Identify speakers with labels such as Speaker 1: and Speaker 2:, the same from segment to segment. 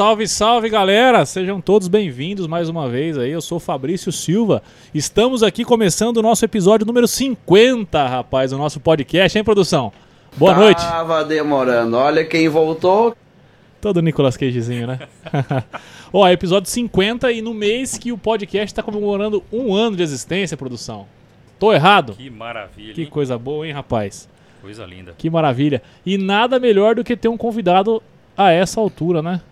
Speaker 1: salve, salve galera! Sejam todos bem-vindos mais uma vez aí. Eu sou o Fabrício Silva. Estamos aqui começando o nosso episódio número 50, rapaz, do nosso podcast, hein, produção? Boa noite.
Speaker 2: Tava demorando. Olha quem voltou.
Speaker 1: Todo Nicolas Cagezinho, né? Ó, episódio 50 e no mês que o podcast tá comemorando um ano de existência, produção. Tô errado?
Speaker 3: Que maravilha.
Speaker 1: Que
Speaker 3: hein?
Speaker 1: coisa boa, hein, rapaz?
Speaker 3: Coisa linda.
Speaker 1: Que maravilha. E nada melhor do que ter um convidado a essa altura, né?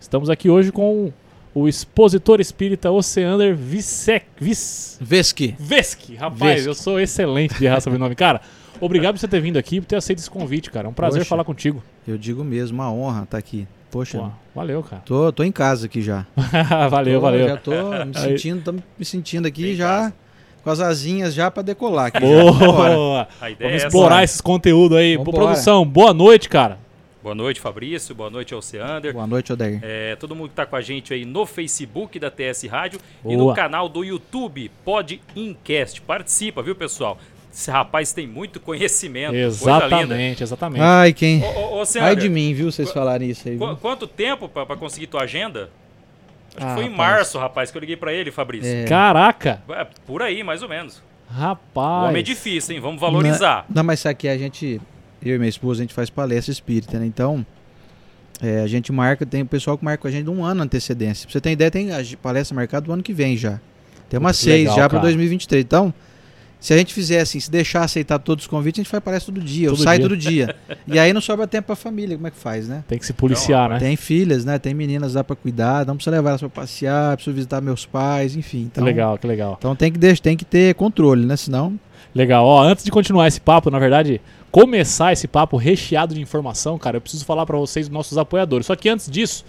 Speaker 1: Estamos aqui hoje com o expositor espírita Oceander Visek, Vis,
Speaker 4: Vesky.
Speaker 1: Vesk. Rapaz,
Speaker 4: Vesk.
Speaker 1: eu sou excelente de errar sobrenome. Cara, obrigado por você ter vindo aqui e por ter aceito esse convite, cara. É um prazer
Speaker 4: Poxa.
Speaker 1: falar contigo.
Speaker 4: Eu digo mesmo, uma honra estar aqui. Poxa,
Speaker 1: Pô, valeu, cara.
Speaker 4: tô, tô em casa aqui já.
Speaker 1: valeu,
Speaker 4: Tô-
Speaker 1: valeu.
Speaker 4: Já tô me sentindo, tô me sentindo aqui
Speaker 3: Bem em
Speaker 4: já
Speaker 3: casa.
Speaker 4: com as asinhas já pra decolar aqui. já.
Speaker 1: Boa!
Speaker 3: A ideia
Speaker 1: Vamos
Speaker 3: é
Speaker 1: explorar
Speaker 3: essa.
Speaker 1: esses conteúdos aí.
Speaker 4: Vambora.
Speaker 1: produção, boa noite, cara.
Speaker 3: Boa noite, Fabrício. Boa noite, Oceander.
Speaker 4: Boa noite, Odair.
Speaker 3: É, todo mundo que tá com a gente aí no Facebook da TS Rádio e
Speaker 1: Boa.
Speaker 3: no canal do YouTube Pod Incast. Participa, viu, pessoal? Esse rapaz tem muito conhecimento.
Speaker 1: Exatamente, exatamente.
Speaker 4: Ai, quem?
Speaker 3: Ô, ô, ô,
Speaker 4: Ai de mim, viu, vocês
Speaker 3: Qu-
Speaker 4: falarem isso aí.
Speaker 3: qu-
Speaker 4: viu?
Speaker 3: quanto tempo pra, pra conseguir tua agenda? Acho
Speaker 4: Ah,
Speaker 3: que foi em
Speaker 4: rapaz.
Speaker 3: março, rapaz, que eu liguei pra ele, Fabrício.
Speaker 4: É.
Speaker 1: Caraca!
Speaker 3: É, por aí, mais ou menos. O
Speaker 1: Rapaz.
Speaker 3: homem é difícil, hein? Vamos valorizar.
Speaker 4: Não, mas sabe que a gente, eu e minha esposa, a gente faz palestra espírita, né? Então, é, a gente marca, tem o pessoal que marca com a gente de um ano antecedência. Pra você ter ideia, tem a palestra marcada do ano que vem já. Tem umas
Speaker 1: Que
Speaker 4: seis
Speaker 1: legal,
Speaker 4: já pra
Speaker 1: cara.
Speaker 4: 2023. Então, se a gente fizer assim, se deixar aceitar todos os convites, a gente faz palestra todo dia, eu
Speaker 1: Todo
Speaker 4: saio
Speaker 1: dia.
Speaker 4: todo dia. e aí não sobra tempo pra família, como é que faz, né?
Speaker 1: Tem que se policiar,
Speaker 3: Não,
Speaker 1: né?
Speaker 4: Tem filhas, né? Tem meninas lá pra cuidar, não precisa levar elas pra passear, preciso visitar meus pais, enfim.
Speaker 1: Que
Speaker 4: Então,
Speaker 1: legal, que legal.
Speaker 4: Então tem que, deixar, tem que ter controle, né? Senão.
Speaker 1: Legal. Ó, antes de continuar esse papo, na verdade, começar esse papo recheado de informação, cara, eu preciso falar pra vocês nossos apoiadores. Só que antes disso,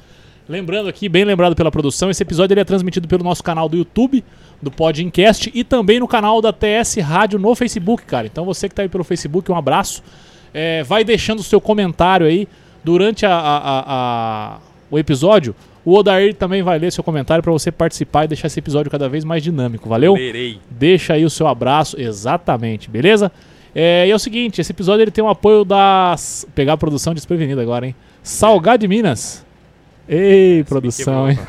Speaker 1: lembrando aqui, bem lembrado pela produção, esse episódio ele é transmitido pelo nosso canal do YouTube, do Podcast e também no canal da TS Rádio no Facebook, cara. Então você que tá aí pelo Facebook, um abraço. É, vai deixando o seu comentário aí durante a- a- a- o episódio. O Odair também vai ler seu comentário pra você participar e deixar esse episódio cada vez mais dinâmico. Valeu?
Speaker 3: Lerei.
Speaker 1: Deixa aí o seu abraço, exatamente, beleza? É, e é o seguinte, esse episódio ele tem um apoio da... Pegar a produção desprevenida agora, hein? Salgado de Minas. Ei, produção, hein?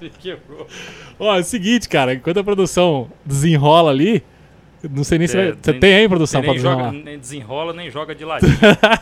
Speaker 3: Me quebrou.
Speaker 1: Ó, é o seguinte, cara, enquanto a produção desenrola ali, não sei nem se
Speaker 3: É,
Speaker 1: vai... Você
Speaker 3: nem-
Speaker 1: tem aí, produção,
Speaker 3: Você
Speaker 1: pra
Speaker 3: nem, joga, nem desenrola, nem joga de ladinho.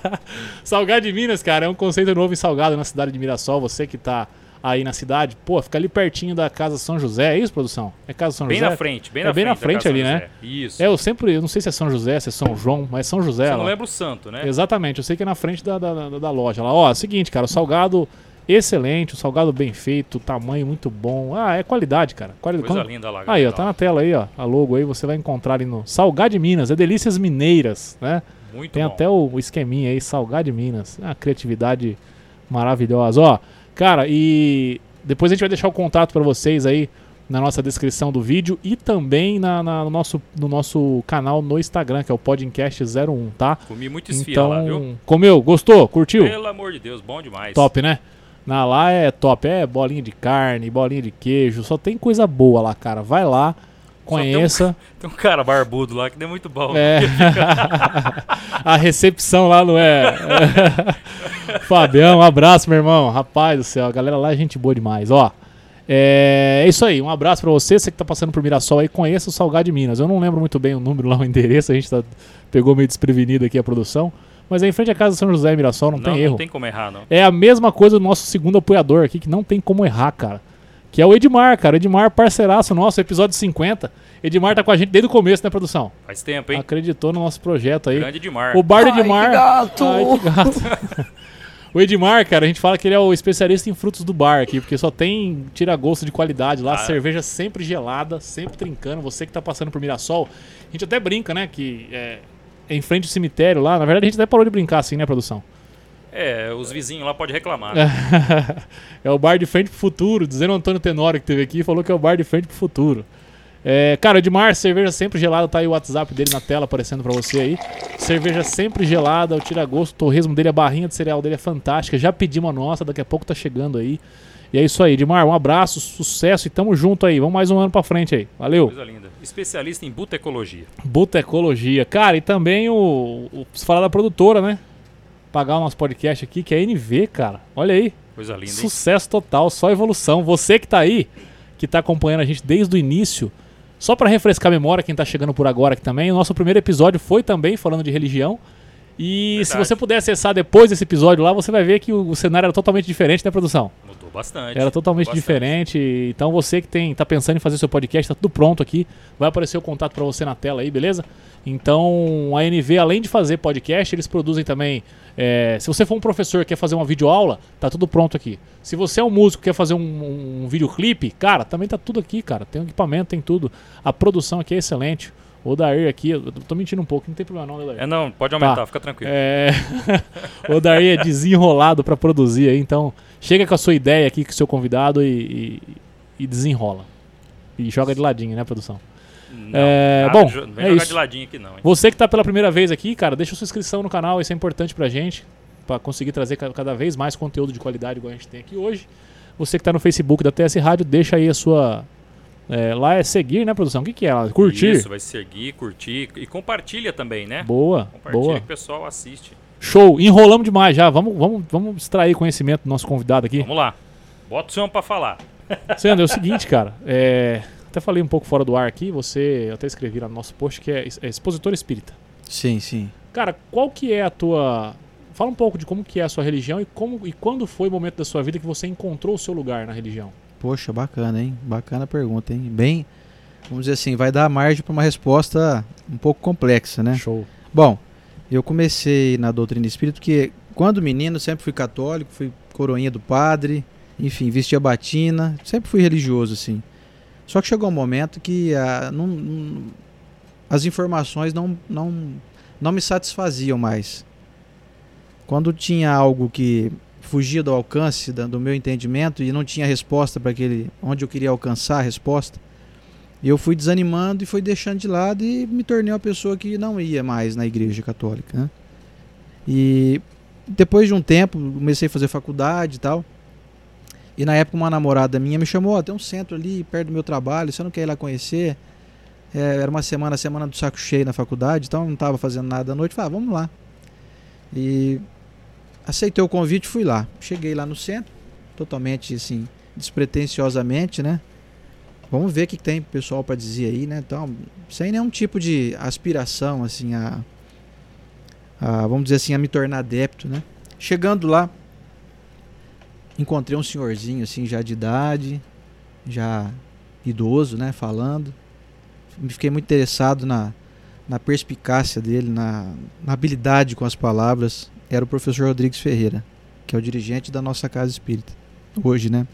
Speaker 1: Salgado de Minas, cara, é um conceito novo em Salgado, na cidade de Mirassol. Você que tá aí na cidade, pô, fica ali pertinho da Casa São José, é isso, produção? É Casa São
Speaker 3: bem
Speaker 1: José?
Speaker 3: na frente, bem
Speaker 1: É
Speaker 3: na
Speaker 1: bem na
Speaker 3: frente. da
Speaker 1: frente
Speaker 3: Casa
Speaker 1: ali,
Speaker 3: José. Isso.
Speaker 1: É, eu sempre, eu não sei se é São José, se é São João, mas é São José.
Speaker 3: Você
Speaker 1: lá.
Speaker 3: não lembra o santo, né?
Speaker 1: Exatamente, eu sei que é na frente da, da, da- da loja lá. Ó, é seguinte, cara, o salgado excelente, o salgado bem feito, tamanho muito bom. Ah, é qualidade, cara. Quali...
Speaker 3: Coisa
Speaker 1: quando-
Speaker 3: linda lá.
Speaker 1: Aí, ó, tá na tela aí, ó. A logo aí, você vai encontrar ali no Salgado de Minas, é Delícias Mineiras, né?
Speaker 3: Muito
Speaker 1: Tem
Speaker 3: bom.
Speaker 1: até o, o esqueminha aí, Salgado de Minas. É Uma criatividade maravilhosa. Ó, cara, e depois a gente vai deixar o contato pra vocês aí na nossa descrição do vídeo e também na, na- no, nosso, no nosso canal no Instagram, que é o Podcast01, tá?
Speaker 3: Comi muito esfirra
Speaker 1: Então,
Speaker 3: lá, viu?
Speaker 1: comeu? Gostou? Curtiu?
Speaker 3: Pelo amor de Deus, bom demais.
Speaker 1: Top, né? Na lá é top, é bolinha de carne, bolinha de queijo, só tem coisa boa lá, cara. Vai lá, conheça.
Speaker 3: Tem um cara barbudo lá que deu muito bom.
Speaker 1: É. a recepção lá não é. Fabião, um abraço, meu irmão. Rapaz do céu, a galera lá é gente boa demais, ó. É isso aí, um abraço pra você, você que tá passando por Mirassol aí, conheça o Salgado de Minas. Eu não lembro muito bem o número lá, o endereço, a gente tá, pegou meio desprevenido aqui a produção. Mas é em frente à casa de São José, Mirassol, não, tem erro.
Speaker 3: Não tem como errar, não.
Speaker 1: É a mesma coisa do nosso segundo apoiador aqui, que não tem como errar, cara. Que é o Edmar, cara. Edmar, parceiraço nosso, episódio 50. Edmar tá com a gente desde o começo, né, produção?
Speaker 3: Faz tempo, hein?
Speaker 1: Acreditou no nosso projeto aí.
Speaker 3: Grande Edmar.
Speaker 1: O bar do
Speaker 2: Ai,
Speaker 1: Edmar.
Speaker 2: que gato!
Speaker 1: Ai, que gato. o Edmar, cara, a gente fala que ele é o especialista em frutos do bar aqui, porque só tem tira-gosto de qualidade lá,
Speaker 3: Ah.
Speaker 1: cerveja sempre gelada, sempre trincando. Você que tá passando por Mirassol, a gente até brinca, né, que é, é em frente ao cemitério lá. Na verdade, a gente até parou de brincar assim, né, produção?
Speaker 3: É, os vizinhos lá podem reclamar.
Speaker 1: é o bar de frente pro futuro, dizendo o Antônio Tenório que teve aqui, falou que é o bar de frente pro futuro. É, cara, Edmar, cerveja sempre gelada, tá aí o WhatsApp dele na tela aparecendo pra você aí. Cerveja sempre gelada, o tira-gosto, o torresmo dele, a barrinha de cereal dele é fantástica. Já pedimos a nossa, daqui a pouco tá chegando aí. E é isso aí, Edmar, um abraço, sucesso e tamo junto aí. Vamos mais um ano pra frente aí. Valeu.
Speaker 3: Coisa linda. Especialista em butecologia.
Speaker 1: Botecologia. Cara, e também o, o. Preciso falar da produtora, né? pagar o nosso podcast aqui, que é NV, cara. Olha aí.
Speaker 3: Coisa linda, hein?
Speaker 1: Sucesso total, só evolução. Você que tá aí, que tá acompanhando a gente desde o início, só para refrescar a memória, quem tá chegando por agora aqui também, o nosso primeiro episódio foi também falando de religião. E se
Speaker 3: Verdade.
Speaker 1: você puder acessar depois desse episódio lá, você vai ver que o, o cenário era totalmente diferente da produção.
Speaker 3: Mudou bastante.
Speaker 1: Era totalmente
Speaker 3: bastante.
Speaker 1: diferente. Então você que tem, tá pensando em fazer seu podcast, tá tudo pronto aqui. Vai aparecer o contato para você na tela aí, beleza? Então a NV, além de fazer podcast, eles produzem também. é, se você for um professor e quer fazer uma videoaula, tá tudo pronto aqui. Se você é um músico e quer fazer um, um videoclipe, cara, também tá tudo aqui, cara. Tem equipamento, tem tudo. A produção aqui é excelente. O Dair aqui, eu tô mentindo um pouco, não tem problema não, né, Dair?
Speaker 3: É, não, pode aumentar,
Speaker 1: Tá.
Speaker 3: fica tranquilo.
Speaker 1: É... o Daí é desenrolado pra produzir aí, então chega com a sua ideia aqui com o seu convidado e, e- e desenrola. E joga de ladinho, né, produção?
Speaker 3: Não,
Speaker 1: É, bom,
Speaker 3: de não vem
Speaker 1: é
Speaker 3: jogar
Speaker 1: isso.
Speaker 3: de ladinho aqui não, hein?
Speaker 1: Você que tá pela primeira vez aqui, cara, deixa sua inscrição no canal, isso é importante pra gente, pra conseguir trazer ca- cada vez mais conteúdo de qualidade igual a gente tem aqui hoje. Você que tá no Facebook da TS Rádio, deixa aí a sua. é, lá é seguir, né, produção? O que, que é lá? Curtir?
Speaker 3: Isso, vai seguir, curtir e compartilha também, né?
Speaker 1: Boa,
Speaker 3: Compartilha
Speaker 1: boa.
Speaker 3: que o pessoal assiste.
Speaker 1: Show, enrolamos demais já. Vamos, vamos, vamos extrair conhecimento do nosso convidado aqui.
Speaker 3: Vamos lá. Bota o som pra falar.
Speaker 1: Sandro, é o seguinte, cara. é, até falei um pouco fora do ar aqui. Você, eu até escrevi lá no nosso post que é, é expositor espírita.
Speaker 4: Sim, sim.
Speaker 1: Cara, qual que é a tua. Fala um pouco de como que é a sua religião e como e quando foi o momento da sua vida que você encontrou o seu lugar na religião.
Speaker 4: Poxa, bacana, hein? Bacana a pergunta, hein? Bem, vamos dizer assim, vai dar margem para uma resposta um pouco complexa, né?
Speaker 1: Show.
Speaker 4: Bom, eu comecei na doutrina espírita porque quando menino sempre fui católico, fui coroinha do padre, enfim, vestia batina, sempre fui religioso assim. Só que chegou um momento que ah, não- não- as informações não, não, não me satisfaziam mais. Quando tinha algo que fugia do alcance do meu entendimento e não tinha resposta para aquele onde eu queria alcançar a resposta, eu fui desanimando e fui deixando de lado e me tornei uma pessoa que não ia mais na igreja católica, né? E depois de um tempo, comecei a fazer faculdade e tal. E na época uma namorada minha me chamou, ó, tem um centro ali perto do meu trabalho, você não quer ir lá conhecer? É, era uma semana, semana do saco cheio na faculdade, então não estava fazendo nada à noite. Falei, ah, vamos lá. E aceitei o convite, fui lá. Cheguei lá no centro, totalmente assim, despretensiosamente, né? Vamos ver o que tem pessoal para dizer aí, né? Então, sem nenhum tipo de aspiração, assim, a, a, vamos dizer assim, a me tornar adepto, né? Chegando lá, encontrei um senhorzinho, assim, já de idade, já idoso, né? Falando. Fiquei muito interessado na, na perspicácia dele, na, na habilidade com as palavras. Era o professor Rodrigues Ferreira, que é o dirigente da nossa casa espírita, hoje, né?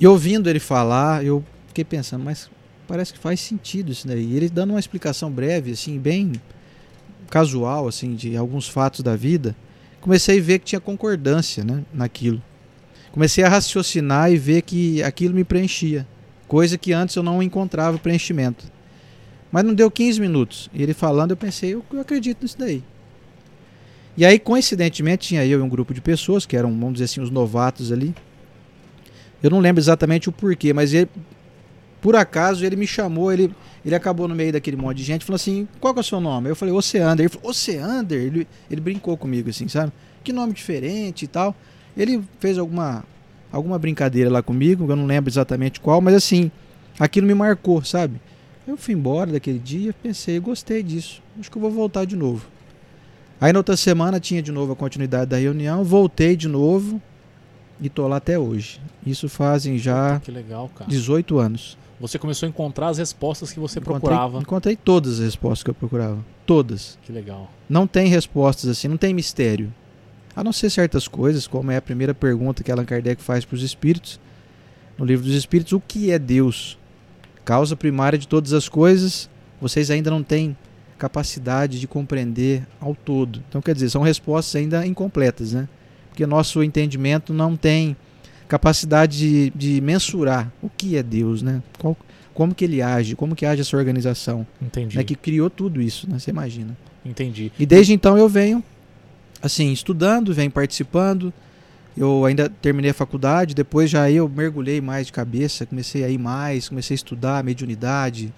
Speaker 4: E ouvindo ele falar, eu fiquei pensando, mas parece que faz sentido isso daí. E ele dando uma explicação breve, assim, bem casual, assim, de alguns fatos da vida, comecei a ver que tinha concordância, né, naquilo. Comecei a raciocinar e ver que aquilo me preenchia, coisa que antes eu não encontrava preenchimento. Mas não deu 15 minutos. E ele falando, eu pensei, eu, eu acredito nisso daí. E aí, coincidentemente, tinha eu e um grupo de pessoas, que eram, vamos dizer assim, os novatos ali. Eu não lembro exatamente o porquê, mas ele, por acaso, ele me chamou, ele, ele acabou no meio daquele monte de gente, falou assim, qual que é o seu nome? Eu falei, Oceander. Ele falou, Oceander? Ele, ele brincou comigo, assim, sabe? Que nome diferente e tal. Ele fez alguma, alguma brincadeira lá comigo, eu não lembro exatamente qual, mas assim, aquilo me marcou, sabe? Eu fui embora daquele dia, pensei, gostei disso, acho que eu vou voltar de novo. Aí na outra semana tinha de novo a continuidade da reunião, voltei de novo e tô lá até hoje. Isso fazem já
Speaker 1: Que legal, cara.
Speaker 4: 18 anos.
Speaker 1: Você começou a encontrar as respostas que você
Speaker 4: Encontrei-
Speaker 1: procurava.
Speaker 4: Encontrei todas as respostas que eu procurava. Todas.
Speaker 1: Que legal.
Speaker 4: Não tem respostas assim, não tem mistério. A não ser certas coisas, como é a primeira pergunta que Allan Kardec faz para os espíritos, no livro dos espíritos, o que é Deus? Causa primária de todas as coisas, vocês ainda não têm capacidade de compreender ao todo. Então, quer dizer, são respostas ainda incompletas, né? Porque nosso entendimento não tem capacidade de, de mensurar o que é Deus, né? Qual- como que ele age, como que age essa organização,
Speaker 1: Entendi.
Speaker 4: né? Que criou tudo isso, né? Você imagina.
Speaker 1: Entendi.
Speaker 4: E desde então eu venho, assim, estudando, venho participando. Eu ainda terminei a faculdade, depois já eu mergulhei mais de cabeça, comecei a ir mais, comecei a estudar mediunidade,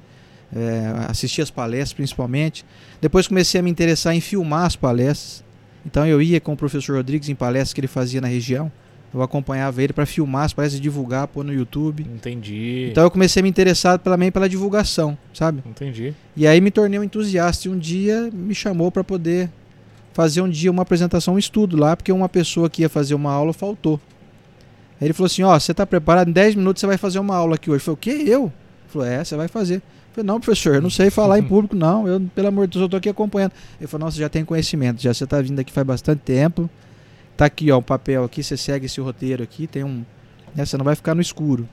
Speaker 4: é, assistir as palestras principalmente. Depois comecei a me interessar em filmar as palestras. Então eu ia com o professor Rodrigues em palestras que ele fazia na região. Eu acompanhava ele para filmar as palestras, divulgar, pôr no YouTube.
Speaker 1: Entendi.
Speaker 4: Então eu comecei a me interessar também pela divulgação, sabe?
Speaker 1: Entendi.
Speaker 4: E aí me tornei um entusiasta e um dia me chamou para poder fazer um dia uma apresentação, um estudo lá, porque uma pessoa que ia fazer uma aula faltou. Aí ele falou assim: Ó, você tá preparado? Em 10 minutos você vai fazer uma aula aqui hoje. Eu falei: O quê? Eu? Ele falou: É, você vai fazer. Eu falei: Não, professor, eu não sei falar em público, não. Eu, pelo amor de Deus, eu tô aqui acompanhando. Ele falou: Nossa, já tem conhecimento, já você tá vindo aqui faz bastante tempo. Tá aqui, ó, um papel aqui, você segue esse roteiro aqui, tem um. Né, você não vai ficar no escuro.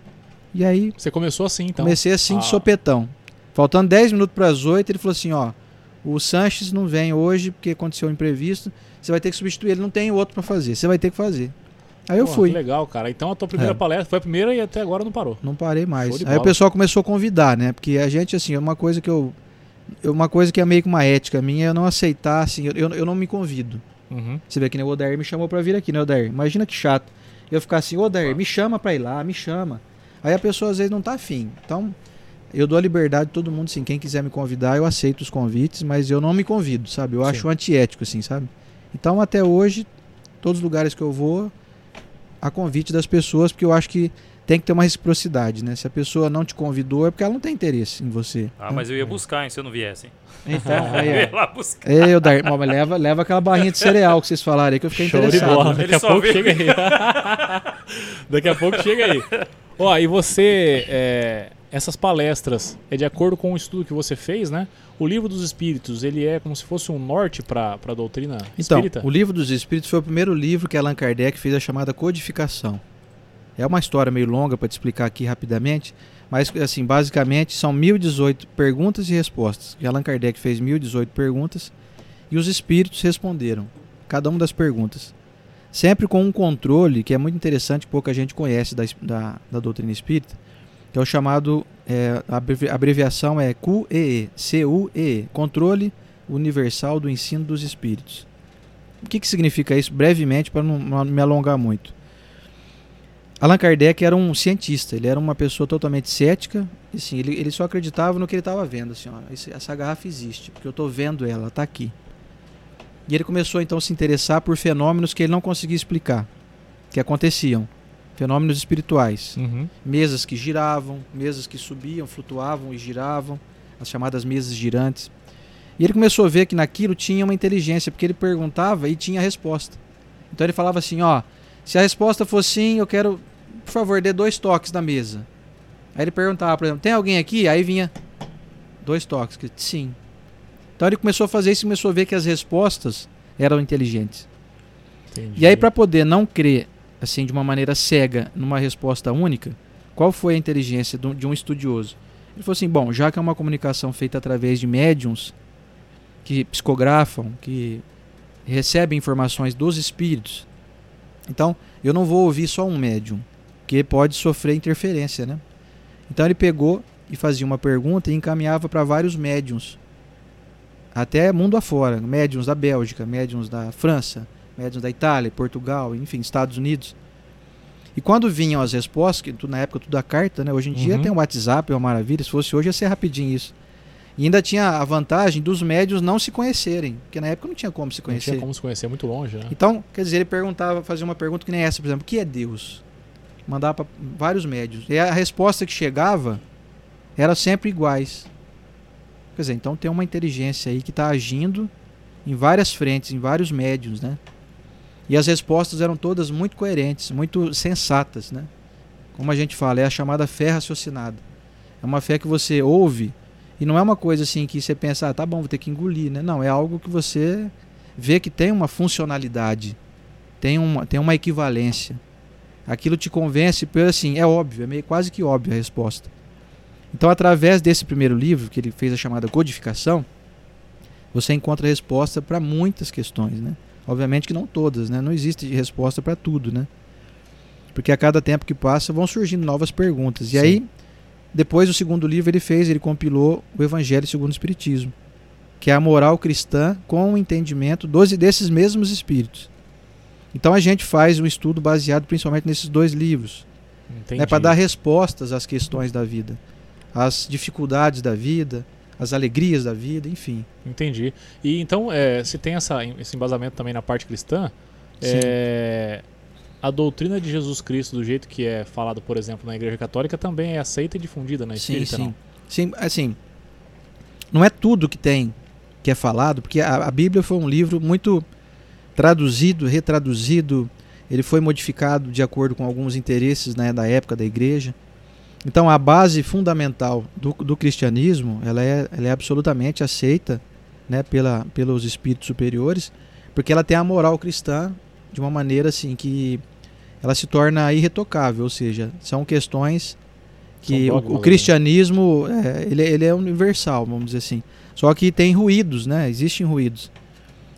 Speaker 4: E aí.
Speaker 1: Você começou assim, então?
Speaker 4: Comecei assim
Speaker 1: ah.
Speaker 4: de sopetão. Faltando 10 minutos para as 8, ele falou assim: Ó, o Sanches não vem hoje porque aconteceu um imprevisto. Você vai ter que substituir ele, não tem outro para fazer. Você vai ter que fazer. Aí eu
Speaker 1: Pô,
Speaker 4: fui.
Speaker 1: Que legal, cara. Então a tua primeira
Speaker 4: É.
Speaker 1: palestra foi a primeira e até agora não parou.
Speaker 4: Não parei mais. Aí o
Speaker 1: bola.
Speaker 4: pessoal começou a convidar, né? Porque a gente, assim, é uma coisa que eu. eu- Uma coisa que é meio que uma ética minha é eu não aceitar, assim, eu, eu, não me convido.
Speaker 1: Uhum.
Speaker 4: Você vê que nem o Odair me chamou pra vir aqui, né, Odair? Imagina que chato. Eu ficar assim, Odair, me chama pra ir lá, me chama. Aí a pessoa às vezes não tá afim. Então, eu dou a liberdade de todo mundo, assim, quem quiser me convidar, eu aceito os convites, mas eu não me convido, sabe? Eu
Speaker 1: Sim.
Speaker 4: acho antiético, assim, sabe? Então, até hoje, todos os lugares que eu vou, a convite das pessoas, porque eu acho que tem que ter uma reciprocidade, né? Se a pessoa não te convidou, é porque ela não tem interesse em você.
Speaker 3: Ah,
Speaker 4: né?
Speaker 3: mas eu ia buscar, hein, se eu não viesse. hein?
Speaker 4: Então,
Speaker 3: Eu
Speaker 4: aí,
Speaker 3: ia
Speaker 4: ó.
Speaker 3: lá buscar.
Speaker 4: Ei, Odair, mas leva, leva aquela barrinha de cereal que vocês falaram aí, que eu fiquei
Speaker 1: Show de
Speaker 4: interessado.
Speaker 1: bola.
Speaker 3: Ele
Speaker 1: Daqui a
Speaker 3: só
Speaker 1: pouco chega aí. Daqui a pouco chega aí. Ó, e você. é, essas palestras é de acordo com o estudo que você fez, né? O livro dos espíritos, ele é como se fosse um norte para a doutrina
Speaker 4: Então,
Speaker 1: espírita?
Speaker 4: o livro dos Espíritos foi o primeiro livro que Allan Kardec fez a chamada codificação. É uma história meio longa para te explicar aqui rapidamente, mas assim, basicamente são 1018 perguntas e respostas. Que Allan Kardec fez 1018 perguntas e os espíritos responderam cada uma das perguntas. Sempre com um controle que é muito interessante, pouca gente conhece da, da, da doutrina espírita, que é o chamado, é, a abrevi- a abreviação é QEE, C-U-E-E, Controle Universal do Ensino dos Espíritos. O que, que significa isso? Brevemente, para não, não me alongar muito. Allan Kardec era um cientista, ele era uma pessoa totalmente cética, assim, ele, ele só acreditava no que ele estava vendo. Assim, ó, essa garrafa existe, porque eu estou vendo ela, está aqui. E ele começou então a se interessar por fenômenos que ele não conseguia explicar, que aconteciam. Fenômenos espirituais
Speaker 1: Uhum.
Speaker 4: mesas que giravam, mesas que subiam, flutuavam e giravam, as chamadas mesas girantes. E ele começou a ver que naquilo tinha uma inteligência, porque ele perguntava e tinha a resposta. Então ele falava assim, ó, se a resposta for sim, eu quero, por favor, dê dois toques na mesa. Aí ele perguntava, por exemplo, tem alguém aqui? Aí vinha dois toques, que sim. Então ele começou a fazer isso e começou a ver que as respostas eram inteligentes.
Speaker 1: Entendi.
Speaker 4: E aí, para poder não crer assim de uma maneira cega numa resposta única, qual foi a inteligência de um estudioso? Ele falou assim: bom, já que é uma comunicação feita através de médiums que psicografam, que recebem informações dos espíritos, então eu não vou ouvir só um médium, que pode sofrer interferência, né? Então ele pegou e fazia uma pergunta e encaminhava para vários médiums, até mundo afora, médiums da Bélgica, médiums da França, médiums da Itália, Portugal, enfim, Estados Unidos. E quando vinham as respostas, que tu- na época tudo a carta, né? Hoje em dia
Speaker 1: Uhum.
Speaker 4: tem o WhatsApp, é uma maravilha. Se fosse hoje ia ser rapidinho isso. E ainda tinha a vantagem dos médios não se conhecerem, porque na época não tinha como se
Speaker 1: Não
Speaker 4: conhecer.
Speaker 1: tinha como se conhecer, muito longe, né?
Speaker 4: Então, quer dizer, ele perguntava, fazia uma pergunta que nem essa, por exemplo, o que é Deus? Mandava para vários médios. E a resposta que chegava era sempre iguais. Quer dizer, então tem uma inteligência aí que está agindo em várias frentes, em vários médios, né? E as respostas eram todas muito coerentes, muito sensatas, né? Como a gente fala, é a chamada fé raciocinada. É uma fé que você ouve e não é uma coisa assim que você pensa, ah, tá bom, vou ter que engolir, né? Não, é algo que você vê que tem uma funcionalidade, tem uma, tem uma equivalência. Aquilo te convence, assim, é óbvio, é meio quase que óbvio a resposta. Então, através desse primeiro livro, que ele fez a chamada codificação, você encontra resposta para muitas questões, né? Obviamente que não todas, né? Não existe resposta para tudo, né? Porque a cada tempo que passa vão surgindo novas perguntas. E
Speaker 1: Sim.
Speaker 4: aí, depois o segundo livro ele fez, ele compilou o Evangelho segundo o Espiritismo, que é a moral cristã com o entendimento dos desses mesmos espíritos. Então a gente faz um estudo baseado principalmente nesses dois livros,
Speaker 1: Entendi.
Speaker 4: né, para dar respostas às questões da vida, às dificuldades da vida, as alegrias da vida, enfim.
Speaker 1: Entendi. E então, é, se tem essa, esse embasamento também na parte cristã, é, a doutrina de Jesus Cristo, do jeito que é falado, por exemplo, na Igreja Católica, também é aceita e difundida na espírita,
Speaker 4: sim, sim.
Speaker 1: não?
Speaker 4: Sim, assim, não é tudo que tem que é falado, porque a, a Bíblia foi um livro muito traduzido, retraduzido, ele foi modificado de acordo com alguns interesses né, da época da igreja. Então a base fundamental do, do cristianismo ela é, ela é absolutamente aceita né, pela, pelos espíritos superiores, porque ela tem a moral cristã de uma maneira assim que ela se torna irretocável, ou seja, são questões que
Speaker 1: São
Speaker 4: o, o cristianismo é, ele, ele é universal, vamos dizer assim. Só que tem ruídos, né? Existem ruídos.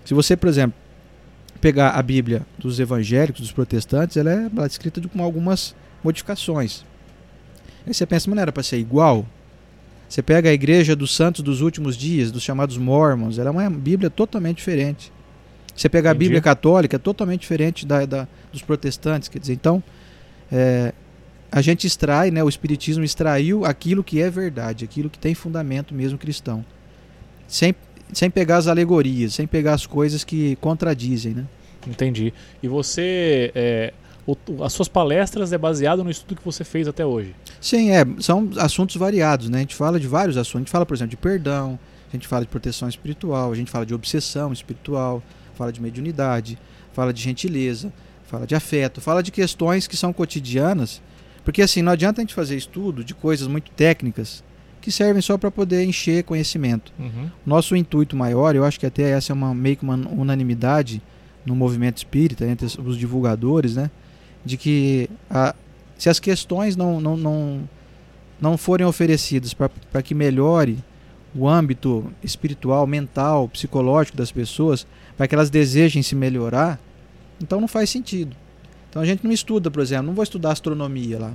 Speaker 4: Se você, por exemplo, pegar a Bíblia dos evangélicos, dos protestantes, ela é, ela é escrita com algumas modificações. Aí você pensa, mas não era para ser igual? Você pega a igreja dos santos dos últimos dias, dos chamados mormons, ela é uma Bíblia totalmente diferente. Você pegar a
Speaker 1: Entendi.
Speaker 4: Bíblia católica, é totalmente diferente da, da- dos protestantes. Quer dizer, então, é, a gente extrai, né, o Espiritismo extraiu aquilo que é verdade, aquilo que tem fundamento mesmo cristão. Sem, sem pegar as alegorias, sem pegar as coisas que contradizem, né?
Speaker 1: Entendi. E você, é, as suas palestras é baseado no estudo que você fez até hoje?
Speaker 4: Sim, é, são assuntos variados, né? A gente fala de vários assuntos. A gente fala, por exemplo, de perdão, a gente fala de proteção espiritual, a gente fala de obsessão espiritual, fala de mediunidade, fala de gentileza, fala de afeto, fala de questões que são cotidianas, porque assim, não adianta a gente fazer estudo de coisas muito técnicas que servem só para poder encher conhecimento.
Speaker 1: Uhum.
Speaker 4: Nosso intuito maior, eu acho que até essa é uma meio que uma unanimidade no movimento espírita entre os- os divulgadores, né? De que a, se as questões não, não, não, não forem oferecidas para que melhore o âmbito espiritual, mental, psicológico das pessoas, para que elas desejem se melhorar, então não faz sentido. Então a gente não estuda, por exemplo, não vou estudar astronomia lá,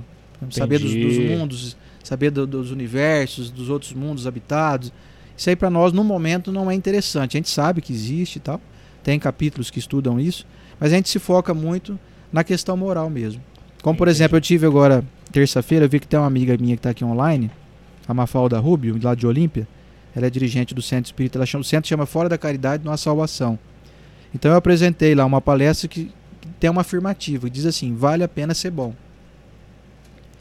Speaker 4: saber dos, dos
Speaker 1: Entendi.
Speaker 4: mundos, saber do- dos universos, dos outros mundos habitados. Isso aí para nós no momento não é interessante. A gente sabe que existe e tal, tem capítulos que estudam isso, mas a gente se foca muito na questão moral mesmo. Como por exemplo, eu tive agora terça-feira, eu vi que tem uma amiga minha que está aqui online, a Mafalda Rubio, lá de Olímpia. Ela é dirigente do Centro Espírita, ela chama, o centro chama Fora da Caridade, Nossa Salvação. Então eu apresentei lá uma palestra que, que tem uma afirmativa, que diz assim: vale a pena ser bom.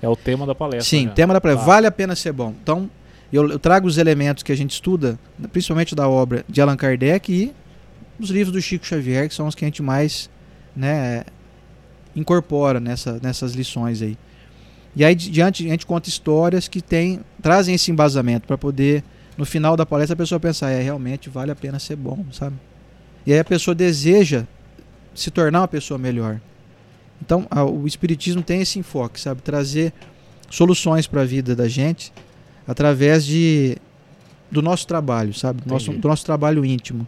Speaker 1: É o tema da palestra.
Speaker 4: Sim,
Speaker 1: já.
Speaker 4: tema da palestra,
Speaker 1: Tá.
Speaker 4: vale a pena ser bom. Então, eu, eu trago os elementos que a gente estuda, principalmente da obra de Allan Kardec e os livros do Chico Xavier, que são os que a gente mais né, incorpora nessa, nessas lições aí. E aí, di- diante, a gente conta histórias que tem, trazem esse embasamento para poder, no final da palestra, a pessoa pensar, é, realmente vale a pena ser bom, sabe? E aí a pessoa deseja se tornar uma pessoa melhor. Então, a- o Espiritismo tem esse enfoque, sabe? Trazer soluções para a vida da gente através de do nosso trabalho, sabe? Nosso, do nosso trabalho íntimo.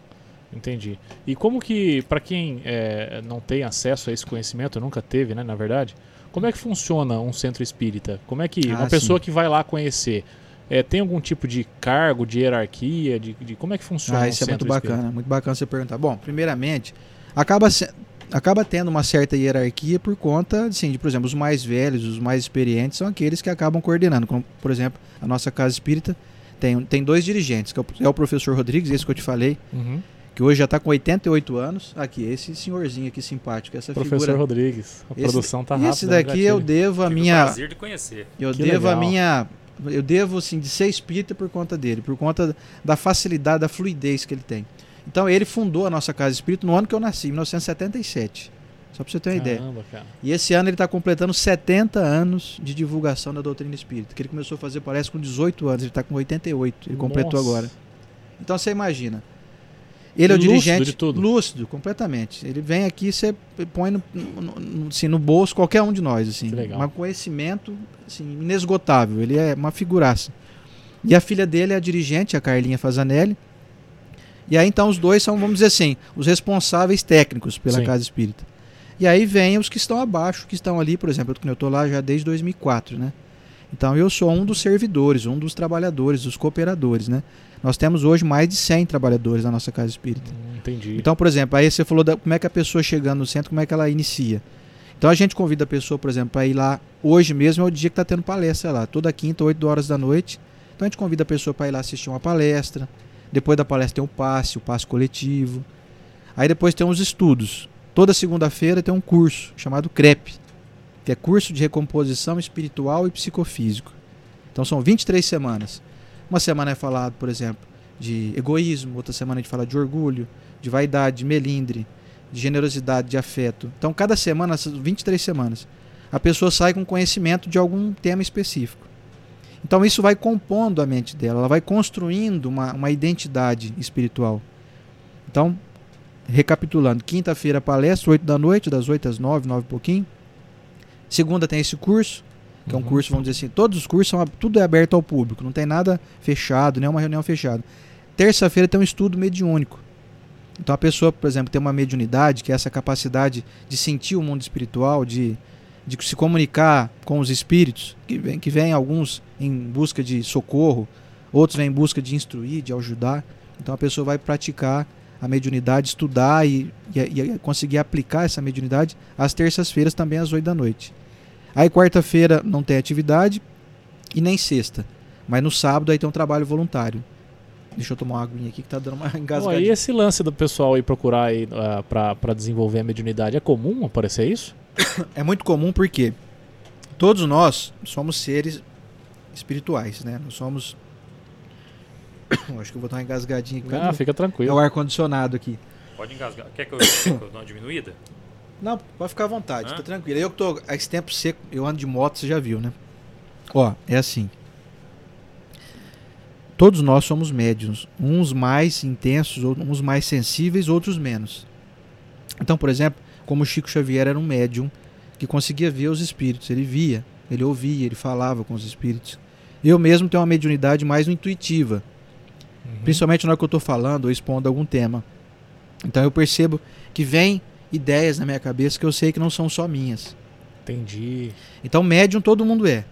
Speaker 1: Entendi. E como que, para quem é, não tem acesso a esse conhecimento, nunca teve, né, na verdade, como é que funciona um centro espírita? Como é que
Speaker 4: Ah,
Speaker 1: uma pessoa
Speaker 4: sim.
Speaker 1: que vai lá conhecer é, tem algum tipo de cargo, de hierarquia, de, de- como é que funciona
Speaker 4: Ah,
Speaker 1: um
Speaker 4: isso é muito
Speaker 1: centro espírita?
Speaker 4: bacana, muito bacana você perguntar. Bom, primeiramente, acaba, se- acaba tendo uma certa hierarquia por conta, assim, de, por exemplo, os mais velhos, os mais experientes são aqueles que acabam coordenando. Como, por exemplo, a nossa casa espírita tem, tem dois dirigentes, que é o, é o professor Rodrigues, esse que eu te falei,
Speaker 1: Uhum.
Speaker 4: Que hoje já está com 88 anos. Aqui, esse senhorzinho aqui simpático, essa
Speaker 1: Professor
Speaker 4: figura.
Speaker 1: Rodrigues. A
Speaker 4: Esse-
Speaker 1: produção tá rápida.
Speaker 4: Esse daqui eu devo a minha.
Speaker 3: prazer de conhecer.
Speaker 4: Eu
Speaker 1: Que
Speaker 4: devo a
Speaker 1: legal.
Speaker 4: minha. Eu devo, assim, de ser espírita por conta dele, por conta da facilidade, da fluidez que ele tem. Então, ele fundou a nossa casa espírita no ano que eu nasci, em 1977. Só pra você ter uma ideia.
Speaker 1: Caramba, cara.
Speaker 4: E esse ano ele está completando 70 anos de divulgação da doutrina espírita. Que ele começou a fazer, parece, com 18 anos, ele está com 88. Ele completou
Speaker 1: Nossa.
Speaker 4: agora. Então você imagina. Ele é o
Speaker 1: Lúcido
Speaker 4: dirigente.
Speaker 1: de tudo.
Speaker 4: Lúcido, completamente. Ele vem aqui e você põe no, no- no- assim, no bolso qualquer um de nós. Assim. Um conhecimento assim, inesgotável. Ele é uma figuraça. E a filha dele é a dirigente, a Carlinha Fazanelli. E aí então os dois são, vamos dizer assim, os responsáveis técnicos pela
Speaker 1: Sim.
Speaker 4: casa espírita. E aí vem os que estão abaixo, que estão ali, por exemplo, eu estou lá já desde 2004, né? Então eu sou um dos servidores, um dos trabalhadores, dos cooperadores, né? Nós temos hoje mais de 100 trabalhadores na nossa casa espírita.
Speaker 1: Hum, Entendi.
Speaker 4: Então, por exemplo, aí você falou da, como é que a pessoa chegando no centro, como é que ela inicia. Então a gente convida a pessoa, por exemplo, para ir lá. Hoje mesmo é o dia que está tendo palestra lá. Toda quinta, 8 horas da noite, Então a gente convida a pessoa para ir lá assistir uma palestra. Depois da palestra tem o passe, o passe coletivo. Aí depois tem os estudos. Toda segunda-feira tem um curso chamado CREP, que é curso de recomposição espiritual e psicofísico. Então são 23 semanas. Uma semana é falado, por exemplo, de egoísmo, outra semana a gente fala de orgulho, de vaidade, de melindre, de generosidade, de afeto. Então cada semana, essas 23 semanas, a pessoa sai com conhecimento de algum tema específico. Então isso vai compondo a mente dela, ela vai construindo uma, uma identidade espiritual. Então, recapitulando, quinta-feira palestra, 8 da noite, das 8 às 9, 9 e pouquinho. Segunda tem esse curso, que uhum. é um curso, vamos dizer assim, todos os cursos são tudo é aberto ao público, não tem nada fechado, nem uma reunião fechada. Terça-feira tem um estudo mediúnico. Então a pessoa, por exemplo, tem uma mediunidade, que é essa capacidade de sentir o mundo espiritual, de, de se comunicar com os espíritos, que vem, que vem alguns em busca de socorro, outros vêm em busca de instruir, de ajudar. Então a pessoa vai praticar a mediunidade, estudar e, e, e conseguir aplicar essa mediunidade às terças-feiras também às 8 da noite. Aí quarta-feira não tem atividade e nem sexta. Mas no sábado aí tem um trabalho voluntário. Deixa eu tomar uma aguinha aqui que tá dando uma engasgadinha.
Speaker 1: e esse lance do pessoal ir procurar aí, uh, para desenvolver a mediunidade, é comum aparecer isso?
Speaker 4: É muito comum porque todos nós somos seres espirituais, né? Nós somos. Acho que eu vou dar uma engasgadinha aqui.
Speaker 1: Ah, fica tranquilo.
Speaker 4: É o ar-condicionado aqui.
Speaker 3: Pode engasgar. Quer que eu, quer que eu dê uma diminuída?
Speaker 4: Não, pode ficar à vontade, Hã? tá tranquilo. Eu que tô. Esse tempo seco, eu ando de moto, você já viu, né? Ó, é assim. Todos nós somos médiums, uns mais intensos, uns mais sensíveis, outros menos. Então, por exemplo, como Chico Xavier era um médium que conseguia ver os espíritos, ele via, ele ouvia, ele falava com os espíritos. Eu mesmo tenho uma mediunidade mais intuitiva, uhum. principalmente na hora que eu estou falando ou expondo algum tema. Então eu percebo que vem ideias na minha cabeça que eu sei que não são só minhas.
Speaker 1: Entendi.
Speaker 4: Então médium todo mundo é.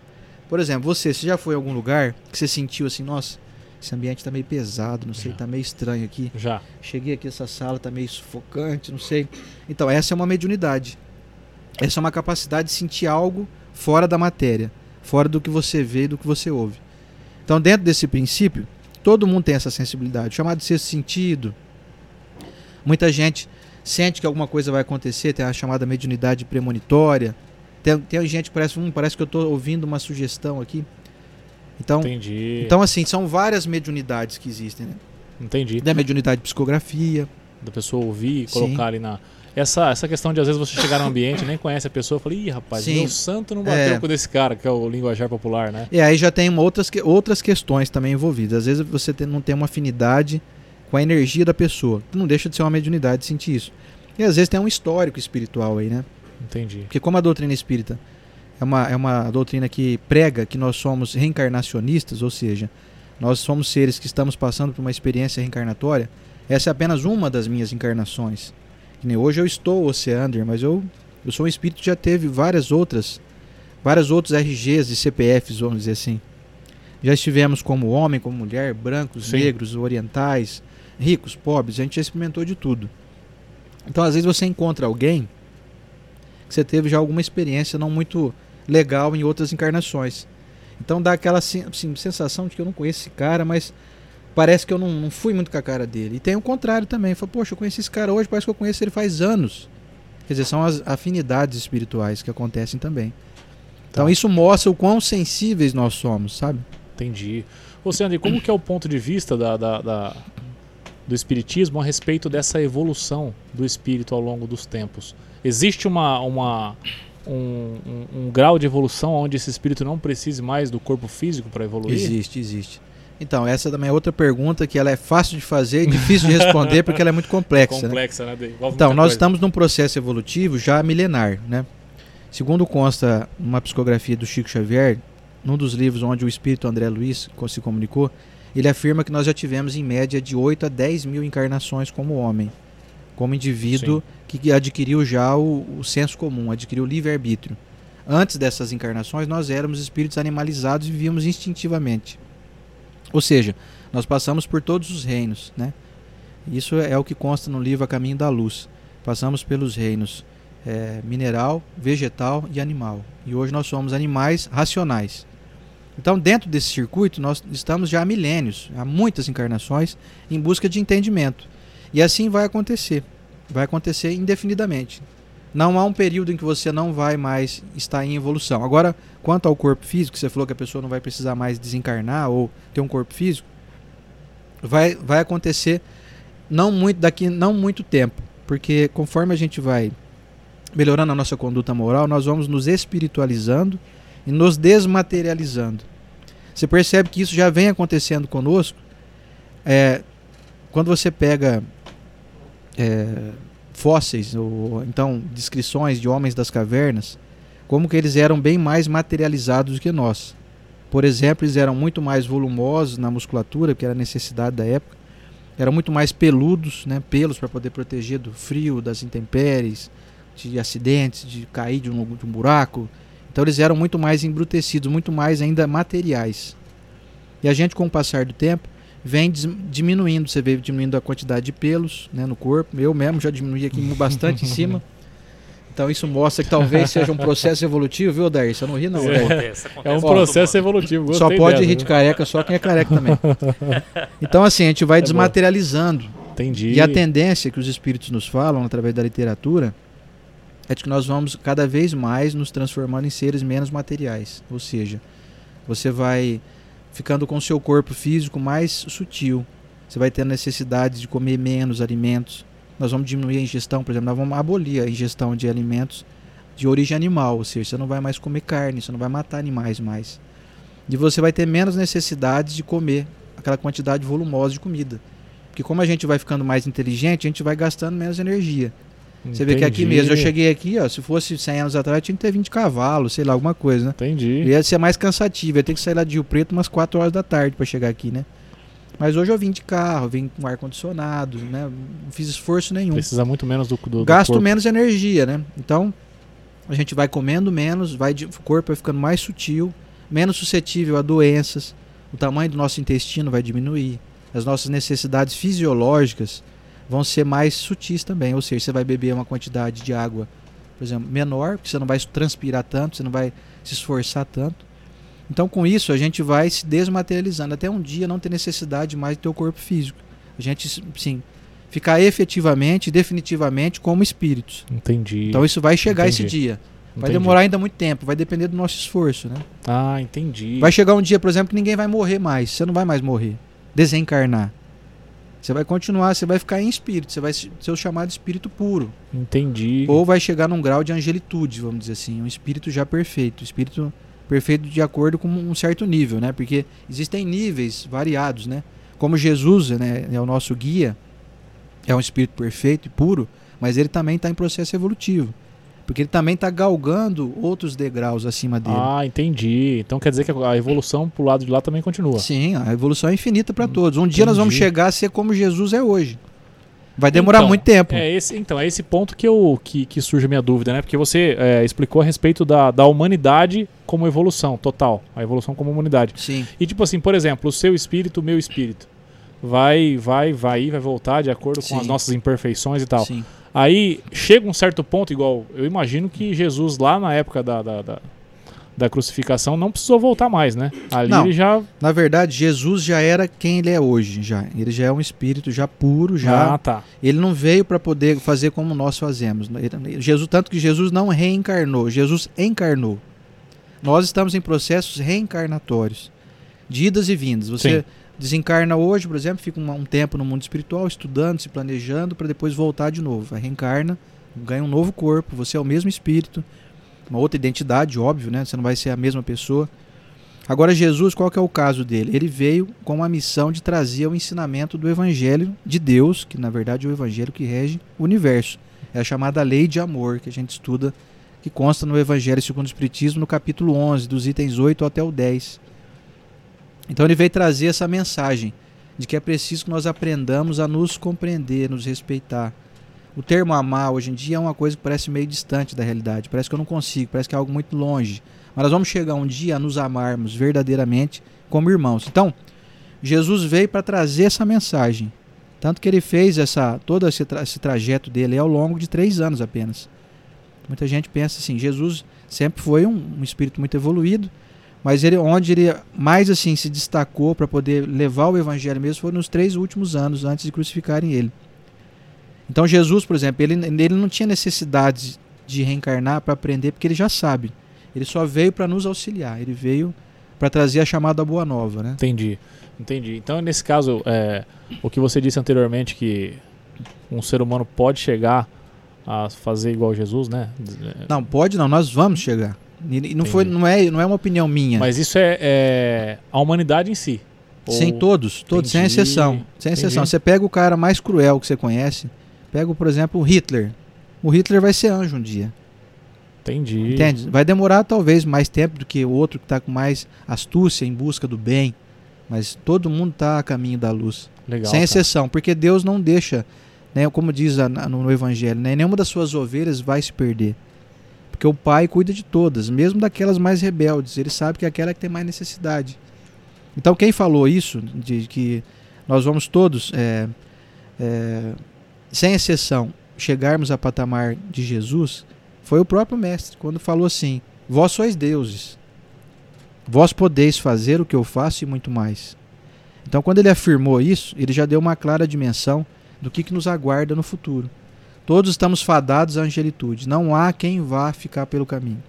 Speaker 4: Por exemplo, você, você já foi em algum lugar que você sentiu assim, nossa, esse ambiente tá meio pesado, não sei, Já. tá meio estranho aqui.
Speaker 1: Já.
Speaker 4: Cheguei aqui, essa sala tá meio sufocante, não sei. Então, essa é uma mediunidade. Essa é uma capacidade de sentir algo fora da matéria, fora do que você vê e do que você ouve. Então, dentro desse princípio, todo mundo tem essa sensibilidade, chamado de sexto sentido. Muita gente sente que alguma coisa vai acontecer, tem a chamada mediunidade premonitória. Tem, tem gente que parece, hum, parece que eu estou ouvindo uma sugestão aqui. Então,
Speaker 1: Entendi.
Speaker 4: Então, assim, são várias mediunidades que existem, né?
Speaker 1: Entendi.
Speaker 4: Da mediunidade de psicografia.
Speaker 1: Da pessoa ouvir e colocar Sim. ali na. Essa, essa questão de às vezes você chegar no ambiente nem conhece a pessoa, falei, ih, rapaz, Sim. meu santo não bateu é. com esse cara, que é o linguajar popular, né?
Speaker 4: E aí já tem outras, outras questões também envolvidas. Às vezes você tem, não tem uma afinidade com a energia da pessoa. Não deixa de ser uma mediunidade sentir isso. E às vezes tem um histórico espiritual aí, né?
Speaker 1: Entendi.
Speaker 4: Porque como a doutrina espírita é uma, é uma doutrina que prega que nós somos reencarnacionistas, ou seja, nós somos seres que estamos passando por uma experiência reencarnatória. Essa é apenas uma das minhas encarnações. Hoje eu estou Oceander, mas eu, eu sou um espírito que já teve várias outras, várias outros RGs e CPFs, vamos dizer assim. Já estivemos como homem, como mulher, brancos, Sim. negros, orientais, ricos, pobres, a gente já experimentou de tudo. Então, às vezes você encontra alguém que você teve já alguma experiência não muito legal em outras encarnações. Então dá aquela assim, sensação de que eu não conheço esse cara, mas parece que eu não, não fui muito com a cara dele. E tem o contrário também. Fala, poxa, eu conheci esse cara hoje, parece que eu conheço ele faz anos. Quer dizer, são as afinidades espirituais que acontecem também. Então tá. isso mostra o quão sensíveis nós somos, sabe?
Speaker 1: Entendi. Ô, Sandro, como que é o ponto de vista da, da, da, do Espiritismo a respeito dessa evolução do espírito ao longo dos tempos? Existe uma, uma, um, um, um, grau de evolução onde esse espírito não precise mais do corpo físico para evoluir?
Speaker 4: Existe, existe. Então, essa também é outra pergunta que ela é fácil de fazer e difícil de responder porque ela é muito complexa.
Speaker 1: Complexa
Speaker 4: né?
Speaker 1: né?
Speaker 4: Então, nós coisa. estamos num processo evolutivo já milenar, né? Segundo consta numa psicografia do Chico Xavier, num dos livros onde o espírito André Luiz se comunicou, ele afirma que nós já tivemos em média de 8 a 10 mil encarnações como homem, como indivíduo Sim que adquiriu já o, o senso comum, adquiriu o livre-arbítrio. Antes dessas encarnações, nós éramos espíritos animalizados e vivíamos instintivamente. Ou seja, nós passamos por todos os reinos. Né? Isso é o que consta no livro A Caminho da Luz. Passamos pelos reinos é, mineral, vegetal e animal. E hoje nós somos animais racionais. Então, dentro desse circuito, nós estamos já há milênios, há muitas encarnações, em busca de entendimento. E assim vai acontecer. Vai acontecer indefinidamente. Não há um período em que você não vai mais estar em evolução. Agora, quanto ao corpo físico, você falou que a pessoa não vai precisar mais desencarnar ou ter um corpo físico, vai, vai acontecer não muito daqui não muito tempo, porque conforme a gente vai melhorando a nossa conduta moral, nós vamos nos espiritualizando e nos desmaterializando. Você percebe que isso já vem acontecendo conosco. É, quando você pega é, fósseis ou então descrições de homens das cavernas, como que eles eram bem mais materializados do que nós. Por exemplo, eles eram muito mais volumosos na musculatura, que era necessidade da época. Eram muito mais peludos, né, pelos para poder proteger do frio, das intempéries, de acidentes, de cair de um, de um buraco. Então eles eram muito mais embrutecidos, muito mais ainda materiais. E a gente, com o passar do tempo, vem diminuindo. Você vê diminuindo a quantidade de pelos né, no corpo. Eu mesmo já diminui aqui bastante em cima. Então isso mostra que talvez seja um processo evolutivo, viu, Dair? Você não ri, não.
Speaker 1: É, acontece, é um processo evolutivo.
Speaker 4: Só pode rir de careca só quem é careca também. Então, assim, a gente vai é desmaterializando.
Speaker 1: Entendi.
Speaker 4: E a tendência que os espíritos nos falam através da literatura é de que nós vamos cada vez mais nos transformando em seres menos materiais. Ou seja, você vai ficando com seu corpo físico mais sutil. Você vai ter necessidade de comer menos alimentos. Nós vamos diminuir a ingestão, por exemplo, nós vamos abolir a ingestão de alimentos de origem animal, ou seja, você não vai mais comer carne, você não vai matar animais mais. E você vai ter menos necessidade de comer aquela quantidade volumosa de comida. Porque como a gente vai ficando mais inteligente, a gente vai gastando menos energia. Você vê que aqui mesmo, eu cheguei aqui, ó, se fosse 100 anos atrás, tinha que ter 20 cavalos, sei lá, alguma coisa, né?
Speaker 1: Entendi.
Speaker 4: Ia ser mais cansativo, ia ter que sair lá de Rio Preto umas 4 horas da tarde para chegar aqui, né? Mas hoje eu vim de carro, vim com ar-condicionado, né? Não fiz esforço nenhum.
Speaker 1: Precisa muito menos do, do
Speaker 4: Gasto
Speaker 1: do
Speaker 4: menos energia, né? Então, a gente vai comendo menos, vai de, o corpo vai ficando mais sutil, menos suscetível a doenças, o tamanho do nosso intestino vai diminuir, as nossas necessidades fisiológicas vão ser mais sutis também. Ou seja, você vai beber uma quantidade de água, por exemplo, menor, porque você não vai transpirar tanto, você não vai se esforçar tanto. Então, com isso, a gente vai se desmaterializando até um dia não ter necessidade mais do teu corpo físico. A gente, sim, ficar efetivamente, definitivamente como espíritos.
Speaker 1: Entendi.
Speaker 4: Então, isso vai chegar entendi. esse dia. Vai entendi. demorar ainda muito tempo, vai depender do nosso esforço, né?
Speaker 1: Ah, entendi.
Speaker 4: Vai chegar um dia, por exemplo, que ninguém vai morrer mais. Você não vai mais morrer. Desencarnar. Você vai continuar, você vai ficar em espírito, você vai ser o chamado espírito puro.
Speaker 1: Entendi.
Speaker 4: Ou vai chegar num grau de angelitude, vamos dizer assim, um espírito já perfeito, espírito perfeito de acordo com um certo nível, né? Porque existem níveis variados, né? Como Jesus, né, é o nosso guia, é um espírito perfeito e puro, mas ele também está em processo evolutivo. Porque ele também está galgando outros degraus acima dele.
Speaker 1: Ah, entendi. Então quer dizer que a evolução pro lado de lá também continua.
Speaker 4: Sim, a evolução é infinita para todos. Um entendi. dia nós vamos chegar a ser como Jesus é hoje. Vai demorar
Speaker 1: então,
Speaker 4: muito tempo.
Speaker 1: É esse, então, é esse ponto que, eu, que, que surge a minha dúvida, né? Porque você é, explicou a respeito da, da humanidade como evolução total. A evolução como humanidade.
Speaker 4: Sim.
Speaker 1: E tipo assim, por exemplo, o seu espírito, o meu espírito. Vai, vai, vai, vai voltar de acordo com Sim. as nossas imperfeições e tal. Sim. Aí chega um certo ponto, igual eu imagino que Jesus lá na época da, da, da, da crucificação não precisou voltar mais, né? Ali
Speaker 4: não,
Speaker 1: ele já.
Speaker 4: Na verdade, Jesus já era quem ele é hoje, já. Ele já é um espírito já puro, já.
Speaker 1: Ah, tá.
Speaker 4: Ele não veio para poder fazer como nós fazemos. Jesus tanto que Jesus não reencarnou, Jesus encarnou. Nós estamos em processos reencarnatórios, de idas e vindas. Você Sim desencarna hoje, por exemplo, fica um, um tempo no mundo espiritual estudando, se planejando para depois voltar de novo. Reencarna, ganha um novo corpo, você é o mesmo espírito, uma outra identidade, óbvio, né? Você não vai ser a mesma pessoa. Agora Jesus, qual que é o caso dele? Ele veio com a missão de trazer o ensinamento do evangelho de Deus, que na verdade é o evangelho que rege o universo. É a chamada lei de amor que a gente estuda, que consta no Evangelho segundo o Espiritismo, no capítulo 11, dos itens 8 até o 10. Então ele veio trazer essa mensagem de que é preciso que nós aprendamos a nos compreender, nos respeitar. O termo amar hoje em dia é uma coisa que parece meio distante da realidade, parece que eu não consigo, parece que é algo muito longe. Mas nós vamos chegar um dia a nos amarmos verdadeiramente como irmãos. Então, Jesus veio para trazer essa mensagem. Tanto que ele fez essa todo esse, tra esse trajeto dele ao longo de três anos apenas. Muita gente pensa assim, Jesus sempre foi um, um espírito muito evoluído, Mas ele, onde ele mais assim se destacou para poder levar o evangelho mesmo foi nos três últimos anos antes de crucificarem ele. Então Jesus, por exemplo, ele, ele não tinha necessidade de reencarnar para aprender, porque ele já sabe. Ele só veio para nos auxiliar. Ele veio para trazer a chamada boa nova, né?
Speaker 1: Entendi, entendi. Então nesse caso, é, o que você disse anteriormente que um ser humano pode chegar a fazer igual Jesus, né?
Speaker 4: Não, pode não. Nós vamos chegar. E não, foi, não, é, não é uma opinião minha.
Speaker 1: Mas isso é, é a humanidade em si.
Speaker 4: Ou... todos, todos, Entendi. sem exceção. Sem exceção. Você pega o cara mais cruel que você conhece, pega, por exemplo, o Hitler. O Hitler vai ser anjo um dia.
Speaker 1: Entendi.
Speaker 4: Entende? Vai demorar talvez mais tempo do que o outro que está com mais astúcia em busca do bem. Mas todo mundo está a caminho da luz.
Speaker 1: Legal,
Speaker 4: sem exceção, cara. porque Deus não deixa, né, como diz no Evangelho, né, nenhuma das suas ovelhas vai se perder. Porque o pai cuida de todas, mesmo daquelas mais rebeldes. Ele sabe que é aquela que tem mais necessidade. Então, quem falou isso, de que nós vamos todos, é, é, sem exceção, chegarmos a patamar de Jesus, foi o próprio Mestre, quando falou assim: Vós sois deuses, vós podeis fazer o que eu faço e muito mais. Então, quando ele afirmou isso, ele já deu uma clara dimensão do que, que nos aguarda no futuro. Todos estamos fadados à angelitude. Não há quem vá ficar pelo caminho.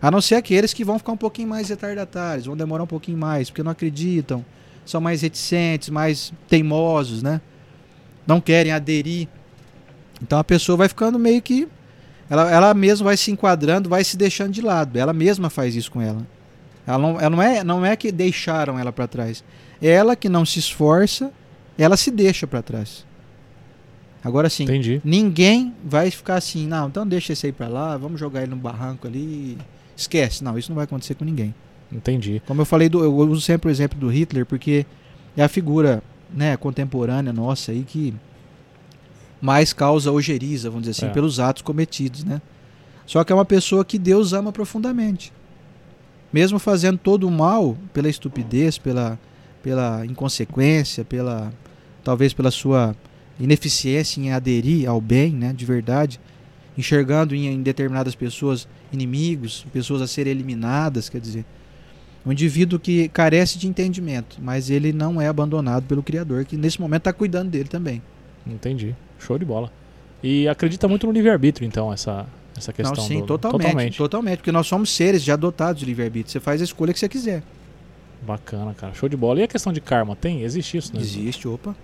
Speaker 4: A não ser aqueles que vão ficar um pouquinho mais retardatários, vão demorar um pouquinho mais, porque não acreditam, são mais reticentes, mais teimosos, né? Não querem aderir. Então a pessoa vai ficando meio que. Ela, ela mesma vai se enquadrando, vai se deixando de lado. Ela mesma faz isso com ela. Ela não, ela não, é, não é que deixaram ela para trás. É ela que não se esforça, ela se deixa para trás. Agora sim, ninguém vai ficar assim, não, então deixa esse aí para lá, vamos jogar ele no barranco ali. Esquece. Não, isso não vai acontecer com ninguém.
Speaker 1: Entendi.
Speaker 4: Como eu falei, do, eu uso sempre o exemplo do Hitler, porque é a figura né, contemporânea nossa aí que mais causa ojeriza, vamos dizer assim, é. pelos atos cometidos, né? Só que é uma pessoa que Deus ama profundamente. Mesmo fazendo todo o mal pela estupidez, pela, pela inconsequência, pela talvez pela sua ineficiência em aderir ao bem, né, de verdade, enxergando em, em determinadas pessoas inimigos, pessoas a serem eliminadas, quer dizer, um indivíduo que carece de entendimento, mas ele não é abandonado pelo Criador, que nesse momento está cuidando dele também.
Speaker 1: Entendi. Show de bola. E acredita muito no livre-arbítrio, então, essa, essa questão. Não,
Speaker 4: sim, do... totalmente, totalmente. Totalmente. Porque nós somos seres já dotados de livre-arbítrio. Você faz a escolha que você quiser.
Speaker 1: Bacana, cara. Show de bola. E a questão de karma? Tem? Existe isso, né?
Speaker 4: Existe, opa.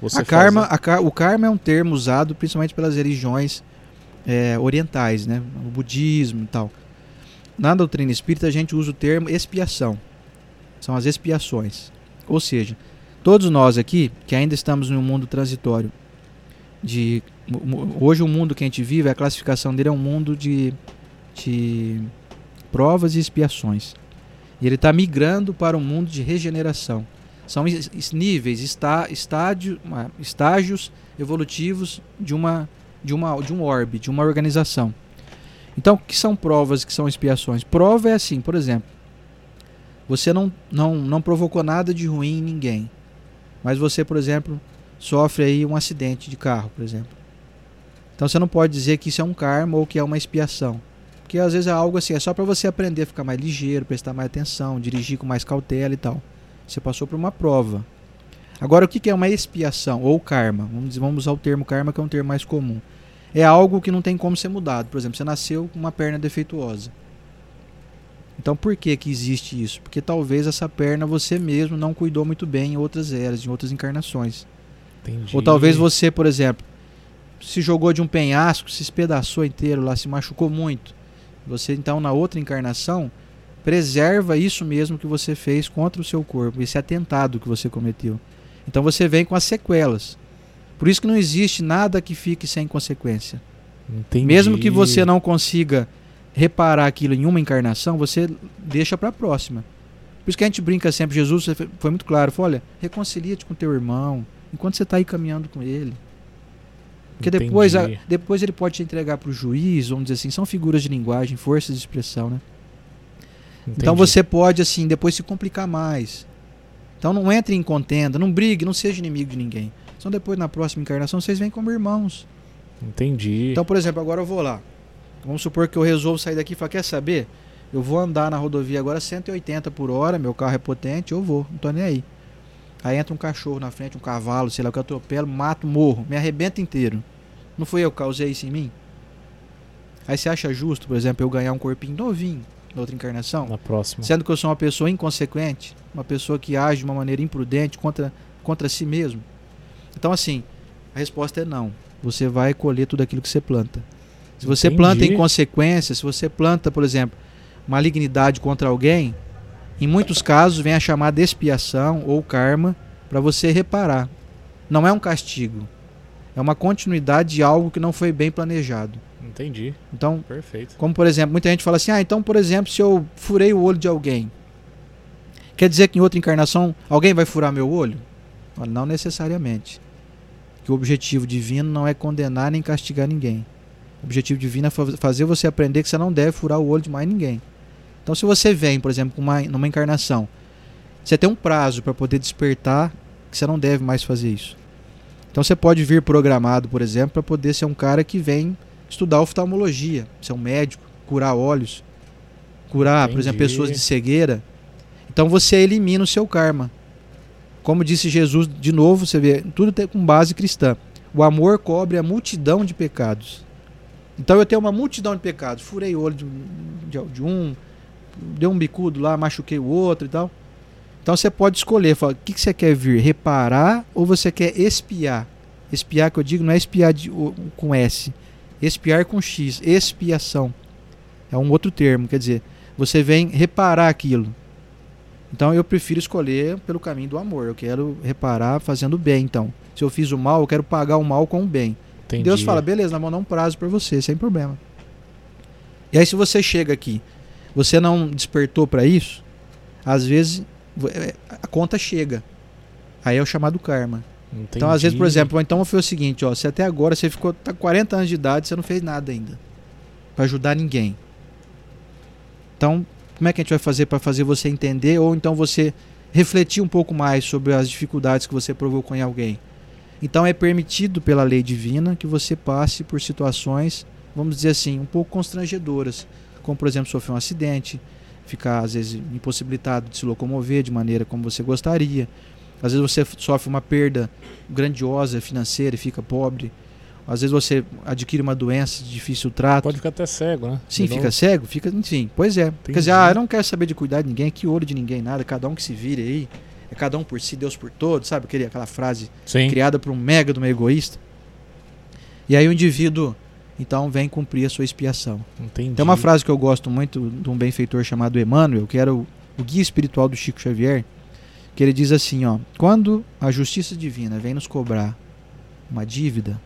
Speaker 4: Você a karma, a, o karma é um termo usado principalmente pelas religiões é, orientais, né? O budismo e tal. Na doutrina espírita a gente usa o termo expiação. São as expiações. Ou seja, todos nós aqui, que ainda estamos em um mundo transitório, de hoje o mundo que a gente vive, a classificação dele é um mundo de, de provas e expiações. E ele está migrando para um mundo de regeneração. São níveis, está, estádio, estágios evolutivos de uma de, uma, de um orbe, de uma organização. Então, o que são provas que são expiações? Prova é assim, por exemplo, você não, não, não provocou nada de ruim em ninguém, mas você, por exemplo, sofre aí um acidente de carro, por exemplo. Então você não pode dizer que isso é um karma ou que é uma expiação. Porque às vezes é algo assim, é só para você aprender a ficar mais ligeiro, prestar mais atenção, dirigir com mais cautela e tal. Você passou por uma prova. Agora, o que é uma expiação ou karma? Vamos, dizer, vamos usar o termo karma, que é um termo mais comum é algo que não tem como ser mudado. Por exemplo, você nasceu com uma perna defeituosa. Então, por que que existe isso? Porque talvez essa perna você mesmo não cuidou muito bem em outras eras, em outras encarnações.
Speaker 1: Entendi.
Speaker 4: Ou talvez você, por exemplo, se jogou de um penhasco, se espedaçou inteiro lá, se machucou muito. Você então na outra encarnação preserva isso mesmo que você fez contra o seu corpo, esse atentado que você cometeu. Então você vem com as sequelas. Por isso que não existe nada que fique sem consequência.
Speaker 1: Entendi.
Speaker 4: Mesmo que você não consiga reparar aquilo em uma encarnação, você deixa para a próxima. Por isso que a gente brinca sempre, Jesus foi muito claro, falou, olha, reconcilia-te com teu irmão, enquanto você está aí caminhando com ele. Porque depois, a, depois ele pode te entregar para o juiz, vamos dizer assim, são figuras de linguagem, forças de expressão, né? Entendi. Então você pode, assim, depois se complicar mais. Então não entre em contenda, não brigue, não seja inimigo de ninguém. Então depois na próxima encarnação vocês vêm como irmãos.
Speaker 1: Entendi.
Speaker 4: Então, por exemplo, agora eu vou lá. Vamos supor que eu resolvo sair daqui e falar, quer saber? Eu vou andar na rodovia agora 180 por hora, meu carro é potente, eu vou, não tô nem aí. Aí entra um cachorro na frente, um cavalo, sei lá, que eu atropelo, mato, morro, me arrebenta inteiro. Não foi eu que causei isso em mim? Aí você acha justo, por exemplo, eu ganhar um corpinho novinho na outra encarnação?
Speaker 1: Na próxima.
Speaker 4: Sendo que eu sou uma pessoa inconsequente, uma pessoa que age de uma maneira imprudente contra, contra si mesmo. Então, assim, a resposta é não. Você vai colher tudo aquilo que você planta. Se você
Speaker 1: Entendi.
Speaker 4: planta inconsequência, se você planta, por exemplo, malignidade contra alguém, em muitos casos vem a chamada expiação ou karma para você reparar. Não é um castigo. É uma continuidade de algo que não foi bem planejado.
Speaker 1: Entendi.
Speaker 4: Então,
Speaker 1: Perfeito.
Speaker 4: como por exemplo, muita gente fala assim: ah, então, por exemplo, se eu furei o olho de alguém, quer dizer que em outra encarnação alguém vai furar meu olho? Olha, Não necessariamente. Que o objetivo divino não é condenar nem castigar ninguém. O objetivo divino é fa- fazer você aprender que você não deve furar o olho de mais ninguém. Então, se você vem, por exemplo, uma, numa encarnação, você tem um prazo para poder despertar que você não deve mais fazer isso. Então, você pode vir programado, por exemplo, para poder ser um cara que vem estudar oftalmologia, ser um médico, curar olhos, curar, por exemplo,
Speaker 1: Entendi.
Speaker 4: pessoas de cegueira. Então você elimina o seu karma. Como disse Jesus, de novo, você vê, tudo tem com base cristã. O amor cobre a multidão de pecados. Então eu tenho uma multidão de pecados. Furei o olho de, de- de um, dei um bicudo lá, machuquei o outro e tal. Então você pode escolher, fala, o que, que você quer vir? Reparar ou você quer espiar? Espiar que eu digo não é espiar de- com S. Espiar com X, expiação. É um outro termo, quer dizer, você vem reparar aquilo. Então eu prefiro escolher pelo caminho do amor. Eu quero reparar fazendo bem, então. Se eu fiz o mal, eu quero pagar o mal com o bem.
Speaker 1: Entendi.
Speaker 4: Deus fala, beleza, nós vamos dar um prazo para você, sem problema. E aí se você chega aqui, você não despertou para isso, às vezes é, a conta chega. Aí é o chamado karma. Então, às vezes, por
Speaker 1: Entendi.
Speaker 4: exemplo, então foi o seguinte, ó, você até agora você ficou tá 40 anos de idade, você não fez nada ainda para ajudar ninguém. Então, como é que a gente vai fazer para fazer você entender ou então você refletir um pouco mais sobre as dificuldades que você provocou em alguém? Então, é permitido pela lei divina que você passe por situações, vamos dizer assim, um pouco constrangedoras, como por exemplo, sofrer um acidente, ficar às vezes impossibilitado de se locomover de maneira como você gostaria. Às vezes você sofre uma perda grandiosa financeira e fica pobre. Às vezes você adquire uma doença de difícil trato.
Speaker 1: Pode ficar até cego, né?
Speaker 4: Sim, fica cego, fica, enfim. Pois é.
Speaker 1: Entendi.
Speaker 4: Quer dizer, ah, eu não quero saber de cuidar de ninguém, que olho de ninguém, nada, cada um que se vire aí. É cada um por si, Deus por todos, sabe? Aquele, aquela frase
Speaker 1: Sim.
Speaker 4: criada por um mega de um egoísta. E aí o indivíduo, então, vem cumprir a sua expiação.
Speaker 1: Entendi.
Speaker 4: Tem uma frase que eu gosto muito de um benfeitor chamado Emmanuel, que era o, o guia espiritual do Chico Xavier, que ele diz assim, ó: "Quando a justiça divina vem nos cobrar uma dívida,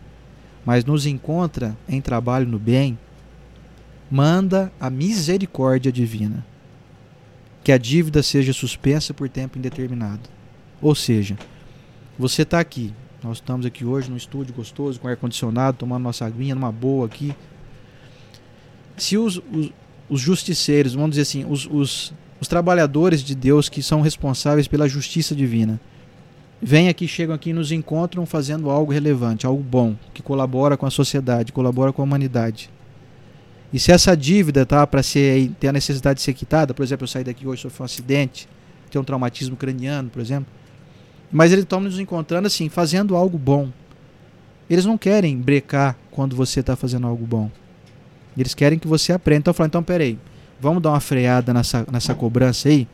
Speaker 4: mas nos encontra em trabalho no bem, manda a misericórdia divina, que a dívida seja suspensa por tempo indeterminado. Ou seja, você está aqui, nós estamos aqui hoje num estúdio gostoso, com ar condicionado, tomando nossa aguinha numa boa aqui, se os, os, os justiceiros, vamos dizer assim, os, os, os trabalhadores de Deus que são responsáveis pela justiça divina, vêm aqui, chegam aqui e nos encontram fazendo algo relevante, algo bom, que colabora com a sociedade, colabora com a humanidade. E se essa dívida tá para ser ter a necessidade de ser quitada, por exemplo, eu saí daqui hoje sofri um acidente, tenho um traumatismo craniano, por exemplo, mas eles estão nos encontrando assim, fazendo algo bom. Eles não querem brecar quando você está fazendo algo bom. Eles querem que você aprenda. Então eu falo, então peraí, vamos dar uma freada nessa, nessa cobrança aí.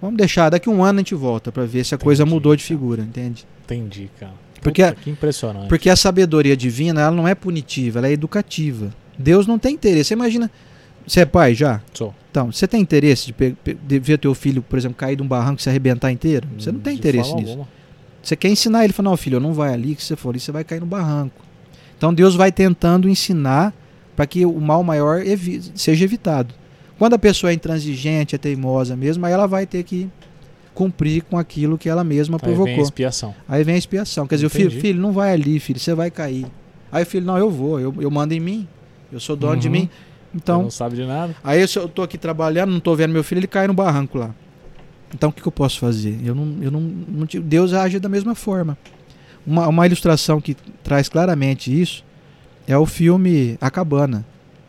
Speaker 4: Vamos deixar, daqui um ano a gente volta para ver se a coisa
Speaker 1: Entendi,
Speaker 4: mudou de
Speaker 1: cara.
Speaker 4: figura, entende?
Speaker 1: Entendi, cara.
Speaker 4: Porque
Speaker 1: que impressionante.
Speaker 4: Porque a sabedoria divina, ela não é punitiva, ela é educativa. Deus não tem interesse. Você imagina, você é pai já?
Speaker 1: Sou.
Speaker 4: Então, você tem interesse de, de ver teu filho, por exemplo, cair de um barranco e se arrebentar inteiro? Você não tem
Speaker 1: De
Speaker 4: interesse nisso.
Speaker 1: alguma.
Speaker 4: Você quer ensinar ele, fala, não, filho, não vai ali, que você for ali, você vai cair no barranco. Então Deus vai tentando ensinar para que o mal maior evi- seja evitado. Quando a pessoa é intransigente, é teimosa mesmo, aí ela vai ter que cumprir com aquilo que ela mesma
Speaker 1: Aí vem a
Speaker 4: provocou.
Speaker 1: expiação.
Speaker 4: Aí vem a expiação. Quer dizer, o filho,
Speaker 1: Entendi.
Speaker 4: filho, não vai ali, filho, você vai cair. Aí o filho, não, eu vou, eu, eu mando em mim, eu sou dono de
Speaker 1: Uhum.
Speaker 4: mim.
Speaker 1: Então,
Speaker 4: Então,
Speaker 1: não sabe de nada.
Speaker 4: Aí eu tô aqui trabalhando, não tô vendo meu filho, ele cai no barranco lá. Então o que, que eu posso fazer? Eu não, eu não, não Deus age da mesma forma. Uma, uma ilustração que traz claramente isso é o filme A Cabana.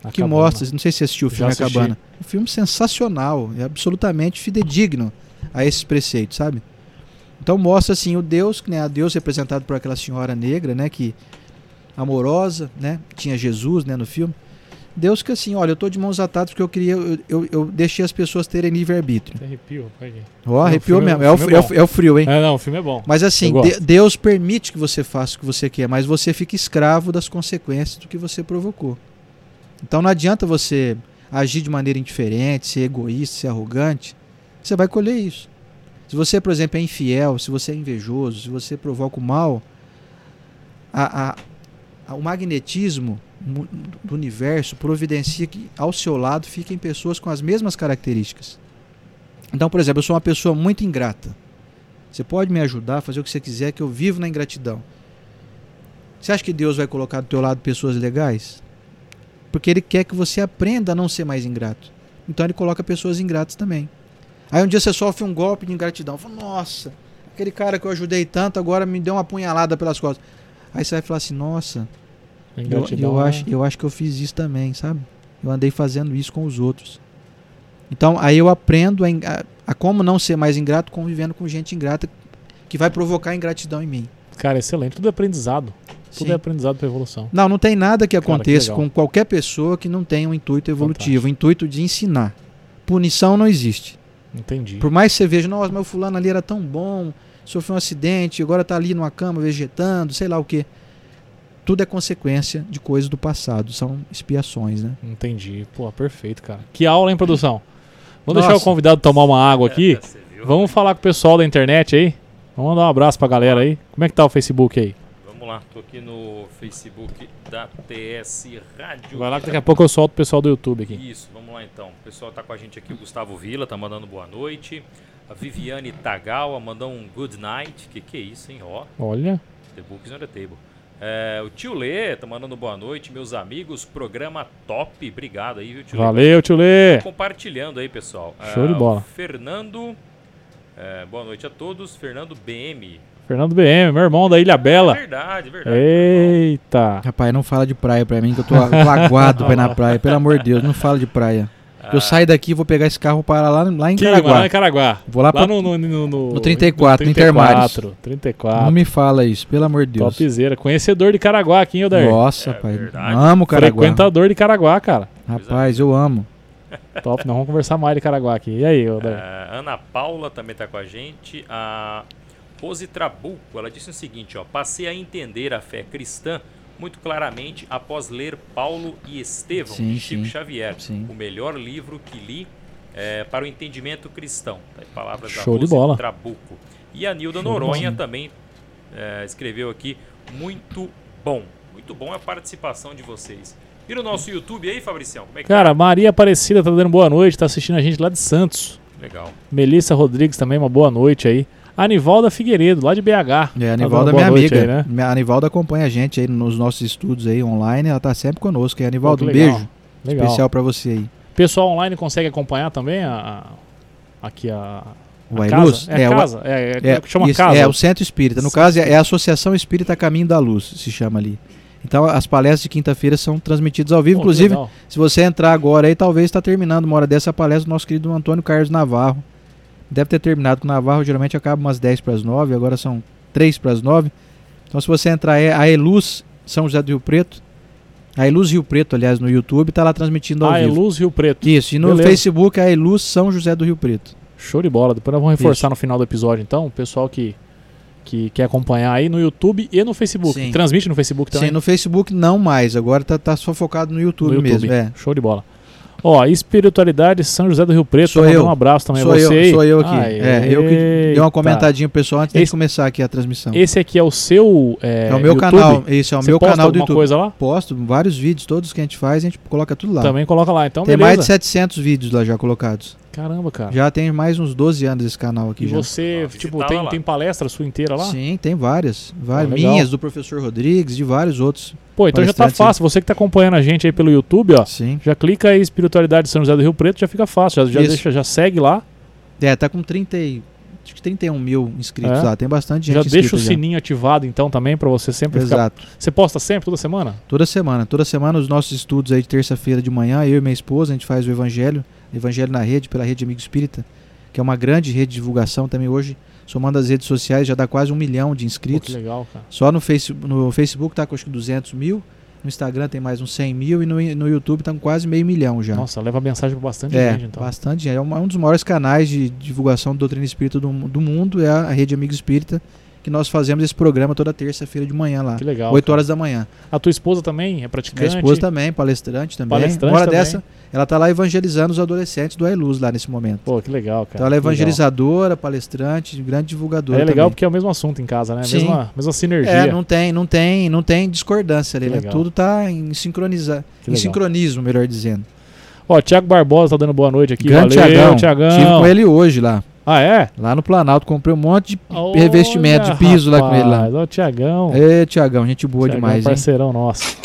Speaker 1: A
Speaker 4: que
Speaker 1: cabana.
Speaker 4: mostra, não sei se você assistiu o
Speaker 1: Já
Speaker 4: filme A
Speaker 1: assisti.
Speaker 4: Cabana. Um filme sensacional, é absolutamente fidedigno a esses preceitos, sabe? Então mostra assim o Deus, né, a Deus representado por aquela senhora negra, né, que amorosa, né, tinha Jesus, né, no filme. Deus que assim, olha, eu tô de mãos atadas porque eu queria, eu, eu, eu deixei as pessoas terem livre-arbítrio.
Speaker 1: Até arrepio. olha aqui.
Speaker 4: Ó, arrepiou
Speaker 1: é-
Speaker 4: mesmo, é o,
Speaker 1: é
Speaker 4: é o- é o frio, hein?
Speaker 1: É, não, o filme é bom.
Speaker 4: Mas assim, de- Deus permite que você faça o que você quer, mas você fica escravo das consequências do que você provocou. Então não adianta você agir de maneira indiferente, ser egoísta, ser arrogante. Você vai colher isso. Se você, por exemplo, é infiel, se você é invejoso, se você provoca o mal, a- a- a- o magnetismo do universo providencia que ao seu lado fiquem pessoas com as mesmas características. Então, por exemplo, eu sou uma pessoa muito ingrata. Você pode me ajudar a fazer o que você quiser, que eu vivo na ingratidão. Você acha que Deus vai colocar do teu lado pessoas legais? Porque Ele quer que você aprenda a não ser mais ingrato. Então Ele coloca pessoas ingratas também. Aí um dia você sofre um golpe de ingratidão. Fala, nossa, aquele cara que eu ajudei tanto agora me deu uma punhalada pelas costas. Aí você vai falar assim, nossa, eu,
Speaker 1: Ingratidão,
Speaker 4: eu
Speaker 1: né?
Speaker 4: acho, eu acho que eu fiz isso também, sabe? Eu andei fazendo isso com os outros. Então, aí eu aprendo a, a- a como não ser mais ingrato convivendo com gente ingrata que vai provocar ingratidão em mim.
Speaker 1: Cara, excelente. Tudo é aprendizado. Tudo
Speaker 4: Sim.
Speaker 1: é aprendizado pra evolução.
Speaker 4: Não, não tem nada que
Speaker 1: Cara, que
Speaker 4: aconteça
Speaker 1: legal.
Speaker 4: com qualquer pessoa que não tenha um intuito evolutivo,
Speaker 1: Fantástico.
Speaker 4: um intuito de ensinar. Punição não existe.
Speaker 1: Entendi.
Speaker 4: Por mais que você veja, nossa, meu fulano ali era tão bom, sofreu um acidente, agora tá ali numa cama vegetando, sei lá o quê. Tudo é consequência de coisas do passado, são expiações, né?
Speaker 1: Entendi. Pô, perfeito, cara. Que aula, hein, produção? Vamos deixar o
Speaker 4: Nossa.
Speaker 1: convidado tomar uma água aqui.
Speaker 3: É, você viu?
Speaker 1: Vamos falar com o pessoal da internet aí. Vamos mandar um abraço pra galera aí. Como é que tá o Facebook aí?
Speaker 3: Vamos lá, tô aqui no Facebook da TS Rádio.
Speaker 1: Vai lá que daqui a pouco eu solto o pessoal do YouTube aqui.
Speaker 3: Isso, vamos lá então. O pessoal tá com a gente aqui, o Gustavo Vila, tá mandando boa noite. A Viviane Tagawa mandou um good night. Que que é isso, hein? Ó,
Speaker 1: Olha.
Speaker 3: the book is on the table. É, o tio Lê tá mandando boa noite, meus amigos. Programa top. Obrigado aí, viu, tio Lê?
Speaker 1: Valeu, tio Lê.
Speaker 3: Compartilhando aí, pessoal.
Speaker 1: Show de
Speaker 3: o
Speaker 1: bola.
Speaker 3: Fernando. é, boa noite a todos. Fernando BM.
Speaker 1: Fernando BM, meu irmão da Ilha Bela.
Speaker 3: verdade, é verdade.
Speaker 1: Eita.
Speaker 4: Rapaz, não fala de praia pra mim, que eu tô, eu tô aguado pra ir na praia. Pelo amor de Deus, não fala de praia. Eu saio daqui, vou pegar esse carro para lá, lá em
Speaker 1: Que
Speaker 4: Caraguá.
Speaker 1: lá em Caraguá.
Speaker 4: Vou lá,
Speaker 1: Lá
Speaker 4: pra...
Speaker 1: no, no, no, no,
Speaker 4: no 34, no Intermares.
Speaker 1: 34.
Speaker 4: Não me fala isso, pelo amor de Deus.
Speaker 1: Topzera. Conhecedor de Caraguá aqui, hein, Odair?
Speaker 4: Nossa,
Speaker 3: É
Speaker 4: pai.
Speaker 3: verdade.
Speaker 4: Amo Caraguá.
Speaker 1: Frequentador de Caraguá, cara.
Speaker 4: Rapaz, eu amo.
Speaker 1: Top, nós vamos conversar mais de Caraguá aqui. E aí, Odair?
Speaker 3: É, Ana Paula também está com a gente. A Rose Trabuco, ela disse o seguinte, ó, passei a entender a fé cristã muito claramente após ler Paulo e Estevão,
Speaker 4: Sim,
Speaker 3: de Chico
Speaker 4: sim,
Speaker 3: Xavier,
Speaker 4: sim.
Speaker 3: o melhor livro que li é, para o entendimento cristão. Tá palavras
Speaker 1: Show
Speaker 3: da
Speaker 1: de
Speaker 3: Rose
Speaker 1: bola.
Speaker 3: Trabuco. E a Nilda
Speaker 1: Show de
Speaker 3: Noronha também é, escreveu aqui, muito bom. Muito bom a participação de vocês. E no nosso YouTube aí, Fabricião, como é que
Speaker 1: Cara, Maria Aparecida tá dando boa noite, tá assistindo a gente lá de Santos.
Speaker 3: tá? Legal.
Speaker 1: Melissa Rodrigues também, uma boa noite aí. Anivalda Figueiredo, lá de BH.
Speaker 4: É, a
Speaker 1: Tá dando
Speaker 4: Anivalda é minha amiga.
Speaker 1: aí, né?
Speaker 4: A Anivalda acompanha a gente aí nos nossos estudos aí online. Ela tá sempre conosco. E Anivalda, um beijo
Speaker 1: Legal.
Speaker 4: especial pra você aí.
Speaker 1: Pessoal online consegue acompanhar também a, a- aqui a,
Speaker 4: O
Speaker 1: a casa? É, a
Speaker 4: o-
Speaker 1: casa, é, é,
Speaker 4: É,
Speaker 1: chama
Speaker 4: isso,
Speaker 1: casa.
Speaker 4: é o Centro Espírita. No
Speaker 1: Centro
Speaker 4: caso, é é a Associação Espírita Caminho da Luz, se chama ali. Então, as palestras de quinta-feira são transmitidas ao vivo.
Speaker 1: Pô,
Speaker 4: Inclusive, se você entrar agora aí, talvez está terminando uma hora dessa palestra do nosso querido Antônio Carlos Navarro. Deve ter terminado com o Navarro, geralmente acaba umas 10 para as 9, agora são 3 para as 9. Então, se você entrar, é a Eluz São José do Rio Preto. A Eluz Rio Preto, aliás, no YouTube, está lá transmitindo ao
Speaker 1: Ah,
Speaker 4: vivo.
Speaker 1: Eluz Rio Preto.
Speaker 4: Isso, e no
Speaker 1: Beleza.
Speaker 4: Facebook é a Eluz São José do Rio Preto.
Speaker 1: Show de bola. Depois nós vamos reforçar
Speaker 4: Isso.
Speaker 1: no final do episódio, então. O pessoal que, que quer acompanhar aí no YouTube e no Facebook.
Speaker 4: Sim.
Speaker 1: Transmite no Facebook também.
Speaker 4: Sim, no Facebook não mais, agora tá, tá só focado no YouTube,
Speaker 1: no YouTube.
Speaker 4: mesmo. É.
Speaker 1: Show de bola. Ó, Espiritualidade São José do Rio Preto.
Speaker 4: Sou eu.
Speaker 1: Um abraço também
Speaker 4: Sou
Speaker 1: a você
Speaker 4: eu,
Speaker 1: aí.
Speaker 4: sou eu aqui.
Speaker 1: Aê,
Speaker 4: é, eu que dei uma comentadinha pro pessoal antes de
Speaker 1: Esse-
Speaker 4: começar aqui a transmissão.
Speaker 1: Esse aqui é o seu. É,
Speaker 4: é o meu
Speaker 1: YouTube?
Speaker 4: canal, isso é o
Speaker 1: Você
Speaker 4: meu canal do
Speaker 1: alguma
Speaker 4: YouTube.
Speaker 1: coisa lá?
Speaker 4: Posto vários vídeos, todos que a gente faz, a gente coloca tudo lá.
Speaker 1: Também coloca lá. Então,
Speaker 4: tem
Speaker 1: beleza.
Speaker 4: mais de 700 vídeos lá já colocados.
Speaker 1: Caramba, cara.
Speaker 4: Já tem mais uns 12 anos esse canal aqui
Speaker 1: e
Speaker 4: já.
Speaker 1: você,
Speaker 3: Ó,
Speaker 1: tipo, tem,
Speaker 3: lá.
Speaker 1: tem palestra sua inteira lá?
Speaker 4: Sim, tem várias. várias
Speaker 1: legal.
Speaker 4: minhas, do professor Rodrigues, de vários outros.
Speaker 1: Pô, então já tá fácil. Você que tá acompanhando a gente aí pelo YouTube, ó.
Speaker 4: Sim.
Speaker 1: Já clica aí Espiritualidade de São José do Rio Preto, já fica fácil. Já, já, deixa, já segue lá.
Speaker 4: É, tá com 30 e acho que 31 mil inscritos
Speaker 1: É?
Speaker 4: lá. Tem bastante gente
Speaker 1: Já deixa o
Speaker 4: já.
Speaker 1: sininho ativado então também pra você sempre ficar.
Speaker 4: Exato.
Speaker 1: Você posta sempre, toda semana?
Speaker 4: Toda semana. Toda semana os nossos estudos aí de terça-feira de manhã, eu e minha esposa, a gente faz o Evangelho, Evangelho na Rede, pela Rede Amigo Espírita, que é uma grande rede de divulgação também hoje. Somando as redes sociais, já dá quase um milhão de
Speaker 1: Pô,
Speaker 4: inscritos.
Speaker 1: que legal, cara.
Speaker 4: Só no, face, no Facebook tá com acho que 200 mil, no Instagram tem mais uns 100 mil e no, no YouTube tá com quase meio milhão já.
Speaker 1: Nossa, leva mensagem pra bastante
Speaker 4: é,
Speaker 1: gente então.
Speaker 4: bastante. É uma- um dos maiores canais de divulgação da doutrina espírita do, do mundo, é a, a Rede Amigo Espírita, que nós fazemos esse programa toda terça-feira de manhã lá.
Speaker 1: Que legal.
Speaker 4: 8
Speaker 1: cara.
Speaker 4: horas da manhã.
Speaker 1: A tua esposa também é
Speaker 4: Minha
Speaker 1: praticante?
Speaker 4: esposa também, palestrante também.
Speaker 1: Palestrante
Speaker 4: Uma hora
Speaker 1: também.
Speaker 4: dessa, ela tá lá evangelizando os adolescentes do Ailuz lá nesse momento.
Speaker 1: Pô, que legal, cara.
Speaker 4: então ela é
Speaker 1: que legal.
Speaker 4: evangelizadora, palestrante, grande divulgadora
Speaker 1: É legal porque é o mesmo assunto em casa, né?
Speaker 4: Sim.
Speaker 1: Mesma, mesma sinergia.
Speaker 4: É, não tem, não tem, não tem discordância ali, né? Tudo tá em sincronizar, em sincronismo, melhor dizendo.
Speaker 1: Ó, Thiago Barbosa tá dando boa noite aqui.
Speaker 4: Grande
Speaker 1: Valeu,
Speaker 4: Tiagão.
Speaker 1: Thiagão.
Speaker 4: Tive com ele hoje lá,
Speaker 1: Ah, é?
Speaker 4: lá no Planalto, comprei um monte de
Speaker 1: Olha,
Speaker 4: revestimento de piso lá com ele lá.
Speaker 1: rapaz, Ó, o Thiagão.
Speaker 4: Ê, Tiagão, gente boa
Speaker 1: Thiagão,
Speaker 4: demais, hein?
Speaker 1: parceirão nosso.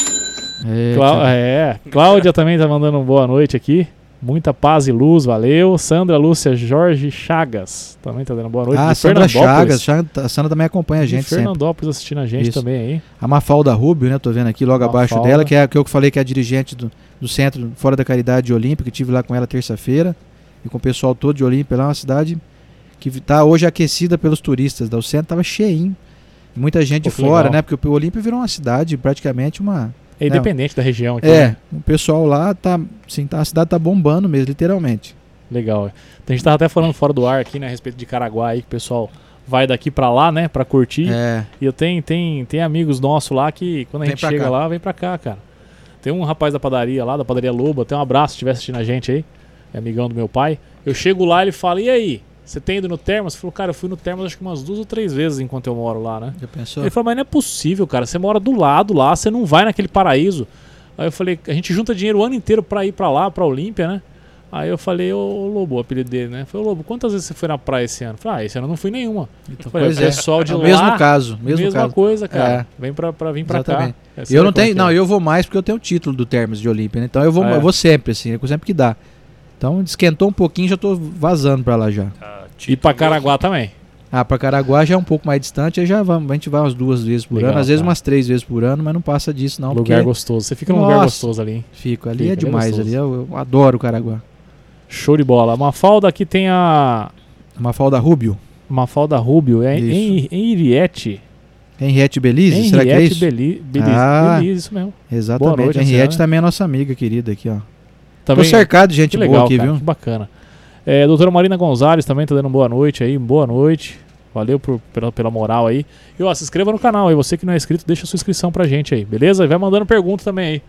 Speaker 4: É,
Speaker 1: Clá- é, Cláudia também tá mandando um boa noite aqui. Muita paz e luz, valeu. Sandra Lúcia Jorge Chagas também tá dando boa noite.
Speaker 4: Ah,
Speaker 1: de
Speaker 4: Sandra. Chagas, a Sandra também acompanha a
Speaker 1: De
Speaker 4: gente sempre.
Speaker 1: Fernandópolis assistindo a gente
Speaker 4: Isso.
Speaker 1: também aí.
Speaker 4: A Mafalda Rubio, né? Tô vendo aqui logo abaixo
Speaker 1: Mafalda.
Speaker 4: dela, que é que eu falei que é a dirigente do, do centro Fora da Caridade de Olímpia, que tive lá com ela terça-feira. E com o pessoal todo de Olímpia, lá é uma cidade que está hoje aquecida pelos turistas. Da, o centro tava cheinho. E muita gente
Speaker 1: Pô,
Speaker 4: de fora,
Speaker 1: legal.
Speaker 4: né? Porque o Olímpia virou uma cidade, praticamente uma.
Speaker 1: É independente da região aqui.
Speaker 4: É,
Speaker 1: né?
Speaker 4: o pessoal lá tá. Assim, tá, a cidade tá bombando mesmo, literalmente.
Speaker 1: Legal. A gente tava até falando fora do ar aqui, né, a respeito de Caraguá aí, que o pessoal vai daqui pra lá, né, pra curtir.
Speaker 4: É.
Speaker 1: E eu tenho, tem, tem amigos nossos lá que quando a
Speaker 4: Vem
Speaker 1: gente chega
Speaker 4: cá.
Speaker 1: lá, vem pra cá, cara. Tem um rapaz da padaria lá, da padaria Lobo, até um abraço se estiver assistindo a gente aí. É amigão do meu pai. Eu chego lá, ele fala, e aí? Você tem ido no Termas? Eu falo, cara, eu fui no Termas acho que umas duas ou três vezes enquanto eu moro lá, né?
Speaker 4: Já pensou?
Speaker 1: Ele falou, mas não é possível, cara. Você mora do lado lá, você não vai naquele paraíso. Aí eu falei, a gente junta dinheiro o ano inteiro pra ir pra lá, pra Olímpia, né? Aí eu falei, ô Lobo, o apelido dele, né? Falei, ô Lobo, quantas vezes você foi na praia esse ano? Eu falei, ah, esse ano eu não fui nenhuma.
Speaker 4: Então,
Speaker 1: Falei,
Speaker 4: pois
Speaker 1: o
Speaker 4: é.
Speaker 1: pessoal de
Speaker 4: É o
Speaker 1: lá.
Speaker 4: mesmo caso, mesmo
Speaker 1: mesma
Speaker 4: caso.
Speaker 1: coisa, cara.
Speaker 4: É.
Speaker 1: Vem pra, pra vir pra
Speaker 4: Exatamente.
Speaker 1: cá. É,
Speaker 4: Eu não
Speaker 1: é
Speaker 4: tenho, não,
Speaker 1: é.
Speaker 4: eu vou mais porque eu tenho o título do Termos de Olímpia, né? Então eu vou,
Speaker 1: é?
Speaker 4: eu vou sempre, assim, é sempre que dá. Então esquentou um pouquinho, já tô vazando pra lá já.
Speaker 3: Ah,
Speaker 1: E pra Caraguá também.
Speaker 4: Ah, pra Caraguá já é um pouco mais distante, aí já vamos, a gente vai umas duas vezes por
Speaker 1: Legal,
Speaker 4: ano, às vezes
Speaker 1: cara.
Speaker 4: umas três vezes por ano, mas não passa disso não,
Speaker 1: lugar
Speaker 4: porque
Speaker 1: gostoso. Você fica num lugar
Speaker 4: Nossa.
Speaker 1: gostoso ali, hein?
Speaker 4: fico ali
Speaker 1: Fica,
Speaker 4: é
Speaker 1: ali é
Speaker 4: demais, ali eu, eu adoro o Caraguá.
Speaker 1: Show de bola. Mafalda aqui tem a.
Speaker 4: Mafalda Rubio,
Speaker 1: Mafalda Rubio. É
Speaker 4: Isso.
Speaker 1: em, em Iriete.
Speaker 4: Henriette Belize, será que é
Speaker 1: Henriette
Speaker 4: isso?
Speaker 1: Beli- Belize.
Speaker 4: Ah.
Speaker 1: Belize, isso mesmo. Boa
Speaker 4: Exatamente,
Speaker 1: noite,
Speaker 4: Henriette também é nossa amiga querida aqui, ó.
Speaker 1: Também,
Speaker 4: Tô cercado de gente
Speaker 1: que
Speaker 4: boa
Speaker 1: legal,
Speaker 4: aqui,
Speaker 1: cara,
Speaker 4: viu?
Speaker 1: Que bacana. É, doutora Marina Gonzalez também tá dando boa noite aí. Boa noite. Valeu por- pela, pela moral aí. E ó, se inscreva no canal aí. Você que não é inscrito, deixa sua inscrição pra gente aí, beleza? E vai mandando pergunta também aí.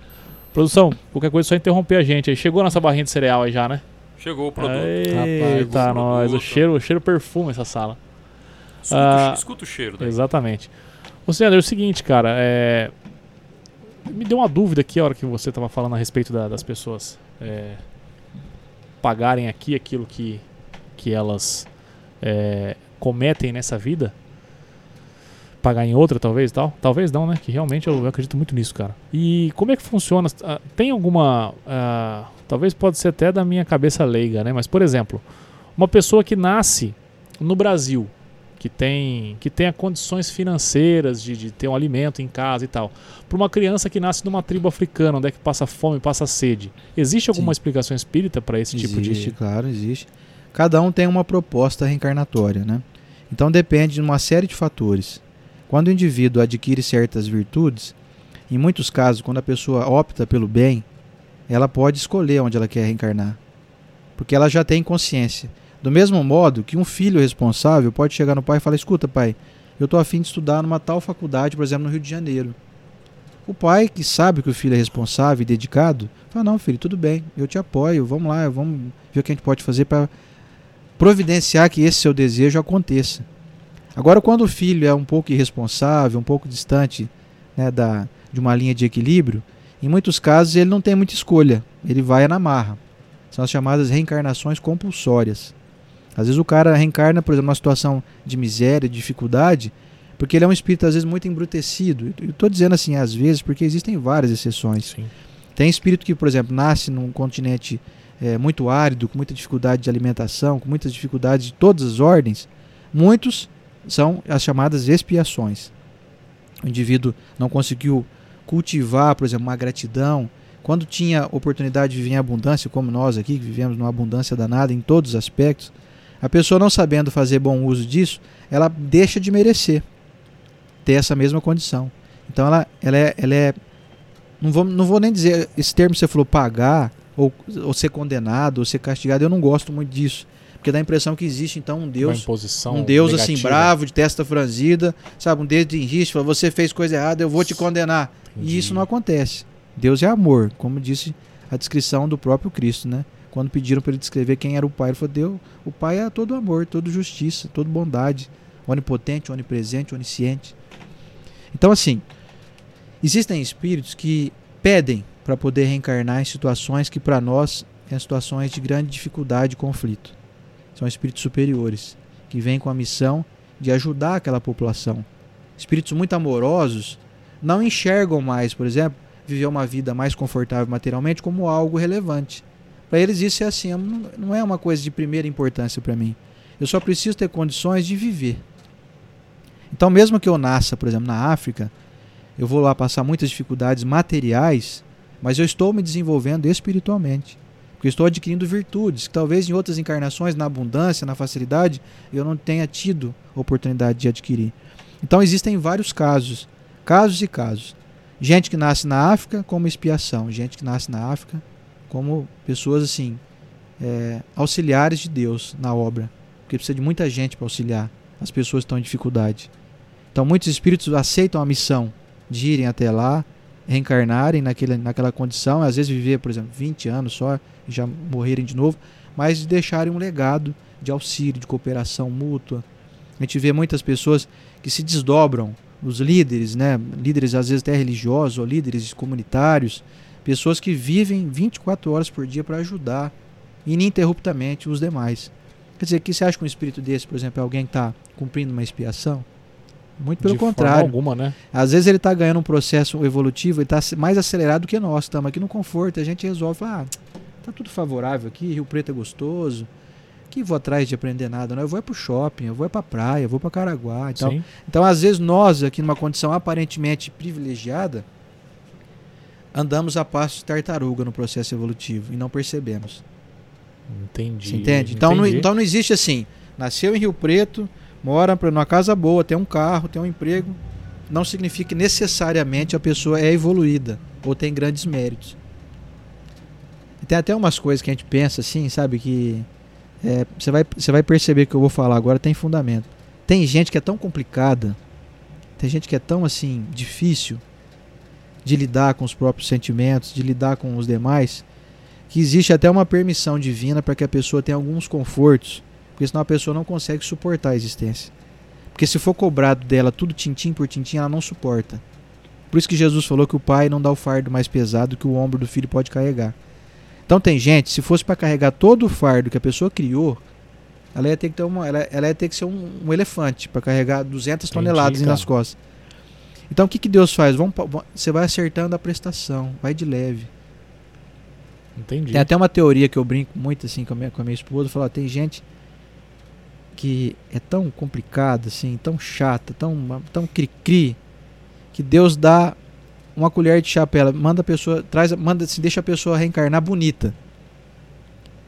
Speaker 1: Produção, qualquer coisa é só interromper a gente aí. Chegou nossa barrinha de cereal aí já, né?
Speaker 3: Chegou o produto.
Speaker 1: Eita,
Speaker 3: Rapaz, o
Speaker 1: nós. O cheiro, o cheiro perfume essa sala.
Speaker 3: Escuta,
Speaker 1: Ah,
Speaker 3: escuta o cheiro daí.
Speaker 1: Exatamente. Ô, Sandro, é o seguinte, cara. É... Me deu uma dúvida aqui a hora que você tava falando a respeito da- das pessoas é, pagarem aqui aquilo que, que elas é, cometem nessa vida. Pagar em outra, talvez tal. Talvez não, né? Que realmente eu acredito muito nisso, cara. E como é que funciona? Ah, Tem alguma. ah, talvez pode ser até da minha cabeça leiga, né? Mas, por exemplo, uma pessoa que nasce no Brasil, que tem que tenha condições financeiras de, de ter um alimento em casa e tal, para uma criança que nasce numa tribo africana, onde é que passa fome, passa sede, existe alguma
Speaker 4: Sim.
Speaker 1: explicação espírita para esse tipo
Speaker 4: existe,
Speaker 1: de
Speaker 4: claro, existe. Cada um tem uma proposta reencarnatória, né? Então depende de uma série de fatores. Quando o indivíduo adquire certas virtudes, em muitos casos, quando a pessoa opta pelo bem, ela pode escolher onde ela quer reencarnar. Porque ela já tem consciência. Do mesmo modo que um filho responsável pode chegar no pai e falar: Escuta, pai, eu estou afim de estudar numa tal faculdade, por exemplo, no Rio de Janeiro. O pai, que sabe que o filho é responsável e dedicado, fala: Não, filho, tudo bem, eu te apoio, vamos lá, vamos ver o que a gente pode fazer para providenciar que esse seu desejo aconteça. Agora, quando o filho é um pouco irresponsável, um pouco distante né, da, de uma linha de equilíbrio, em muitos casos ele não tem muita escolha, ele vai na marra. São as chamadas reencarnações compulsórias. Às vezes o cara reencarna, por exemplo, numa situação de miséria, de dificuldade, porque ele é um espírito às vezes muito embrutecido. Eu estou dizendo assim às vezes porque existem várias exceções.
Speaker 1: Sim.
Speaker 4: Tem espírito que, por exemplo, nasce num continente eh, muito árido, com muita dificuldade de alimentação, com muitas dificuldades de todas as ordens, Muitos são as chamadas expiações. O indivíduo não conseguiu cultivar, por exemplo, uma gratidão. Quando tinha oportunidade de viver em abundância, como nós aqui, que vivemos numa abundância danada em todos os aspectos, a pessoa não sabendo fazer bom uso disso, ela deixa de merecer ter essa mesma condição. Então ela, ela é. Ela é não, vou, não vou nem dizer esse termo que você falou pagar, ou, ou ser condenado, ou ser castigado, eu não gosto muito disso. Porque dá a impressão que existe então um Deus, um Deus negativa. assim bravo, de testa franzida, sabe, um Deus de fala, você fez coisa errada, eu vou te condenar. Entendi. E isso não acontece. Deus é amor, como disse a descrição do próprio Cristo, né? Quando pediram para ele descrever quem era o Pai, ele falou: Deus, o Pai é todo amor, todo justiça, toda bondade, onipotente, onipresente, onisciente. Então, assim, existem espíritos que pedem para poder reencarnar em situações que para nós são situações de grande dificuldade e conflito. São espíritos superiores que vêm com a missão de ajudar aquela população. Espíritos muito amorosos não enxergam mais, por exemplo, viver uma vida mais confortável materialmente como algo relevante. Para eles isso é assim, não é uma coisa de primeira importância para mim. Eu só preciso ter condições de viver. Então, mesmo que eu nasça, por exemplo, na África, eu vou lá passar muitas dificuldades materiais, mas eu estou me desenvolvendo espiritualmente. Porque eu estou adquirindo virtudes que talvez em outras encarnações, na abundância, na facilidade, eu não tenha tido oportunidade de adquirir. Então existem vários casos, casos e casos. Gente que nasce na África como expiação, gente que nasce na África como pessoas assim, é, auxiliares de Deus na obra. Porque precisa de muita gente para auxiliar as pessoas que estão em dificuldade. Então muitos espíritos aceitam a missão de irem até lá, reencarnarem naquele, naquela condição, às vezes viver, por exemplo, 20 anos só e já morrerem de novo, mas deixarem um legado de auxílio, de cooperação mútua. A gente vê muitas pessoas que se desdobram, os líderes, né, líderes às vezes até religiosos ou líderes comunitários, pessoas que vivem 24 horas por dia para ajudar ininterruptamente os demais. Quer dizer, que você acha que um espírito desse, por exemplo, é alguém que está cumprindo uma expiação? Muito pelo
Speaker 1: de
Speaker 4: contrário.
Speaker 1: alguma, né?
Speaker 4: Às vezes ele está ganhando um processo evolutivo e está mais acelerado do que nós. Estamos aqui no conforto. A gente resolve falar, ah, tá tudo favorável aqui, Rio Preto é gostoso. Que vou atrás de aprender nada, não. Eu vou é pro shopping, eu vou é pra praia, eu vou para Caraguá e tal. Então, às vezes, nós, aqui numa condição aparentemente privilegiada, andamos a passo de tartaruga no processo evolutivo e não percebemos.
Speaker 1: Entendi.
Speaker 4: Você entende? Então, Não, então não existe assim. Nasceu em Rio Preto, mora numa casa boa, tem um carro, tem um emprego. Não significa que necessariamente a pessoa é evoluída ou tem grandes méritos. E tem até umas coisas que a gente pensa assim, sabe? Que é, você, vai, você vai perceber que eu vou falar agora tem fundamento. Tem gente que é tão complicada, tem gente que é tão assim difícil de lidar com os próprios sentimentos, de lidar com os demais, que existe até uma permissão divina para que a pessoa tenha alguns confortos, porque senão a pessoa não consegue suportar a existência. Porque se for cobrado dela tudo tintim por tintim, ela não suporta. Por isso que Jesus falou que o pai não dá o fardo mais pesado que o ombro do filho pode carregar. Então tem gente, se fosse para carregar todo o fardo que a pessoa criou, ela ia ter que ter uma, ela, ela ia ter que ser um, um elefante para carregar 200 Entendi, toneladas cara. nas costas. Então o que, que Deus faz? Vamos, você vai acertando a prestação, vai de leve.
Speaker 1: Entendi.
Speaker 4: Tem até uma teoria que eu brinco muito assim com a minha, com a minha esposa, falar, tem gente que é tão complicada assim, tão chata, tão tão cri-cri, que Deus dá uma colher de chá pra ela, manda a pessoa, traz, manda assim, deixa a pessoa reencarnar bonita.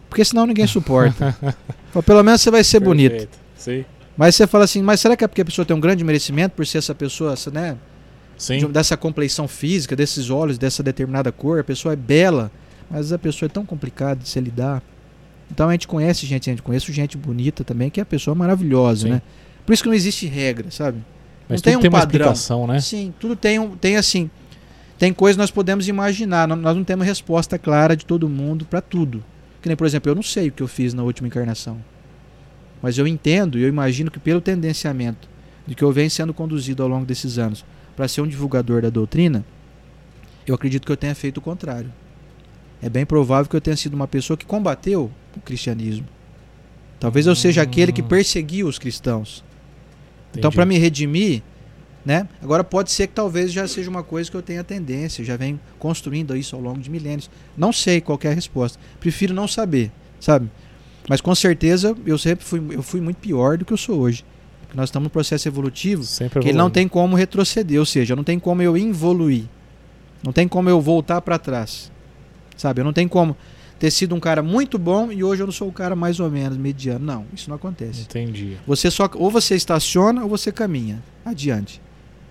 Speaker 4: Porque senão ninguém suporta. Fala, Pelo menos você vai ser bonito.
Speaker 1: Sim.
Speaker 4: Mas você fala assim, mas será que é porque a pessoa tem um grande merecimento por ser essa pessoa, essa, né?
Speaker 1: Sim.
Speaker 4: De, dessa compleição física, desses olhos, dessa determinada cor, a pessoa é bela, mas a pessoa é tão complicada de se lidar. Então a gente conhece gente, a gente conhece gente bonita também, que é a pessoa maravilhosa, Sim. né? Por isso que não existe regra, sabe?
Speaker 1: Mas
Speaker 4: não tem um
Speaker 1: tem
Speaker 4: padrão.
Speaker 1: Uma né?
Speaker 4: Sim, tudo tem um, tem assim, tem coisas que nós podemos imaginar, nós não temos resposta clara de todo mundo para tudo. Que nem, por exemplo, eu não sei o que eu fiz na última encarnação. Mas eu entendo e eu imagino que pelo tendenciamento de que eu venho sendo conduzido ao longo desses anos para ser um divulgador da doutrina, eu acredito que eu tenha feito o contrário. É bem provável que eu tenha sido uma pessoa que combateu o cristianismo. Talvez eu seja aquele que hum. perseguiu os cristãos. Então, Entendi. Então, para me redimir, né? Agora pode ser que talvez já seja uma coisa que eu tenha tendência, já venho construindo isso ao longo de milênios. Não sei qual é a resposta. Prefiro não saber, sabe? Mas com certeza eu sempre fui, eu fui muito pior do que eu sou hoje. que nós estamos no processo evolutivo
Speaker 1: Sempre
Speaker 4: que ele não tem como retroceder, ou seja, não tem como eu evoluir. Não tem como eu voltar para trás. Sabe? Eu não tenho como ter sido um cara muito bom e hoje eu não sou o cara mais ou menos mediano. Não, isso não acontece.
Speaker 1: Entendi.
Speaker 4: Você só ou você estaciona ou você caminha adiante.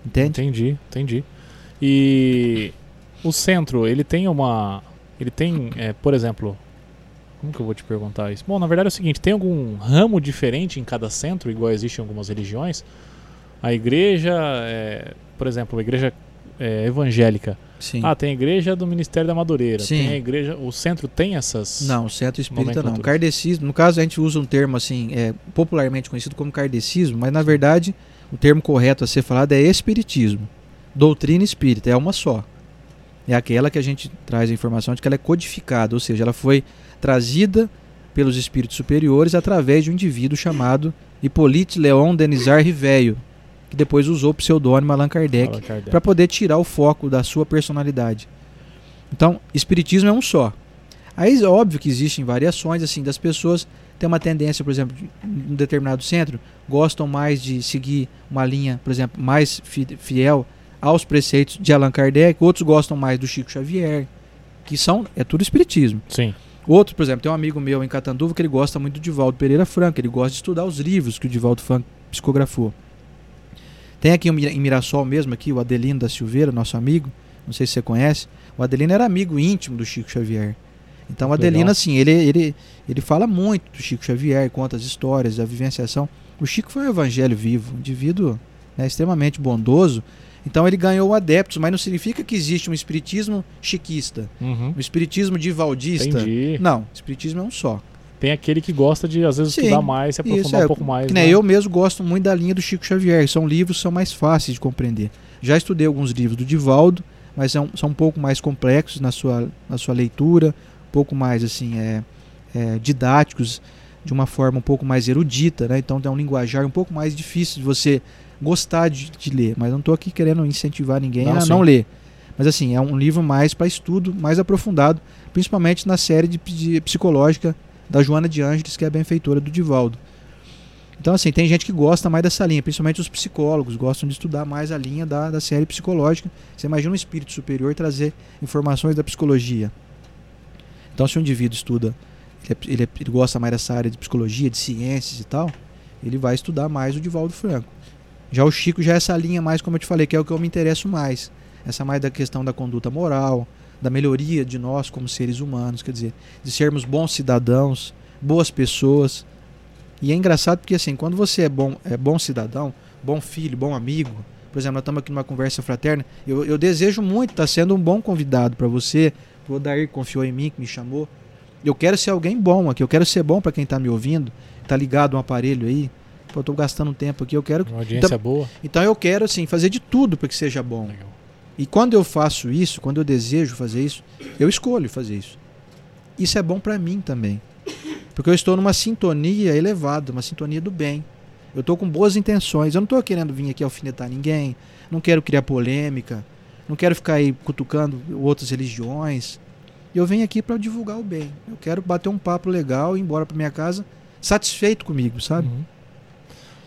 Speaker 4: Entende?
Speaker 1: Entendi, entendi. E o centro, ele tem uma. Ele tem, é, por exemplo. Como que eu vou te perguntar isso? Bom, na verdade é o seguinte: tem algum ramo diferente em cada centro, igual existe em algumas religiões? A igreja, é, por exemplo, a igreja é, evangélica.
Speaker 4: Sim.
Speaker 1: Ah, tem a igreja do Ministério da Madureira.
Speaker 4: Sim.
Speaker 1: Tem a igreja. O centro tem essas.
Speaker 4: Não, o centro espírita não. Kardecismo, no caso a gente usa um termo assim, é, popularmente conhecido como kardecismo, mas na verdade o termo correto a ser falado é espiritismo. Doutrina espírita, é uma só. É aquela que a gente traz a informação de que ela é codificada, ou seja, ela foi trazida pelos espíritos superiores através de um indivíduo chamado Hippolyte Léon Denisard Riveio, que depois usou o pseudônimo Allan Kardec
Speaker 1: Kardec.
Speaker 4: para poder tirar o foco da sua personalidade. Então, espiritismo é um só. Aí é óbvio que existem variações assim das pessoas têm uma tendência, por exemplo, de um determinado centro gostam mais de seguir uma linha, por exemplo, mais fi- fiel aos preceitos de Allan Kardec, outros gostam mais do Chico Xavier, que são é tudo espiritismo.
Speaker 1: Sim.
Speaker 4: Outro, por exemplo, tem um amigo meu em Catanduva que ele gosta muito do Divaldo Pereira Franco, ele gosta de estudar os livros que o Divaldo Franco psicografou. Tem aqui em Mirassol mesmo, aqui, o Adelino da Silveira, nosso amigo, não sei se você conhece. O Adelino era amigo íntimo do Chico Xavier. Então o Adelino,
Speaker 1: legal.
Speaker 4: assim, ele, ele, ele fala muito do Chico Xavier, conta as histórias, a vivenciação. O Chico foi um evangelho vivo, um indivíduo né, extremamente bondoso. Então ele ganhou adeptos, mas não significa que existe um espiritismo chiquista,
Speaker 1: Uhum.
Speaker 4: um espiritismo divaldista.
Speaker 1: Entendi.
Speaker 4: Não, espiritismo é um só.
Speaker 1: Tem aquele que gosta de, às vezes,
Speaker 4: Sim,
Speaker 1: estudar mais, se
Speaker 4: Isso,
Speaker 1: aprofundar
Speaker 4: é,
Speaker 1: um pouco mais. Né?
Speaker 4: eu mesmo gosto muito da linha do Chico Xavier. São livros que são mais fáceis de compreender. Já estudei alguns livros do Divaldo, mas são, são um pouco mais complexos na sua, na sua leitura, um pouco mais assim, é, é, didáticos, de uma forma um pouco mais erudita, né? Então tem um linguajar um pouco mais difícil de você gostar de, de ler. Mas não estou aqui querendo incentivar ninguém
Speaker 1: Não,
Speaker 4: a
Speaker 1: sim.
Speaker 4: não ler. Mas assim, é um livro mais para estudo, mais aprofundado, principalmente na série de, de psicológica da Joana de Ângeles, que é a benfeitora do Divaldo. Então, assim, tem gente que gosta mais dessa linha, principalmente os psicólogos, gostam de estudar mais a linha da, da série psicológica. Você imagina um espírito superior trazer informações da psicologia. Então, se um indivíduo estuda, ele, é- ele, é- ele gosta mais dessa área de psicologia, de ciências e tal, ele vai estudar mais o Divaldo Franco. Já o Chico já é essa linha mais, como eu te falei, que é o que eu me interesso mais. Essa mais da questão da conduta moral, da melhoria de nós como seres humanos, quer dizer, de sermos bons cidadãos, boas pessoas. E é engraçado porque assim, quando você é bom, é bom cidadão, bom filho, bom amigo, por exemplo, nós estamos aqui numa conversa fraterna, eu, eu desejo muito estar sendo um bom convidado para você, o Odair confiou em mim, que me chamou. Eu quero ser alguém bom aqui, eu quero ser bom para quem está me ouvindo, está ligado um aparelho aí. Pô, eu tô gastando tempo aqui, eu quero.
Speaker 1: Uma audiência
Speaker 4: Então-
Speaker 1: boa.
Speaker 4: Então eu quero assim fazer de tudo para que seja bom.
Speaker 1: Legal.
Speaker 4: E quando eu faço isso, quando eu desejo fazer isso, eu escolho fazer isso. Isso é bom para mim também. Porque eu estou numa sintonia elevada, uma sintonia do bem. Eu estou com boas intenções. Eu não estou querendo vir aqui alfinetar ninguém. Não quero criar polêmica. Não quero ficar aí cutucando outras religiões. Eu venho aqui para divulgar o bem. Eu quero bater um papo legal e ir embora para minha casa satisfeito comigo, sabe?
Speaker 1: Uhum.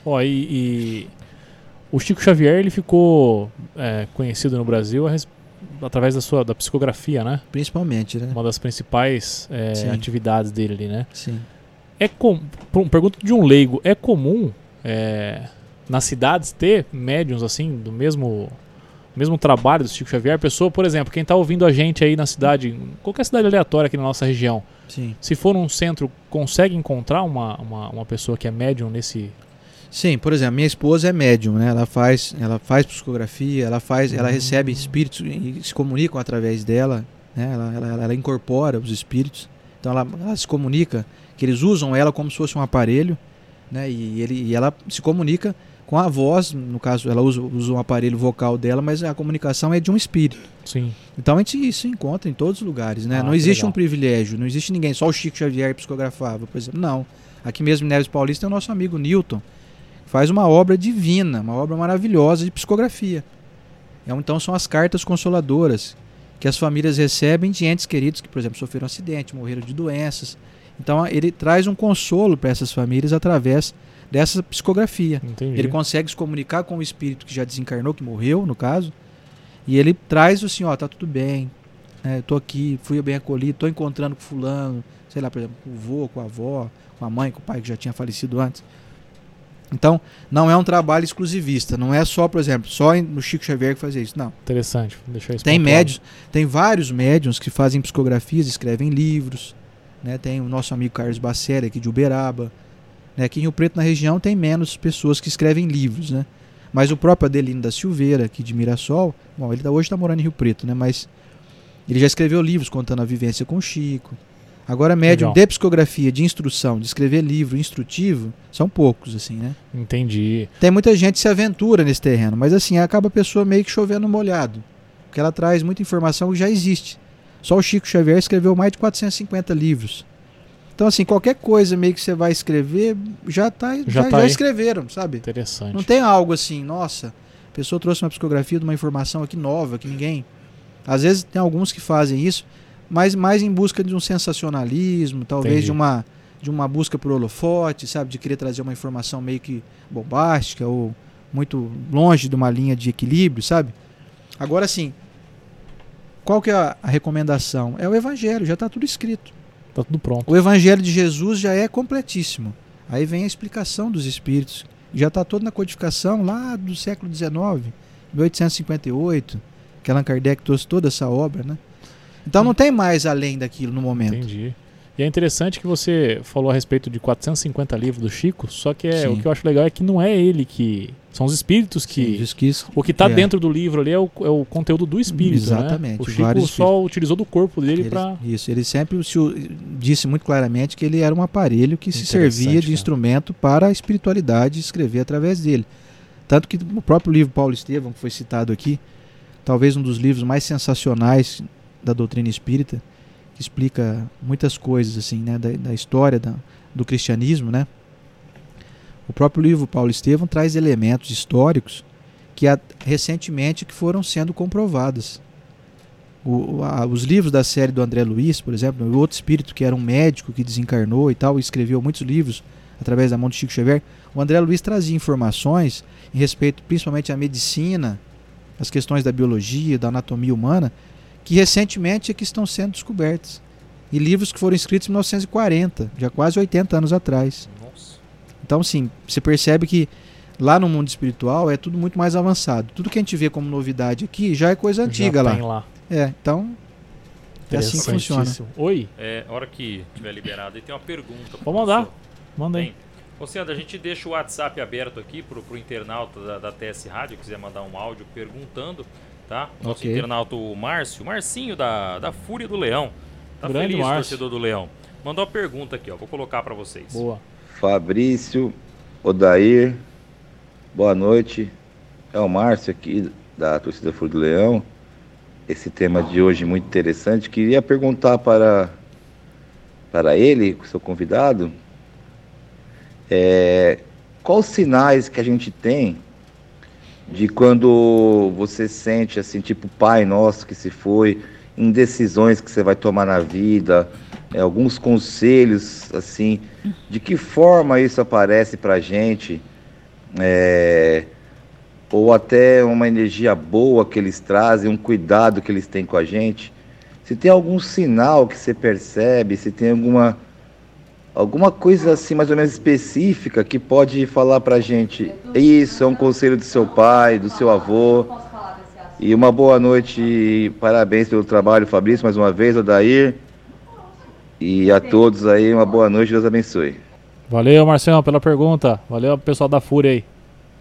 Speaker 1: Ó, e, e o Chico Xavier ele ficou é, conhecido no Brasil através da sua da psicografia, né?
Speaker 4: Principalmente, né?
Speaker 1: Uma das principais é, atividades dele ali, né?
Speaker 4: Sim.
Speaker 1: É com, per- pergunta de um leigo, é comum é, nas cidades ter médiums assim do mesmo mesmo trabalho do Chico Xavier? Pessoa, por exemplo, quem está ouvindo a gente aí na cidade, qualquer cidade aleatória aqui na nossa região,
Speaker 4: Sim.
Speaker 1: se for num centro, consegue encontrar uma, uma, uma pessoa que é médium nesse
Speaker 4: Sim, por exemplo, minha esposa é médium, né? Ela faz, ela faz psicografia, ela faz, ela
Speaker 1: Hum.
Speaker 4: recebe espíritos e se comunicam através dela, né? Ela, ela, ela incorpora os espíritos. Então ela, ela se comunica, que eles usam ela como se fosse um aparelho, né? E, ele, e ela se comunica com a voz, no caso, ela usa, usa um aparelho vocal dela, mas a comunicação é de um espírito.
Speaker 1: Sim.
Speaker 4: Então a gente se encontra em todos os lugares, né?
Speaker 1: Ah,
Speaker 4: não existe
Speaker 1: legal.
Speaker 4: um privilégio, não existe ninguém, só o Chico Xavier psicografava, por exemplo. Não. Aqui mesmo em Neves Paulista tem o nosso amigo Newton, faz uma obra divina, uma obra maravilhosa de psicografia. É Então são as cartas consoladoras que as famílias recebem de entes queridos que, por exemplo, sofreram um acidente, morreram de doenças. Então ele traz um consolo para essas famílias através dessa psicografia.
Speaker 1: Entendi.
Speaker 4: Ele consegue se comunicar com o espírito que já desencarnou, que morreu, no caso, e ele traz assim, ó, tá tudo bem, né, tô aqui, fui bem acolhido, tô encontrando com fulano, sei lá, por exemplo, com o vô, com a avó, com a mãe, com o pai que já tinha falecido antes. Então, não é um trabalho exclusivista, não é só, por exemplo, só no Chico Xavier que fazia isso, não.
Speaker 1: Interessante. Vou deixar isso
Speaker 4: Tem médios, tem vários médiums que fazem psicografias, escrevem livros, né? Tem o nosso amigo Carlos Bacelli aqui de Uberaba, né? Aqui em Rio Preto na região tem menos pessoas que escrevem livros, né? Mas o próprio Adelino da Silveira aqui de Mirassol, bom, ele tá- hoje está morando em Rio Preto, né? Mas ele já escreveu livros contando a vivência com o Chico. Agora médium
Speaker 1: Legal.
Speaker 4: de psicografia, de instrução, de escrever livro instrutivo, são poucos assim, né?
Speaker 1: Entendi.
Speaker 4: Tem muita gente que se aventura nesse terreno, mas assim, acaba a pessoa meio que chovendo molhado. Porque ela traz muita informação que já existe. Só o Chico Xavier escreveu mais de 450 livros. Então, assim, qualquer coisa meio que você vai escrever, já, tá, já,
Speaker 1: Já
Speaker 4: já,
Speaker 1: tá aí.
Speaker 4: escreveram, sabe?
Speaker 1: Interessante.
Speaker 4: Não tem algo assim, nossa, a pessoa trouxe uma psicografia de uma informação aqui nova, que ninguém. Às vezes tem alguns que fazem isso, mas mais em busca de um sensacionalismo, talvez
Speaker 1: Entendi.
Speaker 4: de uma, de uma busca por holofote, sabe? De querer trazer uma informação meio que bombástica ou muito longe de uma linha de equilíbrio, sabe? Agora sim, qual que é a, a recomendação? É o evangelho, já está tudo escrito.
Speaker 1: Tá tudo pronto.
Speaker 4: O evangelho de Jesus já é completíssimo. Aí vem a explicação dos espíritos. Já está todo na codificação lá do século XIX, 1858, que Allan Kardec trouxe toda essa obra, né? Então não tem mais além daquilo no momento.
Speaker 1: Entendi. E é interessante que você falou a respeito de 450 livros do Chico, só que é, o que eu acho legal é que não é ele que. São os espíritos que.
Speaker 4: Sim, que isso-
Speaker 1: O que está
Speaker 4: É.
Speaker 1: dentro do livro ali é o, é o conteúdo do espírito.
Speaker 4: Exatamente,
Speaker 1: Né? O Chico só utilizou do corpo dele
Speaker 4: ele,
Speaker 1: para.
Speaker 4: Isso, ele sempre disse muito claramente que ele era um aparelho que se servia de instrumento para a espiritualidade escrever através dele. Tanto que o próprio livro Paulo Estevam, que foi citado aqui, talvez um dos livros mais sensacionais da doutrina espírita, que explica muitas coisas assim, né, da, da história da- do cristianismo, né? O próprio livro Paulo Estevam traz elementos históricos que a- recentemente que foram sendo comprovados. O- a- os livros da série do André Luiz, por exemplo, o outro espírito que era um médico que desencarnou e tal, e escreveu muitos livros através da mão de Chico Xavier, o André Luiz trazia informações em respeito principalmente à medicina, as questões da biologia, da anatomia humana, que recentemente é que estão sendo descobertas. E livros que foram escritos em 1940, já quase 80 anos atrás.
Speaker 3: Nossa.
Speaker 4: Então, sim, você percebe que lá no mundo espiritual é tudo muito mais avançado. Tudo que a gente vê como novidade aqui já é coisa antiga
Speaker 1: já
Speaker 4: lá.
Speaker 1: Lá.
Speaker 4: É, então é assim que funciona.
Speaker 1: Oi,
Speaker 3: É, hora que tiver liberado aí, tem uma pergunta.
Speaker 1: Vou mandar.
Speaker 3: professor.
Speaker 1: manda aí.
Speaker 3: Sandra, a gente deixa o WhatsApp aberto aqui pro, pro internauta da, da TS Rádio, quiser mandar um áudio perguntando, tá? Nosso
Speaker 4: Ok.
Speaker 3: internauta, o Márcio, Marcinho da, da Fúria do Leão. Tá
Speaker 1: Grande
Speaker 3: feliz,
Speaker 1: Márcio.
Speaker 3: torcedor do Leão. Mandou uma pergunta aqui, ó. Vou colocar pra vocês.
Speaker 1: Boa.
Speaker 5: Fabrício, Odair, boa noite. É o Márcio aqui da torcida Fúria do Leão. Esse tema de hoje é muito interessante. Queria perguntar para, para ele, seu convidado, é, quais sinais que a gente tem de quando você sente assim, tipo pai nosso que se foi, em decisões que você vai tomar na vida, é, alguns conselhos assim, de que forma isso aparece pra gente, é, ou até uma energia boa que eles trazem, um cuidado que eles têm com a gente. Se tem algum sinal que você percebe, se tem alguma alguma coisa assim mais ou menos específica que pode falar pra gente, isso é um conselho do seu pai, do seu avô. E uma boa noite, e parabéns pelo trabalho, Fabrício, mais uma vez, Odair. E a todos aí, uma boa noite, Deus abençoe.
Speaker 1: Valeu, Marcelo, pela pergunta. Valeu, pessoal da Fúria aí.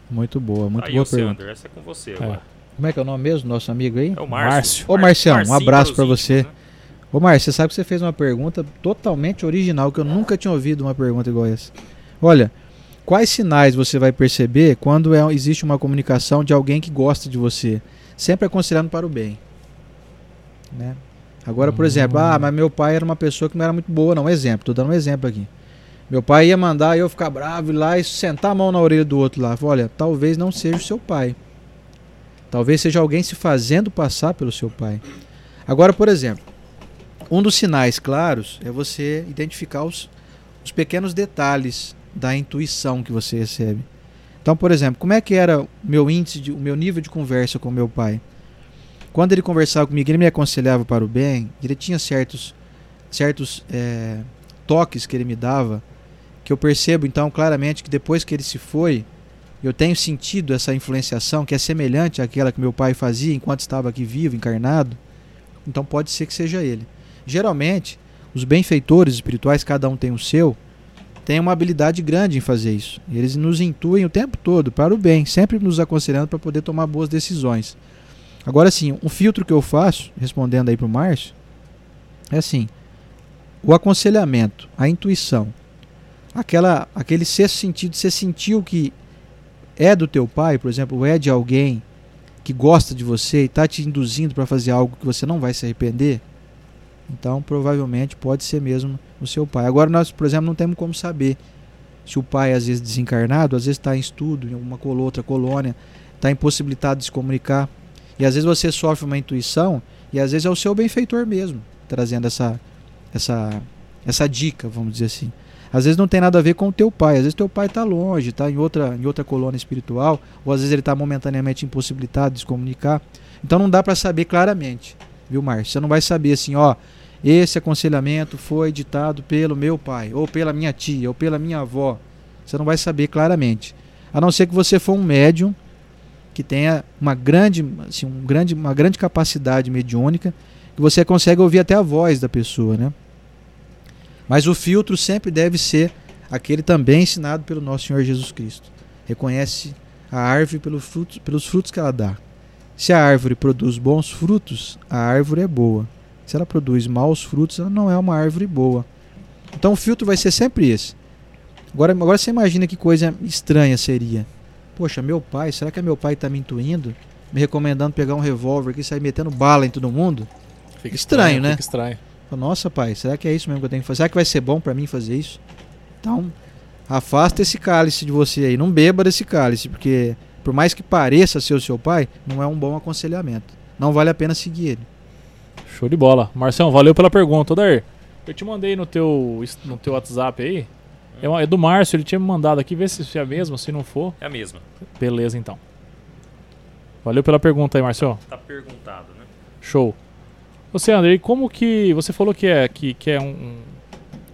Speaker 4: Muito boa, muito
Speaker 3: aí,
Speaker 4: boa pergunta.
Speaker 3: Sandra, essa é com você agora.
Speaker 4: Como é que é o nome mesmo do nosso amigo aí?
Speaker 3: É o Márcio.
Speaker 1: Márcio.
Speaker 4: Ô, Marcião, um abraço
Speaker 3: para
Speaker 4: você.
Speaker 3: né?
Speaker 4: Ô Márcio, você sabe que você fez uma pergunta totalmente original, que eu nunca tinha ouvido uma pergunta igual essa. Olha, quais sinais você vai perceber quando é- existe uma comunicação de alguém que gosta de você? Sempre aconselhando para o bem. Né? Agora, por exemplo, ah, mas meu pai era uma pessoa que não era muito boa, não. Exemplo, tô dando um exemplo aqui. Meu pai ia mandar eu ficar bravo e lá e sentar a mão na orelha do outro lá. Olha, talvez não seja o seu pai. Talvez seja alguém se fazendo passar pelo seu pai. Agora, por exemplo, um dos sinais claros é você identificar os, os pequenos detalhes da intuição que você recebe. Então, por exemplo, como é que era meu índice, de, o meu nível de conversa com meu pai? Quando ele conversava comigo, ele me aconselhava para o bem, ele tinha certos, certos é, toques que ele me dava, que eu percebo então claramente que depois que ele se foi, eu tenho sentido essa influenciação que é semelhante àquela que meu pai fazia enquanto estava aqui vivo, encarnado. Então pode ser que seja ele. Geralmente, os benfeitores espirituais, cada um tem o seu, tem uma habilidade grande em fazer isso. Eles nos intuem o tempo todo para o bem, sempre nos aconselhando para poder tomar boas decisões. Agora sim, um filtro que eu faço, respondendo aí para o Márcio, é assim: o aconselhamento, a intuição, aquela, aquele sexto sentido, você sentiu que é do teu pai, por exemplo, é de alguém que gosta de você e está te induzindo para fazer algo que você não vai se arrepender, então provavelmente pode ser mesmo o seu pai. Agora nós, por exemplo, não temos como saber se o pai às vezes desencarnado, às vezes está em estudo em uma outra colônia, está impossibilitado de se comunicar. E às vezes você sofre uma intuição e às vezes é o seu benfeitor mesmo trazendo essa essa essa dica, vamos dizer assim. Às vezes não tem nada a ver com o teu pai, às vezes teu pai está longe, está em outra, em outra colônia espiritual, ou às vezes ele está momentaneamente impossibilitado de se comunicar. Então não dá para saber claramente, viu, Márcio? Você não vai saber assim, ó, esse aconselhamento foi ditado pelo meu pai, ou pela minha tia, ou pela minha avó. Você não vai saber claramente. A não ser que você for um médium que tenha uma grande, assim, um grande, uma grande capacidade mediúnica, que você consegue ouvir até a voz da pessoa, né? Mas o filtro sempre deve ser aquele também ensinado pelo nosso Senhor Jesus Cristo. Reconhece a árvore pelos frutos que ela dá. Se a árvore produz bons frutos, a árvore é boa. Se ela produz maus frutos, ela não é uma árvore boa. Então o filtro vai ser sempre esse. Agora, agora você imagina que coisa estranha seria. Poxa, meu pai, será que meu pai está me intuindo? Me recomendando pegar um revólver aqui e sair metendo bala em todo mundo?
Speaker 1: Fica
Speaker 4: estranho,
Speaker 1: estranho,
Speaker 4: né?
Speaker 1: Fica estranho.
Speaker 4: Nossa, pai, será que é isso mesmo que eu tenho que fazer? Será que vai ser bom para mim fazer isso? Então, afasta esse cálice de você aí. Não beba desse cálice, porque por mais que pareça ser o seu pai, não é um bom aconselhamento. Não vale a pena seguir ele.
Speaker 1: Show de bola. Marcelo, valeu pela pergunta. Odair, eu te mandei no teu, no teu WhatsApp aí. É, uma- é do Márcio, ele tinha me mandado aqui, vê se é a mesma, se não for.
Speaker 3: É a mesma.
Speaker 1: Beleza, então. Valeu pela pergunta aí, Marcelo.
Speaker 3: Tá perguntado, né?
Speaker 1: Show. Você, André, como que. Você falou que é, que, que é um. um-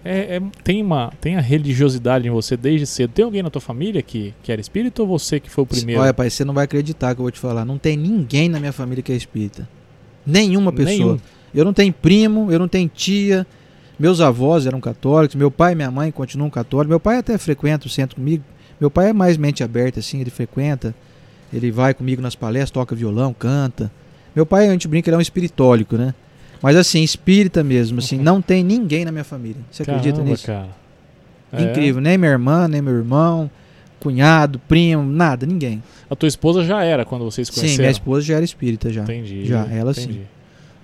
Speaker 1: é- é- tem, uma, tem a religiosidade em você desde cedo. Tem alguém na tua família que, que era espírita ou você que foi o primeiro?
Speaker 4: Olha, pai, você não vai acreditar que eu vou te falar. Não tem ninguém na minha família que é espírita. Nenhuma pessoa.
Speaker 1: Nenhum.
Speaker 4: Eu não tenho primo, eu não tenho tia. Meus avós eram católicos, meu pai e minha mãe continuam católicos. Meu pai até frequenta o centro comigo. Meu pai é mais mente aberta, assim, ele frequenta. Ele vai comigo nas palestras, toca violão, canta. Meu pai, a gente brinca, ele é um espiritólico, né? Mas assim, espírita mesmo, assim, não tem ninguém na minha família. Você acredita
Speaker 1: Caramba,
Speaker 4: nisso?
Speaker 1: cara. É.
Speaker 4: Incrível, nem minha irmã, nem meu irmão, cunhado, primo, nada, ninguém.
Speaker 1: A tua esposa já era quando vocês se
Speaker 4: Sim,
Speaker 1: conheceram?
Speaker 4: minha esposa já era espírita já.
Speaker 1: Entendi.
Speaker 4: Já, ela
Speaker 1: entendi.
Speaker 4: sim.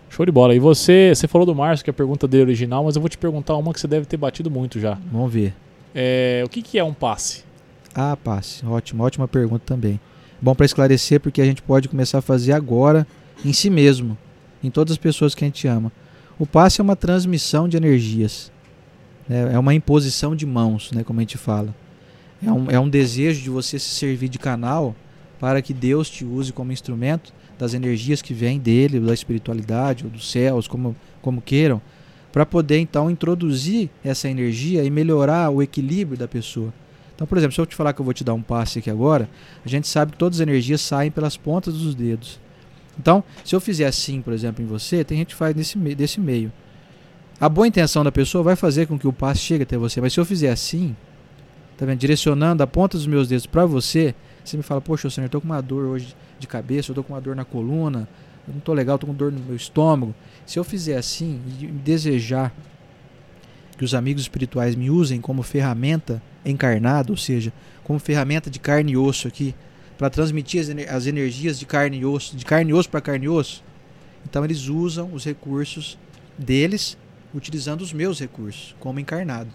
Speaker 1: Show de bola. E você, você falou do Márcio, que é a pergunta dele original, mas eu vou te perguntar uma que você deve ter batido muito já.
Speaker 4: Vamos ver.
Speaker 1: É, o que, que é um passe?
Speaker 4: Ah, passe. Ótimo, ótima pergunta também. Bom para esclarecer, porque a gente pode começar a fazer agora em si mesmo, em todas as pessoas que a gente ama. O passe é uma transmissão de energias. né? É uma imposição de mãos, né, como a gente fala. É um, é um desejo de você se servir de canal para que Deus te use como instrumento das energias que vêm dele, da espiritualidade, ou dos céus, como, como queiram, para poder então introduzir essa energia e melhorar o equilíbrio da pessoa. Então, por exemplo, se eu te falar que eu vou te dar um passe aqui agora, a gente sabe que todas as energias saem pelas pontas dos dedos. Então, se eu fizer assim, por exemplo, em você, tem gente que faz meio, desse meio. A boa intenção da pessoa vai fazer com que o passe chegue até você, mas se eu fizer assim, tá vendo? Direcionando a ponta dos meus dedos para você, você me fala, poxa, senhor, eu tô com uma dor hoje de cabeça, eu tô com uma dor na coluna, eu não tô legal, tô com dor no meu estômago. Se eu fizer assim e desejar que os amigos espirituais me usem como ferramenta encarnada, ou seja, como ferramenta de carne e osso aqui, para transmitir as energias de carne e osso, de carne e osso para carne e osso. Então eles usam os recursos deles, utilizando os meus recursos como encarnado.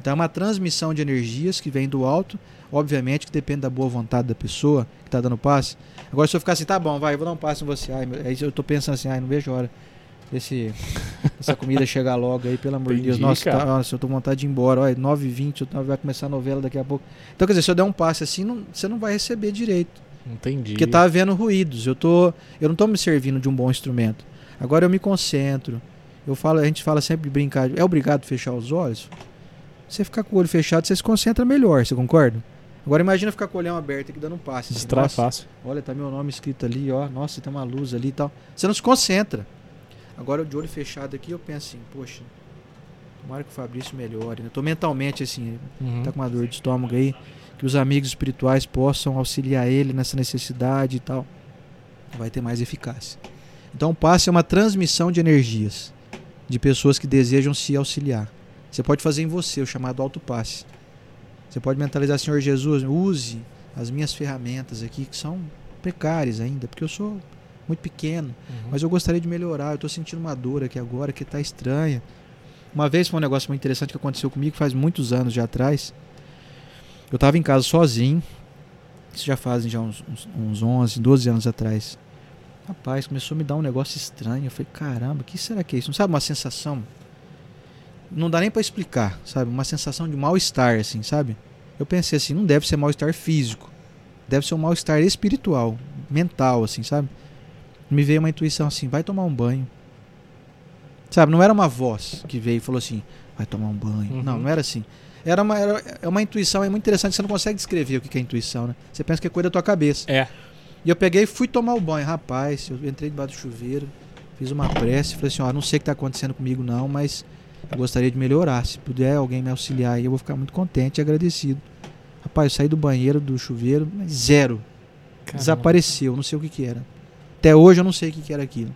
Speaker 4: Então é uma transmissão de energias que vem do alto, obviamente que depende da boa vontade da pessoa que está dando passe. Agora se eu ficar assim, tá bom, vai, eu vou dar um passe em você, ai, meu- aí eu tô pensando assim, ai, não vejo a hora. Esse, essa comida chegar logo aí, pelo amor de Deus. Nossa, tá- nossa, eu tô com vontade de ir embora. Olha, 9h20, vai começar a novela daqui a pouco. Então, quer dizer, se eu der um passe assim, não- você não vai receber direito.
Speaker 1: Entendi.
Speaker 4: Porque tá havendo ruídos. Eu, tô, eu não tô me servindo de um bom instrumento. Agora eu me concentro. Eu falo, a gente fala sempre de brincar. É obrigado a fechar os olhos? Você ficar com o olho fechado, você se concentra melhor, você concorda? Agora imagina ficar com o olhão aberto aqui dando um passe. assim,
Speaker 1: Distrai
Speaker 4: nossa,
Speaker 1: fácil.
Speaker 4: Olha, tá meu nome escrito ali, ó. Nossa, tem uma luz ali e tal. Você não se concentra. Agora, de olho fechado aqui, eu penso assim, poxa, tomara que o Fabrício melhore. né? Eu tô mentalmente assim,
Speaker 1: Uhum.
Speaker 4: tá com uma dor de estômago aí, que os amigos espirituais possam auxiliar ele nessa necessidade e tal. Vai ter mais eficácia. Então, o passe é uma transmissão de energias de pessoas que desejam se auxiliar. Você pode fazer em você o chamado autopasse. Você pode mentalizar, Senhor Jesus, use as minhas ferramentas aqui que são precárias ainda, porque eu sou muito pequeno,
Speaker 1: Uhum.
Speaker 4: mas eu gostaria de melhorar. Eu estou sentindo uma dor aqui agora que está estranha. Uma vez foi um negócio muito interessante que aconteceu comigo faz muitos anos já atrás. Eu estava em casa sozinho. Isso já fazem já uns, uns, uns 11, 12 anos atrás. Rapaz, começou a me dar um negócio estranho. Eu falei, caramba, o que será que é isso? Não sabe uma sensação? Não dá nem para explicar, sabe? Uma sensação de mal-estar, assim, sabe? Eu pensei assim, não deve ser mal-estar físico. Deve ser um mal-estar espiritual, mental, assim, sabe? Me veio uma intuição assim, vai tomar um banho. Sabe, não era uma voz que veio e falou assim, vai tomar um banho.
Speaker 1: Uhum.
Speaker 4: Não, não era assim. Era uma, era, é uma intuição, é muito interessante, você não consegue descrever o que é intuição, né? Você pensa que é coisa da tua cabeça.
Speaker 1: É.
Speaker 4: E eu peguei e fui tomar o banho. Rapaz, eu entrei debaixo do chuveiro, fiz uma prece, falei assim, ó, não sei o que está acontecendo comigo não, mas eu gostaria de melhorar. Se puder alguém me auxiliar aí, eu vou ficar muito contente e agradecido. Rapaz, eu saí do banheiro, do chuveiro, zero.
Speaker 1: Caramba.
Speaker 4: Desapareceu, não sei o que que era. Até hoje eu não sei o que que era aquilo.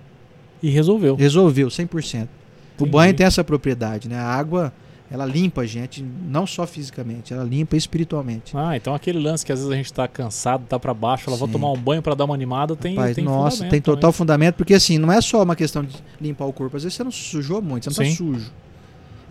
Speaker 1: E resolveu.
Speaker 4: Resolveu, 100%. O
Speaker 1: Entendi.
Speaker 4: banho tem essa propriedade, né? A água, ela limpa a gente, não só fisicamente, ela limpa espiritualmente.
Speaker 1: Ah, então aquele lance que às vezes a gente tá cansado, tá pra baixo, ela vai tomar um banho pra dar uma animada, tem,
Speaker 4: Rapaz,
Speaker 1: tem
Speaker 4: nossa, tem total
Speaker 1: também.
Speaker 4: fundamento, porque assim, não é só uma questão de limpar o corpo, às vezes você não sujou muito, você não
Speaker 1: Sim.
Speaker 4: tá sujo.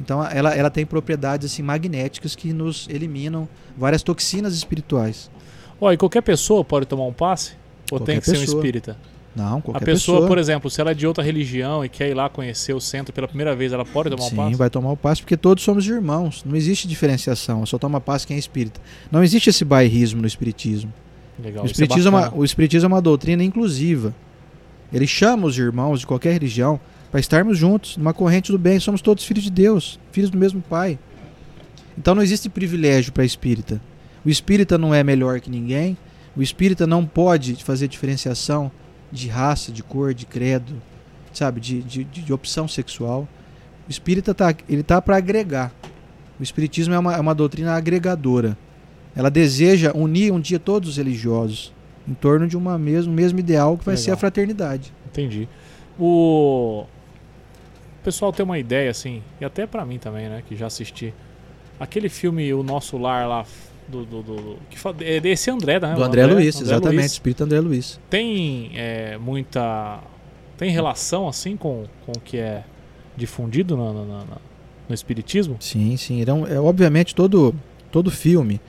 Speaker 4: Então ela, ela tem propriedades assim magnéticas que nos eliminam várias toxinas espirituais.
Speaker 1: Ó, e qualquer pessoa pode tomar um passe? Ou tem
Speaker 4: Qualquer
Speaker 1: que ser um
Speaker 4: pessoa.
Speaker 1: espírita?
Speaker 4: Não,
Speaker 1: A
Speaker 4: qualquer
Speaker 1: pessoa, por exemplo, se ela é de outra religião e quer ir lá conhecer o centro pela primeira vez, ela pode tomar
Speaker 4: Sim,
Speaker 1: um passe?
Speaker 4: vai tomar o passe porque todos somos irmãos. Não existe diferenciação, só toma passe quem é espírita. Não existe esse bairrismo no espiritismo.
Speaker 1: Legal,
Speaker 4: O
Speaker 1: é
Speaker 4: espiritismo, é uma,
Speaker 1: bacana.
Speaker 4: o espiritismo é uma doutrina inclusiva. Ele chama os irmãos de qualquer religião para estarmos juntos, numa corrente do bem. Somos todos filhos de Deus, filhos do mesmo Pai. Então não existe privilégio para espírita. O espírita não é melhor que ninguém. O espírita não pode fazer diferenciação de raça, de cor, de credo, sabe, de, de, de- opção sexual. O espírita tá, ele tá para agregar. O espiritismo é uma, é uma doutrina agregadora. Ela deseja unir um dia todos os religiosos em torno de uma mesmo, mesmo ideal que vai ser
Speaker 1: Legal.
Speaker 4: a fraternidade.
Speaker 1: Entendi. O... o pessoal tem uma ideia, assim, e até pra mim também, né, que já assisti. Aquele filme O Nosso Lar lá, do... do, do- que é desse André, né?
Speaker 4: Do
Speaker 1: O
Speaker 4: André, Luiz,
Speaker 1: André
Speaker 4: exatamente,
Speaker 1: Luiz.
Speaker 4: espírito André Luiz.
Speaker 1: Tem é, muita... Tem relação, assim, com, com o que é difundido no, no, no- no espiritismo?
Speaker 4: Sim, sim. Então, é, obviamente, todo, todo filme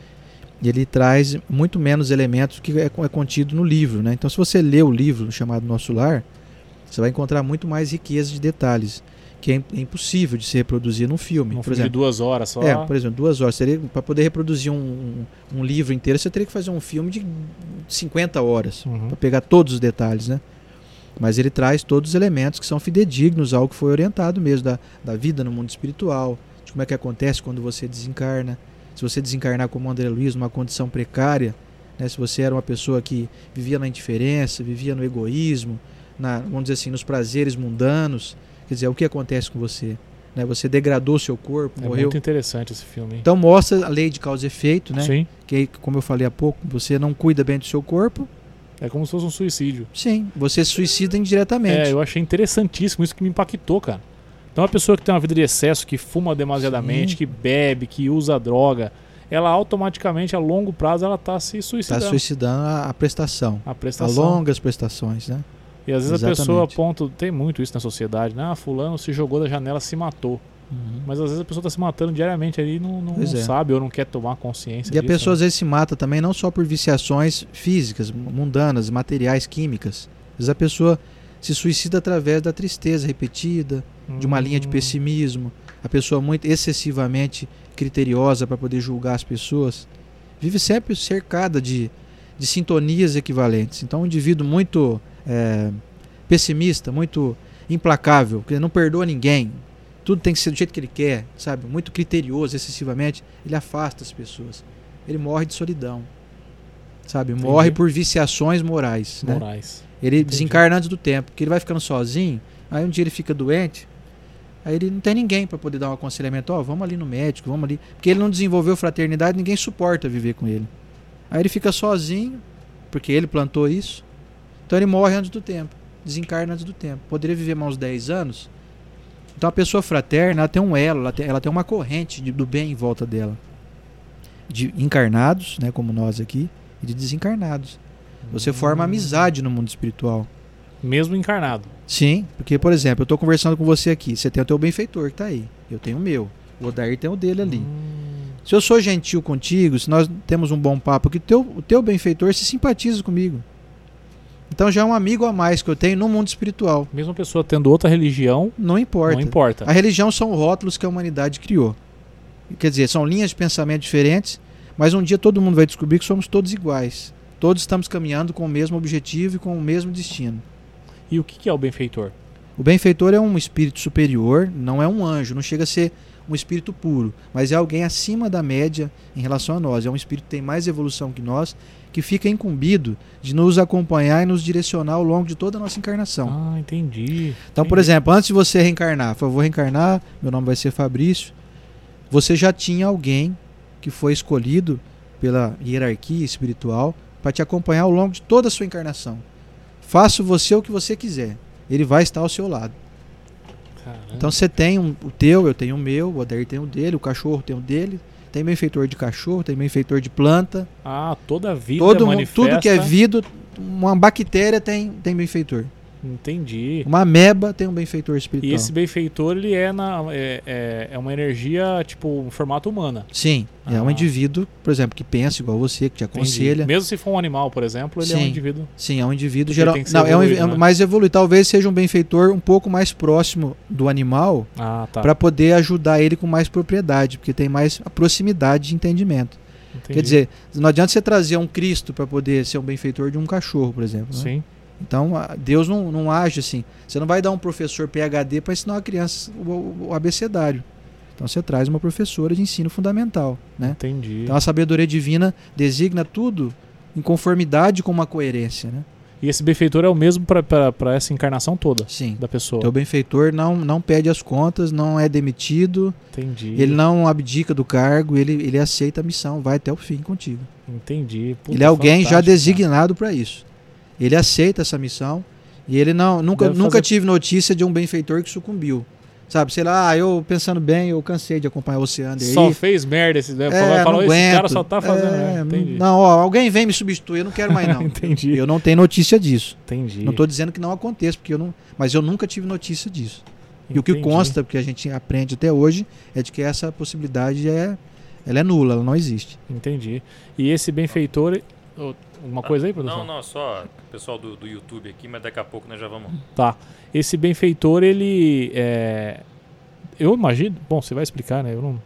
Speaker 4: ele traz muito menos elementos que é, é contido no livro. Né? Então, se você lê o livro chamado Nosso Lar, você vai encontrar muito mais riqueza de detalhes, que é, é impossível de se reproduzir num filme.
Speaker 1: Num
Speaker 4: Por
Speaker 1: filme de
Speaker 4: exemplo,
Speaker 1: duas horas só?
Speaker 4: É, por exemplo, duas horas. Para poder reproduzir um, um, um livro inteiro, você teria que fazer um filme de 50 horas
Speaker 1: Uhum.
Speaker 4: para pegar todos os detalhes, né? Mas ele traz todos os elementos que são fidedignos ao que foi orientado mesmo, da, da vida no mundo espiritual, de como é que acontece quando você desencarna. Se você desencarnar como André Luiz, numa condição precária, né? se você era uma pessoa que vivia na indiferença, vivia no egoísmo, na, vamos dizer assim, nos prazeres mundanos, quer dizer, o que acontece com você? Né? Você degradou seu corpo,
Speaker 1: É
Speaker 4: morreu.
Speaker 1: muito interessante esse filme. hein?
Speaker 4: Então mostra a lei de causa e efeito, né?
Speaker 1: Sim.
Speaker 4: Que como eu falei há pouco, você não cuida bem do seu corpo,
Speaker 1: É como se fosse um suicídio.
Speaker 4: sim, você se suicida indiretamente.
Speaker 1: É, eu achei interessantíssimo isso que me impactou, cara. Então, uma pessoa que tem uma vida de excesso, que fuma demasiadamente,
Speaker 4: Sim.
Speaker 1: que bebe, que usa droga, ela automaticamente, a longo prazo, ela tá se
Speaker 4: Está
Speaker 1: suicidando.
Speaker 4: suicidando a, a prestação,
Speaker 1: A
Speaker 4: a
Speaker 1: prestação.
Speaker 4: longas prestações, né?
Speaker 1: E às vezes a
Speaker 4: Exatamente.
Speaker 1: pessoa aponta, tem muito isso na sociedade, né? Ah, fulano se jogou da janela, se matou.
Speaker 4: Uhum.
Speaker 1: Mas às vezes a pessoa tá se matando diariamente ali e não, não, não
Speaker 4: é.
Speaker 1: sabe ou não quer tomar consciência
Speaker 4: E a
Speaker 1: disso,
Speaker 4: pessoa
Speaker 1: né?
Speaker 4: às vezes se mata também não só por viciações físicas, mundanas, materiais, químicas. Às vezes a pessoa se suicida através da tristeza repetida, de uma linha de
Speaker 1: Hum.
Speaker 4: pessimismo, a pessoa muito excessivamente criteriosa para poder julgar as pessoas, vive sempre cercada de, de sintonias equivalentes. Então, um indivíduo muito é, pessimista, muito implacável, que não perdoa ninguém, tudo tem que ser do jeito que ele quer, sabe? Muito criterioso excessivamente, ele afasta as pessoas. Ele morre de solidão, sabe?
Speaker 1: Entendi.
Speaker 4: Morre por viciações morais, né?
Speaker 1: Morais.
Speaker 4: Ele
Speaker 1: Entendi.
Speaker 4: desencarna antes do tempo, porque ele vai ficando sozinho, aí um dia ele fica doente, aí ele não tem ninguém para poder dar um aconselhamento, ó, vamos ali no médico, vamos ali, porque ele não desenvolveu fraternidade, ninguém suporta viver com ele. Aí ele fica sozinho, porque ele plantou isso. Então ele morre antes do tempo, desencarna antes do tempo. Poderia viver mais uns 10 anos. Então a pessoa fraterna, ela tem um elo, ela tem, ela tem uma corrente de- do bem em volta dela. De encarnados, né, como nós aqui, e de desencarnados. Você forma amizade no mundo espiritual.
Speaker 1: Mesmo encarnado.
Speaker 4: Sim, porque, por exemplo, eu estou conversando com você aqui. Você tem o teu benfeitor que está aí. Eu tenho o meu. O Odair tem o dele ali.
Speaker 1: Hum,
Speaker 4: Se eu sou gentil contigo, se nós temos um bom papo, que teu, o teu benfeitor se simpatiza comigo. Então já é um amigo a mais que eu tenho no mundo espiritual.
Speaker 1: mesmo pessoa tendo outra religião,
Speaker 4: Não importa.
Speaker 1: não importa.
Speaker 4: A religião são rótulos que a humanidade criou. Quer dizer, são linhas de pensamento diferentes, mas um dia todo mundo vai descobrir que somos todos iguais. Todos estamos caminhando com o mesmo objetivo e com o mesmo destino.
Speaker 1: E o que é o benfeitor?
Speaker 4: O benfeitor é um espírito superior, não é um anjo, não chega a ser um espírito puro, mas é alguém acima da média em relação a nós. É um espírito que tem mais evolução que nós, que fica incumbido de nos acompanhar e nos direcionar ao longo de toda a nossa encarnação.
Speaker 1: Ah, entendi.
Speaker 4: Então, por
Speaker 1: Entendi.
Speaker 4: exemplo, antes de você reencarnar, falou, vou reencarnar, meu nome vai ser Fabrício, você já tinha alguém que foi escolhido pela hierarquia espiritual para te acompanhar ao longo de toda a sua encarnação. Faça você o que você quiser, ele vai estar ao seu lado.
Speaker 1: Caramba.
Speaker 4: Então você tem um- o teu, eu tenho o meu, o Adair tem o dele, o cachorro tem o dele, tem benfeitor de cachorro, tem benfeitor de planta,
Speaker 1: Ah, toda a vida
Speaker 4: todo mundo,
Speaker 1: manifesta...
Speaker 4: tudo que é vida, uma bactéria tem, tem benfeitor.
Speaker 1: Entendi.
Speaker 4: Uma ameba tem um benfeitor
Speaker 1: E
Speaker 4: espiritual.
Speaker 1: esse benfeitor, ele é, na, é, é, é uma energia, tipo, em formato humana.
Speaker 4: Sim, é um
Speaker 1: Ah.
Speaker 4: indivíduo, por exemplo, que pensa igual você, que te
Speaker 1: Entendi.
Speaker 4: aconselha.
Speaker 1: Mesmo se for um animal, por exemplo, ele é um
Speaker 4: Sim.
Speaker 1: indivíduo.
Speaker 4: Sim, é um indivíduo geral.
Speaker 1: tem que ser
Speaker 4: Não, é um,
Speaker 1: evoluído,
Speaker 4: é
Speaker 1: né?
Speaker 4: mais evoluído. Talvez seja um benfeitor um pouco mais próximo do animal
Speaker 1: Ah, tá.
Speaker 4: para poder ajudar ele com mais propriedade, porque tem mais proximidade de entendimento.
Speaker 1: Entendi.
Speaker 4: Quer dizer, não adianta você trazer um Cristo para poder ser um benfeitor de um cachorro, por exemplo. né?
Speaker 1: Sim.
Speaker 4: Então, Deus não, não age assim. Você não vai dar um professor PhD para ensinar uma criança o, o- o abecedário. Então, você traz uma professora de ensino fundamental, né?
Speaker 1: Entendi.
Speaker 4: Então, a sabedoria divina designa tudo em conformidade com uma coerência, né?
Speaker 1: E esse benfeitor é o mesmo para essa encarnação toda
Speaker 4: Sim.
Speaker 1: da pessoa.
Speaker 4: Teu benfeitor não, não pede as contas, não é demitido,
Speaker 1: Entendi.
Speaker 4: ele não abdica do cargo, ele, ele aceita a missão, vai até o fim contigo.
Speaker 1: Entendi. Puta,
Speaker 4: ele é alguém já designado para isso. Ele aceita essa missão e ele não nunca,
Speaker 1: Deve
Speaker 4: nunca
Speaker 1: fazer-
Speaker 4: tive notícia de um benfeitor que sucumbiu. Sabe, sei lá, ah, eu pensando bem, eu cansei de acompanhar o Oceander
Speaker 1: Só
Speaker 4: aí.
Speaker 1: fez merda esse. Né?
Speaker 4: É,
Speaker 1: Falou, esse cara só tá fazendo
Speaker 4: É.
Speaker 1: Entendi.
Speaker 4: Não, ó, alguém vem me substituir, eu não quero mais não.
Speaker 1: Entendi.
Speaker 4: Eu não tenho notícia disso.
Speaker 1: Entendi.
Speaker 4: Não estou dizendo que não aconteça, porque eu não, mas eu nunca tive notícia disso. E o que
Speaker 1: Entendi.
Speaker 4: consta, porque a gente aprende até hoje, é de que essa possibilidade é, ela é nula, ela não existe.
Speaker 1: Entendi. E esse benfeitor. Ô, Uma coisa aí, produção?
Speaker 3: Não, não, só pessoal do, do YouTube aqui, mas daqui a pouco nós já vamos.
Speaker 1: Tá. Esse benfeitor, ele. É... Eu imagino. Bom, você vai explicar, né? Eu não...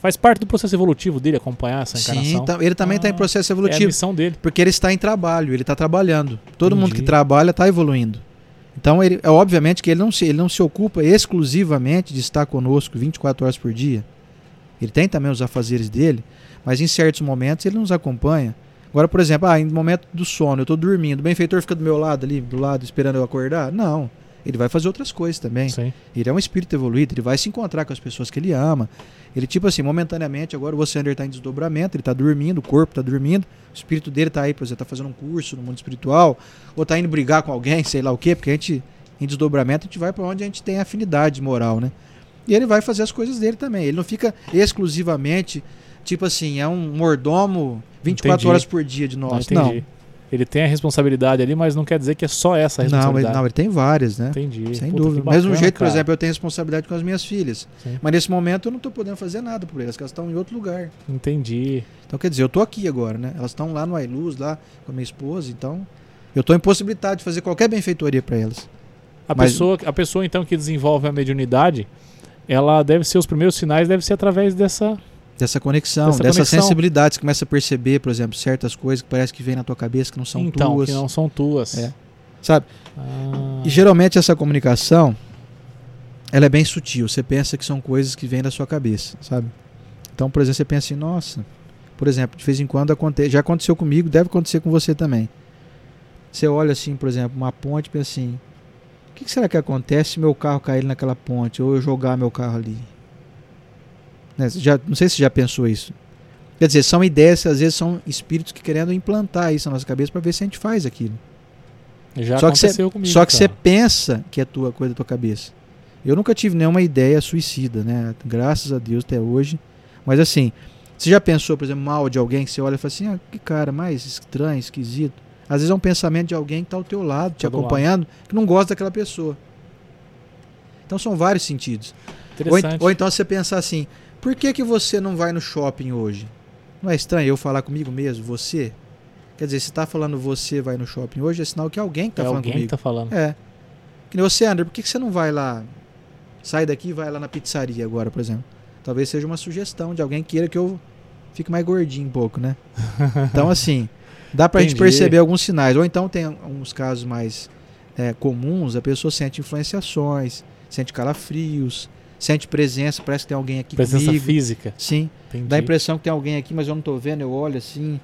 Speaker 1: Faz parte do processo evolutivo dele acompanhar essa encarnação.
Speaker 4: Sim, tá- ele também está
Speaker 1: Ah,
Speaker 4: em processo
Speaker 1: É a
Speaker 4: evolutivo,
Speaker 1: missão dele.
Speaker 4: porque ele está em trabalho, ele está trabalhando. Todo mundo que
Speaker 1: Entendi.
Speaker 4: trabalha está evoluindo. Então, ele, é obviamente que ele não, se, ele não se ocupa exclusivamente de estar conosco 24 horas por dia. Ele tem também os afazeres dele, mas em certos momentos ele nos acompanha. Agora, por exemplo, ah, em momento do sono, eu estou dormindo, o benfeitor fica do meu lado ali, do lado, esperando eu acordar? Não. Ele vai fazer outras coisas também.
Speaker 1: Sim.
Speaker 4: Ele é um espírito evoluído, ele vai se encontrar com as pessoas que ele ama. Ele, tipo assim, momentaneamente, agora o Sander está em desdobramento, ele está dormindo, o corpo está dormindo, o espírito dele está aí, por exemplo, está fazendo um curso no mundo espiritual, ou está indo brigar com alguém, sei lá o quê, porque a gente, em desdobramento, a gente vai para onde a gente tem afinidade moral, né? E ele vai fazer as coisas dele também. Ele não fica exclusivamente, tipo assim, é um mordomo 24
Speaker 1: Entendi.
Speaker 4: horas por dia de
Speaker 1: Não,
Speaker 4: nós.
Speaker 1: entendi.
Speaker 4: Não,
Speaker 1: Ele tem a responsabilidade ali, mas não quer dizer que é só essa a
Speaker 4: não, ele,
Speaker 1: responsabilidade.
Speaker 4: não, ele tem várias, né?
Speaker 1: Entendi.
Speaker 4: Sem
Speaker 1: Puta,
Speaker 4: dúvida.
Speaker 1: que
Speaker 4: Mesmo jeito, por
Speaker 1: cara.
Speaker 4: exemplo, eu tenho responsabilidade com as minhas filhas.
Speaker 1: Sim.
Speaker 4: Mas nesse momento eu não estou podendo fazer nada por elas, porque elas estão em outro lugar.
Speaker 1: Entendi.
Speaker 4: Então, quer dizer, eu estou aqui agora, né? Elas estão lá no Ailuz, lá com a minha esposa, então eu estou impossibilitado de fazer qualquer benfeitoria para elas.
Speaker 1: A,
Speaker 4: Mas-
Speaker 1: pessoa, a pessoa, então, que desenvolve a mediunidade, ela deve ser, os primeiros sinais deve ser através dessa.
Speaker 4: Dessa conexão,
Speaker 1: Dessa
Speaker 4: dessa
Speaker 1: conexão.
Speaker 4: sensibilidade. Você começa a perceber, por exemplo, certas coisas que parece que vem na tua cabeça que não são
Speaker 1: então,
Speaker 4: tuas.
Speaker 1: que não são tuas.
Speaker 4: É. Sabe?
Speaker 1: Ah,
Speaker 4: E geralmente essa comunicação, ela é bem sutil. Você pensa que são coisas que vêm da sua cabeça, sabe? Então, por exemplo, você pensa assim, nossa, por exemplo, de vez em quando acontece, já aconteceu comigo, deve acontecer com você também. Você olha assim, por exemplo, uma ponte e pensa assim, o que que será que acontece se meu carro cair naquela ponte ou eu jogar meu carro ali? Né, já, não sei se você já pensou isso. Quer dizer, são ideias, às vezes são espíritos que querendo implantar isso na nossa cabeça para ver se a gente faz aquilo.
Speaker 1: já
Speaker 4: Só que você-
Speaker 1: aconteceu comigo.
Speaker 4: Só que você pensa que é tua coisa da tua cabeça. Eu nunca tive nenhuma ideia suicida, né? Graças a Deus até hoje. Mas assim, você já pensou, por exemplo, mal de alguém que você olha e fala assim, ah, que cara mais estranho, esquisito. Às vezes é um pensamento de alguém que está ao teu lado, te
Speaker 1: Tá do lado.
Speaker 4: acompanhando, que não gosta daquela pessoa. Então são vários sentidos. Ou, ou então você pensar assim, por que, que você não vai no shopping hoje? Não é estranho eu falar comigo mesmo, você? Quer dizer, se está falando você vai no shopping hoje, é sinal que alguém está
Speaker 1: é
Speaker 4: falando
Speaker 1: alguém
Speaker 4: comigo.
Speaker 1: que tá falando.
Speaker 4: É. Que nem você, André, por que, que você não vai lá? Sai daqui e vai lá na pizzaria agora, por exemplo. Talvez seja uma sugestão de alguém que queira que eu fique mais gordinho um pouco, né? Então, assim, dá pra gente
Speaker 1: Entendi.
Speaker 4: perceber alguns sinais. Ou então tem uns casos mais é, comuns, a pessoa sente influenciações, sente calafrios, sente presença, parece que tem alguém aqui
Speaker 1: Presença
Speaker 4: comigo.
Speaker 1: física.
Speaker 4: Sim,
Speaker 1: Entendi.
Speaker 4: dá a impressão que tem alguém aqui, mas eu não tô vendo, eu olho assim.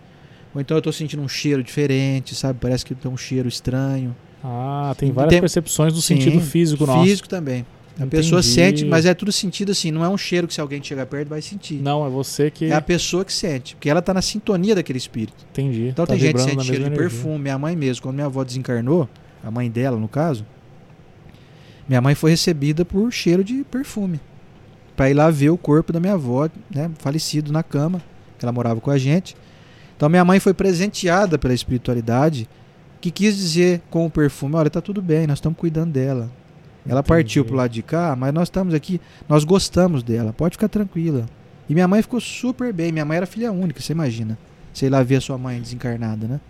Speaker 4: Ou então eu tô sentindo um cheiro diferente, sabe? Parece que tem um cheiro estranho.
Speaker 1: Ah, tem várias
Speaker 4: tem-
Speaker 1: percepções do
Speaker 4: Sim,
Speaker 1: sentido físico nosso.
Speaker 4: Físico também. A pessoa
Speaker 1: Entendi.
Speaker 4: sente, mas é tudo sentido assim, não é um cheiro que se alguém chegar perto vai sentir.
Speaker 1: Não, é você que.
Speaker 4: É a pessoa que sente, porque ela tá na sintonia daquele espírito.
Speaker 1: Entendi.
Speaker 4: Então
Speaker 1: Tá
Speaker 4: tem gente que sente cheiro de
Speaker 1: energia.
Speaker 4: perfume. Minha mãe mesmo, quando minha avó desencarnou, a mãe dela no caso, minha mãe foi recebida por cheiro de perfume. Pra ir lá ver o corpo da minha avó, né, falecido na cama, que ela morava com a gente. Então minha mãe foi presenteada pela espiritualidade, que quis dizer com o perfume, olha, tá tudo bem, nós estamos cuidando dela. Ela
Speaker 1: Entendi.
Speaker 4: partiu pro lado de cá, mas nós estamos aqui, nós gostamos dela, pode ficar tranquila. E minha mãe ficou super bem, minha mãe era filha única, você imagina. Sei lá ver a sua mãe desencarnada, né?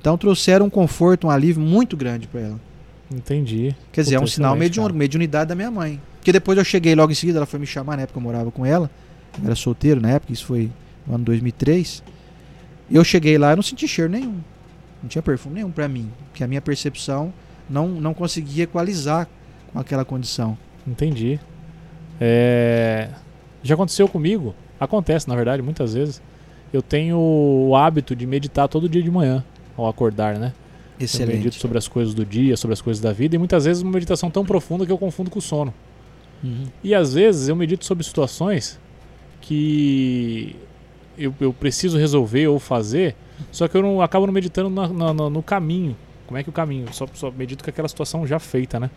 Speaker 4: Então trouxeram um conforto, um alívio muito grande para ela.
Speaker 1: Entendi.
Speaker 4: Quer dizer, é um sinal mediun,
Speaker 1: cara.
Speaker 4: mediunidade da minha mãe. Porque depois eu cheguei logo em seguida, ela foi me chamar, na época eu morava com ela. Eu era solteiro na época, isso foi no ano 2003. Eu cheguei lá, eu não senti cheiro nenhum. Não tinha perfume nenhum para mim. Porque a minha percepção não, não conseguia equalizar com aquela condição.
Speaker 1: Entendi. É, Já aconteceu comigo. Acontece, na verdade, muitas vezes. Eu tenho o hábito de meditar todo dia de manhã, ao acordar, né? Eu medito
Speaker 4: Excelente.
Speaker 1: sobre as coisas do dia, sobre as coisas da vida, e muitas vezes uma meditação tão profunda que eu confundo com o sono.
Speaker 4: Uhum.
Speaker 1: E às vezes eu medito sobre situações que eu, eu preciso resolver ou fazer, só que eu não acabo não meditando na- na- na- no caminho. Como é que o caminho? Só, só medito com aquela situação já feita, né?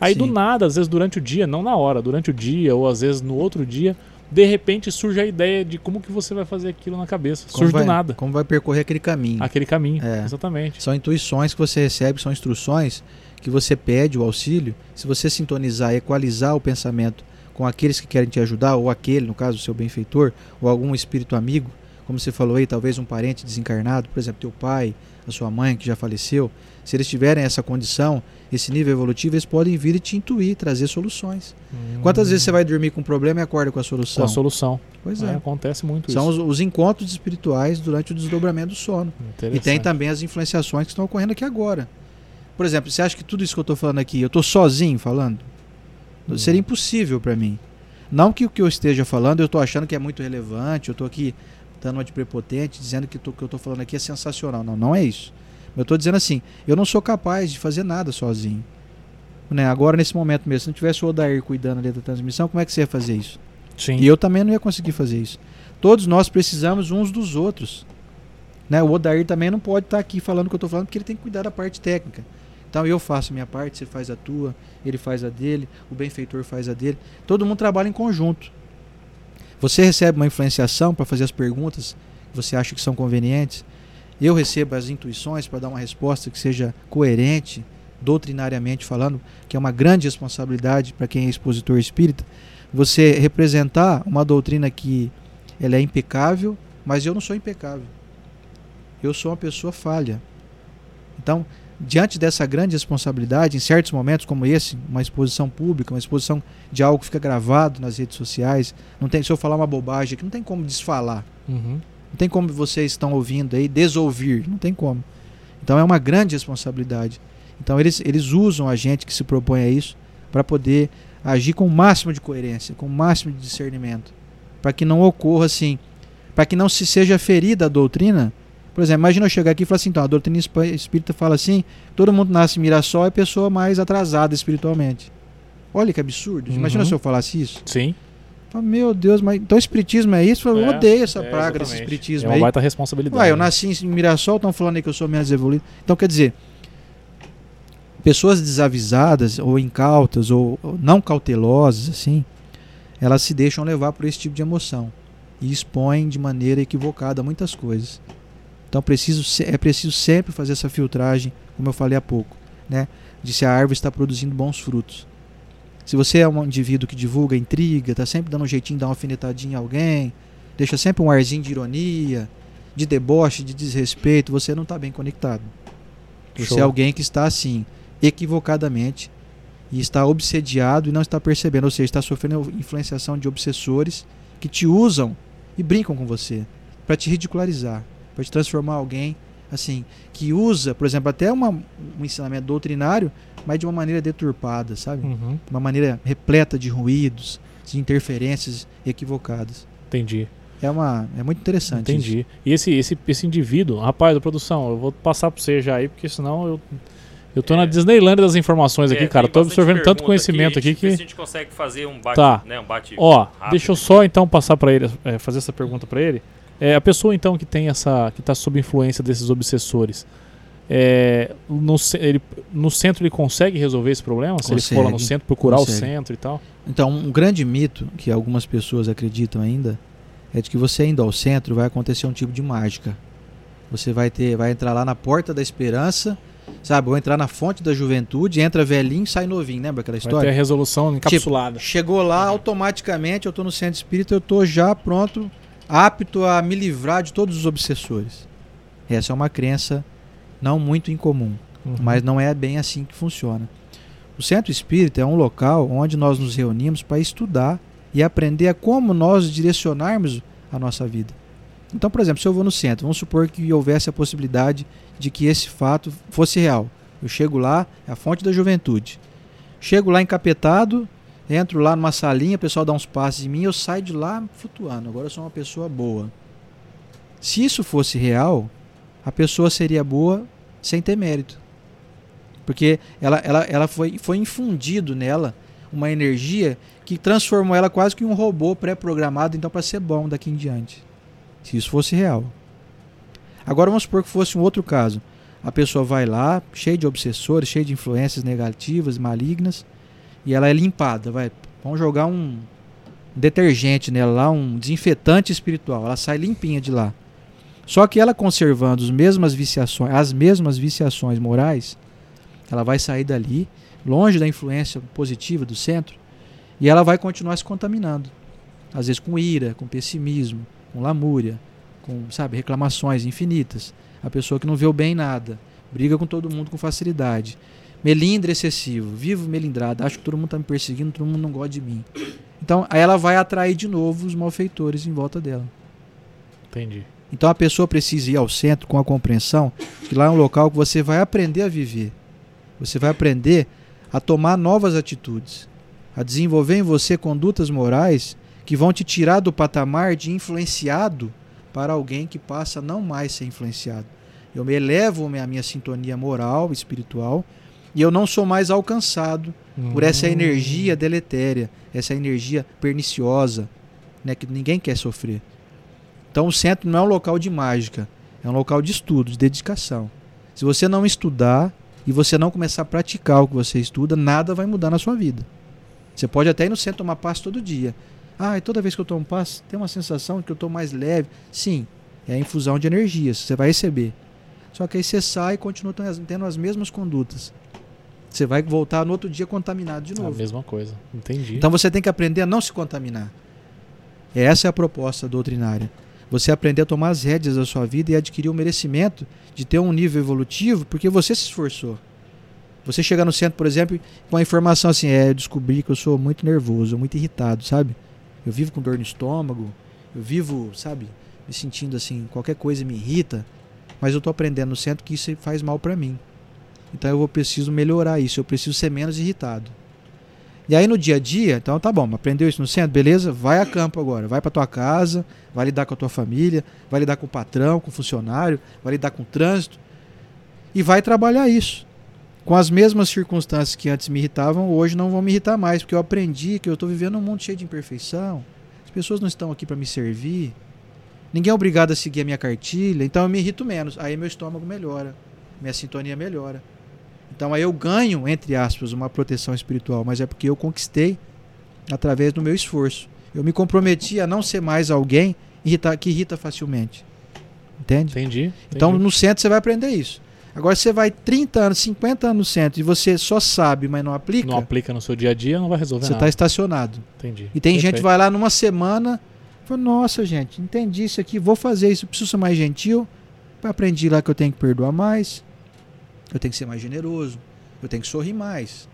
Speaker 1: Aí do
Speaker 4: Sim.
Speaker 1: nada, às vezes durante o dia, não na hora, durante o dia ou às vezes no outro dia, de repente surge a ideia de como que você vai fazer aquilo na cabeça.
Speaker 4: Como
Speaker 1: surge
Speaker 4: vai-
Speaker 1: do nada.
Speaker 4: Como vai percorrer aquele caminho.
Speaker 1: Aquele caminho.
Speaker 4: É.
Speaker 1: Exatamente.
Speaker 4: São intuições que você recebe, são instruções que você pede o auxílio. Se você sintonizar equalizar o pensamento com aqueles que querem te ajudar, ou aquele, no caso, o seu benfeitor, ou algum espírito amigo, como você falou aí, talvez um parente desencarnado, por exemplo, teu pai, a sua mãe que já faleceu, se eles tiverem essa condição, esse nível evolutivo, eles podem vir e te intuir, trazer soluções. Quantas vezes você vai dormir com um problema e acorda com a
Speaker 1: Com
Speaker 4: solução?
Speaker 1: a solução.
Speaker 4: Pois
Speaker 1: É,
Speaker 4: é.
Speaker 1: acontece muito
Speaker 4: São
Speaker 1: isso.
Speaker 4: os, os encontros espirituais durante o desdobramento do sono. E tem também as influenciações que estão ocorrendo aqui agora. Por exemplo, você acha que tudo isso que eu estou falando aqui, eu estou sozinho falando?
Speaker 1: Não.
Speaker 4: Seria impossível para mim. Não que o que eu esteja falando eu estou achando que é muito relevante, eu estou aqui dando uma de prepotente, dizendo que o que eu estou falando aqui é sensacional. Não, não é isso. Eu estou dizendo assim, eu não sou capaz de fazer nada sozinho. Né? Agora, nesse momento mesmo, se não tivesse o Odair cuidando ali da transmissão, como é que você ia fazer isso?
Speaker 1: Sim.
Speaker 4: E eu também não ia conseguir fazer isso. Todos nós precisamos uns dos outros. Né? O Odair também não pode estar aqui falando o que eu estou falando, porque ele tem que cuidar da parte técnica. Então eu faço a minha parte, você faz a tua, ele faz a dele, o benfeitor faz a dele. Todo mundo trabalha em conjunto. Você recebe uma influenciação para fazer as perguntas que você acha que são convenientes. Eu recebo as intuições para dar uma resposta que seja coerente, doutrinariamente falando, que é uma grande responsabilidade para quem é expositor espírita. Você representar uma doutrina que ela é impecável, mas eu não sou impecável. Eu sou uma pessoa falha. Então, diante dessa grande responsabilidade, em certos momentos como esse, uma exposição pública, uma exposição de algo que fica gravado nas redes sociais, não tem, se eu falar uma bobagem aqui, não tem como desfalar.
Speaker 1: Uhum.
Speaker 4: Não tem como vocês estão ouvindo aí desouvir, não tem como. Então é uma grande responsabilidade. Então eles, eles usam a gente que se propõe a isso para poder agir com o máximo de coerência, com o máximo de discernimento, para que não ocorra assim, para que não se seja ferida a doutrina. Por exemplo, imagina eu chegar aqui e falar assim, então, a doutrina espí- espírita fala assim, todo mundo nasce em Mirassol é pessoa mais atrasada espiritualmente. Olha que absurdo. Imagina
Speaker 1: Uhum.
Speaker 4: se eu falasse isso.
Speaker 1: Sim.
Speaker 4: Meu Deus, mas então espiritismo é isso? Eu
Speaker 1: É,
Speaker 4: odeio essa
Speaker 1: é,
Speaker 4: praga desse
Speaker 1: exatamente.
Speaker 4: espiritismo
Speaker 1: É uma
Speaker 4: aí.
Speaker 1: baita responsabilidade.
Speaker 4: Ué, eu
Speaker 1: né?
Speaker 4: nasci em Mirassol, estão falando aí que eu sou menos evoluído. Então, quer dizer, pessoas desavisadas, ou incautas, ou, ou não cautelosas, assim, elas se deixam levar por esse tipo de emoção e expõem de maneira equivocada muitas coisas. Então, preciso, é preciso sempre fazer essa filtragem, como eu falei há pouco, né? De se a árvore está produzindo bons frutos. Se você é um indivíduo que divulga intriga, está sempre dando um jeitinho de dar uma alfinetadinha em alguém, deixa sempre um arzinho de ironia, de deboche, de desrespeito, você não está bem conectado. Você
Speaker 1: Show.
Speaker 4: é alguém que está assim, equivocadamente, e está obsediado e não está percebendo, ou seja, está sofrendo influenciação de obsessores que te usam e brincam com você para te ridicularizar, para te transformar alguém assim que usa, por exemplo, até uma, um ensinamento doutrinário, mas de uma maneira deturpada, sabe?
Speaker 1: Uhum.
Speaker 4: Uma maneira repleta de ruídos, de interferências equivocadas.
Speaker 1: Entendi.
Speaker 4: É uma é muito interessante. isso.
Speaker 1: Entendi. E esse, esse, esse indivíduo, rapaz, da produção, eu vou passar pra você já aí, porque senão eu. Eu tô na
Speaker 3: É.
Speaker 1: Disneylandia das informações aqui,
Speaker 3: É,
Speaker 1: cara.
Speaker 3: tem
Speaker 1: Tô absorvendo tanto conhecimento aqui,
Speaker 3: se a
Speaker 1: que.
Speaker 3: gente consegue fazer um bate,
Speaker 1: Tá.
Speaker 3: né, um bate
Speaker 1: Ó,
Speaker 3: rápido
Speaker 1: deixa eu
Speaker 3: aqui.
Speaker 1: só então passar pra ele, é, fazer essa pergunta pra ele. É, a pessoa então que tem essa. que tá sob influência desses obsessores. É, no, ele, no centro ele consegue resolver esse problema? Se ele for lá no
Speaker 4: Consegue,
Speaker 1: centro, procurar o
Speaker 4: consegue.
Speaker 1: centro e tal?
Speaker 4: Então, um grande mito que algumas pessoas acreditam ainda é de que você indo ao centro vai acontecer um tipo de mágica. Você vai ter, vai entrar lá na porta da esperança, sabe? Ou entrar na fonte da juventude, entra velhinho, sai novinho, lembra aquela
Speaker 1: Vai ter a
Speaker 4: história?
Speaker 1: resolução encapsulada.
Speaker 4: Chegou lá, automaticamente eu tô no centro espírita, eu tô já pronto, apto a me livrar de todos os obsessores. Essa é uma crença não muito incomum
Speaker 1: Uhum.
Speaker 4: mas não é bem assim que funciona. O centro espírita é um local onde nós nos reunimos para estudar e aprender a como nós direcionarmos a nossa vida. Então, por exemplo, se eu vou no centro, vamos supor que houvesse a possibilidade de que esse fato fosse real. Eu chego lá, é a fonte da juventude. Chego lá encapetado, entro lá numa salinha, o pessoal dá uns passos em mim, eu saio de lá flutuando. Agora eu sou uma pessoa boa. Se isso fosse real, a pessoa seria boa sem ter mérito. Porque ela, ela, ela foi, foi infundido nela uma energia que transformou ela quase que em um robô pré-programado, então, para ser bom daqui em diante. Se isso fosse real. Agora vamos supor que fosse um outro caso. A pessoa vai lá, cheia de obsessores, cheia de influências negativas, malignas, e ela é limpada. Vai, vamos jogar um detergente nela lá, um desinfetante espiritual. Ela sai limpinha de lá. Só que ela conservando as mesmas viciações, as mesmas viciações morais, ela vai sair dali, longe da influência positiva do centro, e ela vai continuar se contaminando. Às vezes com ira, com pessimismo, com lamúria, com, sabe, reclamações infinitas. A pessoa que não vê o bem em nada, briga com todo mundo com facilidade. Melindre excessivo, vivo melindrado, acho que todo mundo está me perseguindo, todo mundo não gosta de mim. Então, aí ela vai atrair de novo os malfeitores em volta dela.
Speaker 1: Entendi.
Speaker 4: Então a pessoa precisa ir ao centro com a compreensão que lá é um local que você vai aprender a viver. Você vai aprender a tomar novas atitudes, a desenvolver em você condutas morais que vão te tirar do patamar de influenciado para alguém que passa a não mais ser influenciado. Eu me elevo a minha sintonia moral, espiritual, e eu não sou mais alcançado por essa
Speaker 1: Hum.
Speaker 4: energia deletéria, essa energia perniciosa, né, que ninguém quer sofrer. Então o centro não é um local de mágica, é um local de estudo, de dedicação. Se você não estudar e você não começar a praticar o que você estuda, nada vai mudar na sua vida. Você pode até ir no centro tomar passe todo dia. Ah, e toda vez que eu tomo passe, tem uma sensação de que eu estou mais leve. Sim, é a infusão de energias, você vai receber. Só que aí você sai e continua tendo as- mesmas condutas. Você vai voltar no outro dia contaminado de
Speaker 1: A
Speaker 4: novo.
Speaker 1: mesma coisa. Entendi.
Speaker 4: Então você tem que aprender a não se contaminar. Essa é a proposta doutrinária. Você aprender a tomar as rédeas da sua vida e adquirir o merecimento de ter um nível evolutivo porque você se esforçou. Você chegar no centro, por exemplo, com a informação assim, é, eu descobri que eu sou muito nervoso, muito irritado, sabe? Eu vivo com dor no estômago, eu vivo, sabe, me sentindo assim, qualquer coisa me irrita, mas eu tô aprendendo no centro que isso faz mal para mim. Então eu vou preciso melhorar isso, eu preciso ser menos irritado. E aí no dia a dia, então tá bom, aprendeu isso no centro, beleza? Vai a campo agora, vai para tua casa, vai lidar com a tua família, vai lidar com o patrão, com o funcionário, vai lidar com o trânsito e vai trabalhar isso. Com as mesmas circunstâncias que antes me irritavam, hoje não vão me irritar mais, porque eu aprendi que eu estou vivendo um mundo cheio de imperfeição. As pessoas não estão aqui para me servir. Ninguém é obrigado a seguir a minha cartilha, então eu me irrito menos. Aí meu estômago melhora, minha sintonia melhora. Então aí eu ganho, entre aspas, uma proteção espiritual, mas é porque eu conquistei através do meu esforço. Eu me comprometi a não ser mais alguém que irrita facilmente. Entende?
Speaker 1: Entendi. entendi.
Speaker 4: Então no centro você vai aprender isso. Agora você vai 30 anos, 50 anos no centro e você só sabe, mas não aplica.
Speaker 1: Não aplica no seu dia a dia, não vai resolver
Speaker 4: Você
Speaker 1: nada.
Speaker 4: está estacionado.
Speaker 1: Entendi.
Speaker 4: E tem gente
Speaker 1: Perfeito.
Speaker 4: que vai lá numa semana, fala, nossa gente, entendi isso aqui, vou fazer isso, preciso ser mais gentil. Aprendi lá que eu tenho que perdoar mais, eu tenho que ser mais generoso, eu tenho que sorrir mais,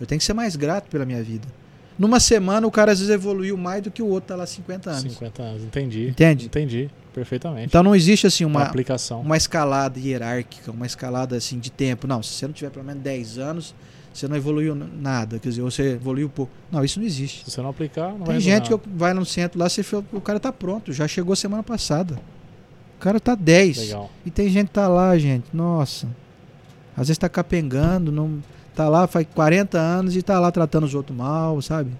Speaker 4: eu tenho que ser mais grato pela minha vida. Numa semana o cara às vezes evoluiu mais do que o outro tá lá 50 anos.
Speaker 1: 50 anos, entendi.
Speaker 4: Entende?
Speaker 1: Entendi, perfeitamente.
Speaker 4: Então não existe assim
Speaker 1: uma
Speaker 4: uma,
Speaker 1: aplicação.
Speaker 4: uma escalada hierárquica, uma escalada assim de tempo. Não, se você não tiver pelo menos 10 anos, você não evoluiu nada, quer dizer, você evoluiu pouco. Não, isso não existe.
Speaker 1: Se você não aplicar, não vai
Speaker 4: Tem
Speaker 1: resolver
Speaker 4: gente que
Speaker 1: nada.
Speaker 4: vai no centro lá, você fala, o cara tá pronto, já chegou semana passada. O cara tá 10.
Speaker 1: Legal.
Speaker 4: E tem gente que tá lá, gente, nossa. Às vezes tá capengando, não tá lá faz 40 anos e tá lá tratando os outros mal, sabe?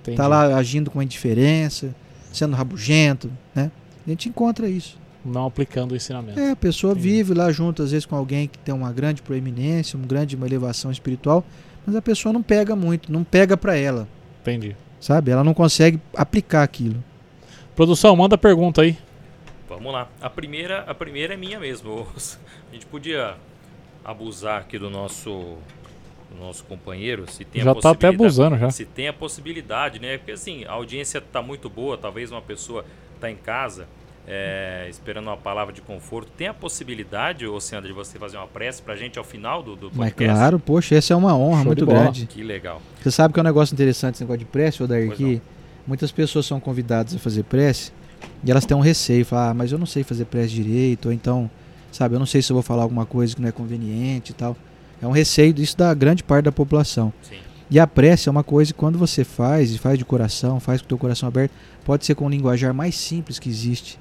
Speaker 1: Entendi.
Speaker 4: Tá lá agindo com indiferença, sendo rabugento, né? A gente encontra isso.
Speaker 1: Não aplicando o ensinamento.
Speaker 4: É, a pessoa
Speaker 1: Entendi.
Speaker 4: vive lá junto, às vezes, com alguém que tem uma grande proeminência, uma grande uma elevação espiritual, mas a pessoa não pega muito, não pega pra ela,
Speaker 1: Entendi.
Speaker 4: sabe? Ela não consegue aplicar aquilo.
Speaker 1: Produção, manda pergunta aí.
Speaker 3: Vamos lá. A primeira, a primeira é minha mesmo. A gente podia abusar aqui do nosso, do nosso companheiro, se tem a
Speaker 1: já tá até abusando já.
Speaker 3: Se tem a possibilidade, né? Porque assim, a audiência tá muito boa, talvez uma pessoa tá em casa é, esperando uma palavra de conforto. Tem a possibilidade, ô Sandra, de você fazer uma prece pra gente ao final do, do
Speaker 4: Mas
Speaker 3: podcast?
Speaker 4: claro, poxa, essa é uma honra
Speaker 1: Show
Speaker 4: muito grande.
Speaker 3: Que legal.
Speaker 4: Você sabe que é um negócio interessante esse negócio de prece, Odair,
Speaker 3: Pois
Speaker 4: que muitas pessoas são convidadas a fazer prece e elas têm um receio, falam, ah, mas eu não sei fazer prece direito, ou então, sabe, eu não sei se eu vou falar alguma coisa que não é conveniente e tal. É um receio disso da grande parte da população.
Speaker 3: Sim.
Speaker 4: E a prece é uma coisa que quando você faz, e faz de coração, faz com o teu coração aberto, pode ser com o linguajar mais simples que existe.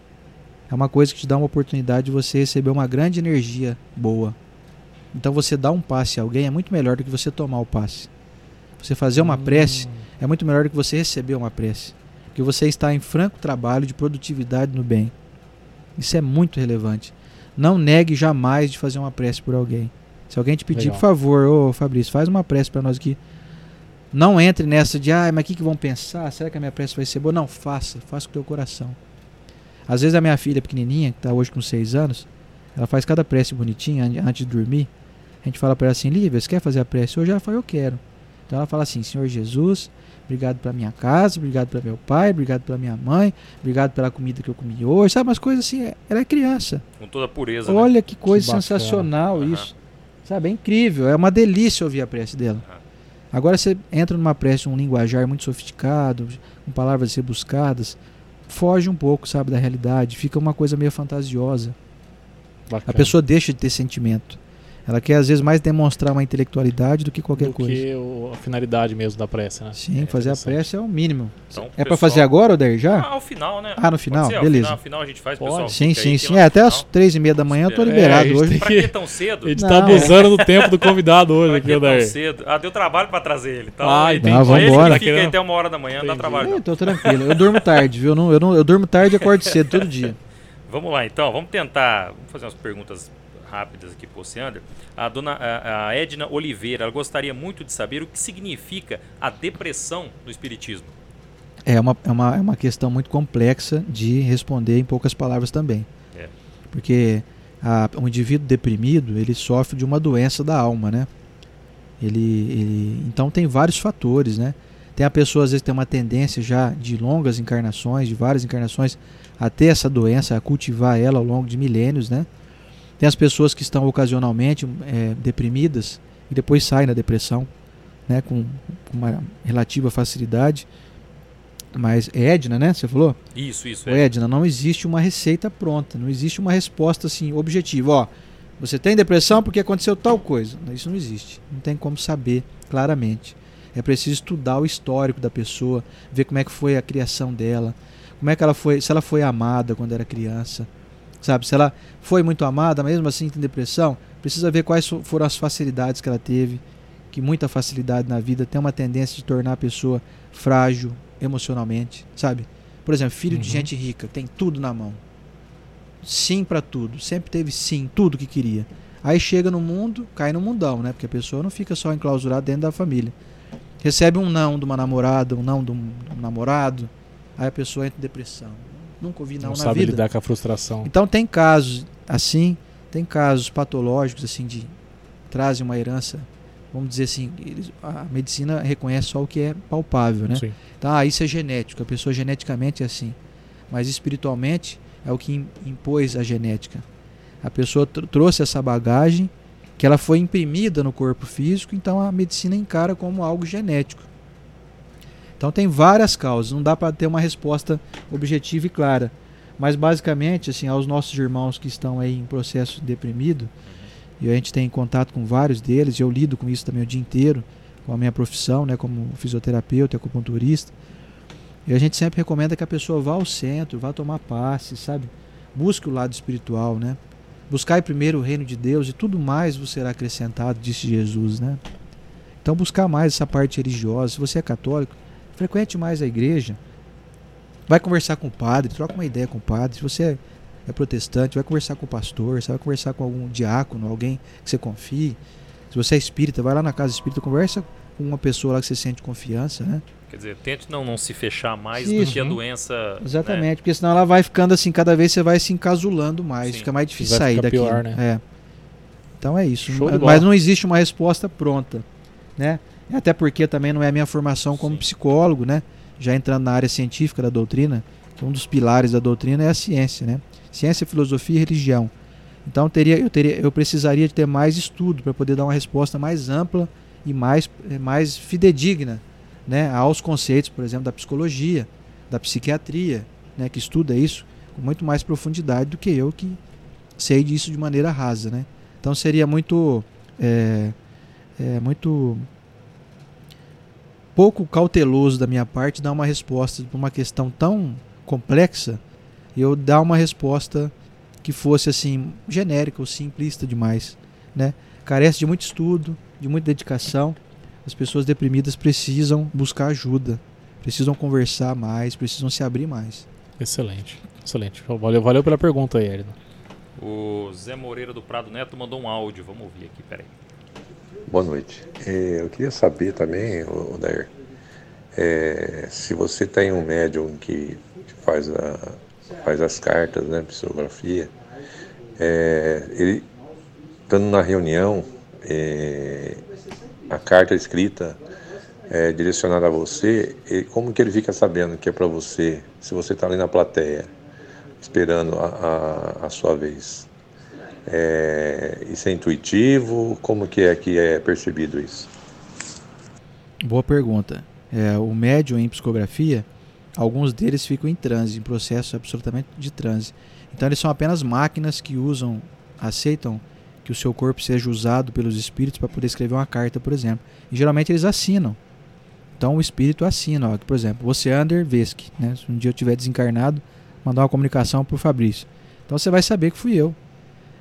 Speaker 4: É uma coisa que te dá uma oportunidade de você receber uma grande energia boa. Então você dar um passe a alguém é muito melhor do que você tomar o passe. Você fazer uma prece é muito melhor do que você receber uma prece. Porque você está em franco trabalho de produtividade no bem. Isso é muito relevante. Não negue jamais de fazer uma prece por alguém. Se alguém te pedir,
Speaker 1: Legal.
Speaker 4: por favor, ô Fabrício, faz uma prece para nós aqui. Não entre nessa de, ah, mas o que, que vão pensar? Será que a minha prece vai ser boa? Não, faça, faça com o teu coração. Às vezes a minha filha pequenininha, que está hoje com 6 anos, ela faz cada prece bonitinha an- antes de dormir. A gente fala para ela assim, Lívia, você quer fazer a prece hoje? Ela fala, eu quero. Então ela fala assim, Senhor Jesus, obrigado pela minha casa, obrigado pelo meu pai, obrigado pela minha mãe, obrigado pela comida que eu comi hoje, sabe? Umas coisas assim, ela é criança.
Speaker 3: Com toda a pureza. né?
Speaker 4: Olha que coisa
Speaker 1: bacana.
Speaker 4: sensacional
Speaker 3: Aham.
Speaker 4: isso. Sabe, é incrível, é uma delícia ouvir a prece dela.
Speaker 3: Aham.
Speaker 4: Agora você entra numa prece, um linguajar muito sofisticado, com palavras rebuscadas, foge um pouco, sabe, da realidade, fica uma coisa meio fantasiosa.
Speaker 1: Bacana.
Speaker 4: A pessoa deixa de ter sentimento. Ela quer às vezes mais demonstrar uma intelectualidade do que qualquer
Speaker 1: do
Speaker 4: coisa.
Speaker 1: que o- a finalidade mesmo da prece, né?
Speaker 4: Sim,
Speaker 1: É
Speaker 4: fazer a
Speaker 1: interessante.
Speaker 4: prece é o mínimo.
Speaker 3: Então,
Speaker 4: É pra
Speaker 3: pessoal-
Speaker 4: fazer agora, Odair, já?
Speaker 3: Ah, ao final, né?
Speaker 4: Ah, no final?
Speaker 3: Ser, ao
Speaker 4: Beleza.
Speaker 3: Final, ao final a gente faz,
Speaker 1: Pode.
Speaker 3: pessoal.
Speaker 4: Sim,
Speaker 3: fica aí
Speaker 4: sim, sim. É, até as
Speaker 3: final-
Speaker 4: três e meia da manhã eu tô
Speaker 3: É,
Speaker 4: liberado
Speaker 1: gente
Speaker 4: hoje.
Speaker 3: Pra que- tão cedo?
Speaker 1: A gente
Speaker 4: Não,
Speaker 1: tá abusando do tempo do convidado hoje
Speaker 3: Pra
Speaker 1: aqui,
Speaker 3: que tão
Speaker 1: Odair.
Speaker 3: cedo? Ah, deu trabalho pra trazer ele. Então,
Speaker 1: Ah,
Speaker 3: ele
Speaker 1: entendi.
Speaker 4: Não,
Speaker 3: Ele
Speaker 4: vambora.
Speaker 3: que fica
Speaker 1: Querendo-
Speaker 3: até uma hora da manhã, dá trabalho.
Speaker 4: Eu
Speaker 3: não.
Speaker 4: tô tranquilo. Eu durmo tarde, viu? Eu, não, eu, não, eu durmo tarde e acordo cedo todo dia.
Speaker 3: Vamos lá, então. Vamos tentar. Vamos fazer umas perguntas rápidas aqui pro Oceander. A dona a, a Edna Oliveira, ela gostaria muito de saber o que significa a depressão no Espiritismo.
Speaker 4: É uma, é, uma, é uma questão muito complexa de responder em poucas palavras também.
Speaker 3: É.
Speaker 4: Porque a, um indivíduo deprimido, ele sofre de uma doença da alma, né? Ele, ele, então tem vários fatores, né? Tem a pessoa, às vezes, que tem uma tendência já de longas encarnações, de várias encarnações, a ter essa doença, a cultivar ela ao longo de milênios, né? Tem as pessoas que estão ocasionalmente é, deprimidas e depois saem da depressão, né? Com, com uma relativa facilidade. Mas é Edna, né? Você falou?
Speaker 3: Isso, isso.
Speaker 4: Ô, Edna, não existe uma receita pronta, não existe uma resposta assim objetiva. Ó, você tem depressão porque aconteceu tal coisa. Isso não existe. Não tem como saber claramente. É preciso estudar o histórico da pessoa, ver como é que foi a criação dela, como é que ela foi, se ela foi amada quando era criança, sabe? Se ela foi muito amada, mesmo assim tem depressão, precisa ver quais foram as facilidades que ela teve, que muita facilidade na vida tem uma tendência de tornar a pessoa frágil emocionalmente, sabe? Por exemplo, filho uhum. de gente rica, tem tudo na mão. Sim para tudo, sempre teve sim, tudo que queria. Aí chega no mundo, cai no mundão, né? Porque a pessoa não fica só enclausurada dentro da família recebe um não de uma namorada, um não de um, de um namorado, aí a pessoa entra em depressão. Nunca ouvi não, não na
Speaker 1: sabe
Speaker 4: vida.
Speaker 1: lidar com a frustração.
Speaker 4: Então tem casos assim, tem casos patológicos assim de trazem uma herança, vamos dizer assim, eles, a medicina reconhece só o que é palpável, né? Sim. Então, ah, isso é genético, a pessoa geneticamente é assim. Mas espiritualmente é o que impôs a genética. A pessoa tr trouxe essa bagagem que ela foi imprimida no corpo físico, então a medicina encara como algo genético. Então tem várias causas, não dá para ter uma resposta objetiva e clara. Mas basicamente, assim, aos nossos irmãos que estão aí em processo deprimido, e a gente tem contato com vários deles, eu lido com isso também o dia inteiro, com a minha profissão, né, como fisioterapeuta, acupunturista. E a gente sempre recomenda que a pessoa vá ao centro, vá tomar passe, sabe? Busque o lado espiritual, né? Buscai primeiro o reino de Deus e tudo mais vos será acrescentado, disse Jesus, né? Então buscar mais essa parte religiosa. Se você é católico, frequente mais a igreja. Vai conversar com o padre, troca uma ideia com o padre. Se você é protestante, vai conversar com o pastor, você vai conversar com algum diácono, alguém que você confie. Se você é espírita, vai lá na casa espírita, conversa com uma pessoa lá que você sente confiança, né?
Speaker 3: Quer dizer, tente não, não se fechar mais Isso. do que a doença.
Speaker 4: Exatamente, né? porque senão ela vai ficando assim, cada vez você vai se encasulando mais, Sim. fica mais difícil sair daqui. Pior, né? É. Então é isso. Mas não existe uma resposta pronta, né? Até porque também não é a minha formação como Sim. psicólogo, né? Já entrando na área científica da doutrina, que um dos pilares da doutrina é a ciência, né? Ciência, filosofia e religião. Então teria, eu, teria, eu precisaria de ter mais estudo para poder dar uma resposta mais ampla e mais, mais fidedigna né, aos conceitos, por exemplo, da psicologia, da psiquiatria, né, que estuda isso com muito mais profundidade do que eu que sei disso de maneira rasa, né? Então seria muito é, é, muito pouco cauteloso da minha parte dar uma resposta para uma questão tão complexa e eu dar uma resposta que fosse assim genérica ou simplista demais, né? Carece de muito estudo, de muita dedicação as pessoas deprimidas precisam buscar ajuda, precisam conversar mais, precisam se abrir mais.
Speaker 1: Excelente, excelente. Valeu, valeu pela pergunta aí, Erino.
Speaker 3: O Zé Moreira do Prado Neto mandou um áudio, vamos ouvir aqui, peraí.
Speaker 6: Boa noite. É, eu queria saber também, Odair, é, se você tem um médium que faz, a, faz as cartas, né, psicografia, é, ele estando na reunião, é, a carta escrita é, direcionada a você, como que ele fica sabendo que é para você, se você está ali na plateia, esperando a, a, a sua vez? É, isso é intuitivo? Como que é que é percebido isso?
Speaker 4: Boa pergunta. É, o médium em psicografia, alguns deles ficam em transe, em processo absolutamente de transe. Então eles são apenas máquinas que usam, aceitam que o seu corpo seja usado pelos espíritos para poder escrever uma carta, por exemplo. E geralmente eles assinam. Então o espírito assina, ó, por exemplo, você é Ander Vesk, né? Se um dia eu tiver desencarnado, mandar uma comunicação para o Fabrício. Então você vai saber que fui eu.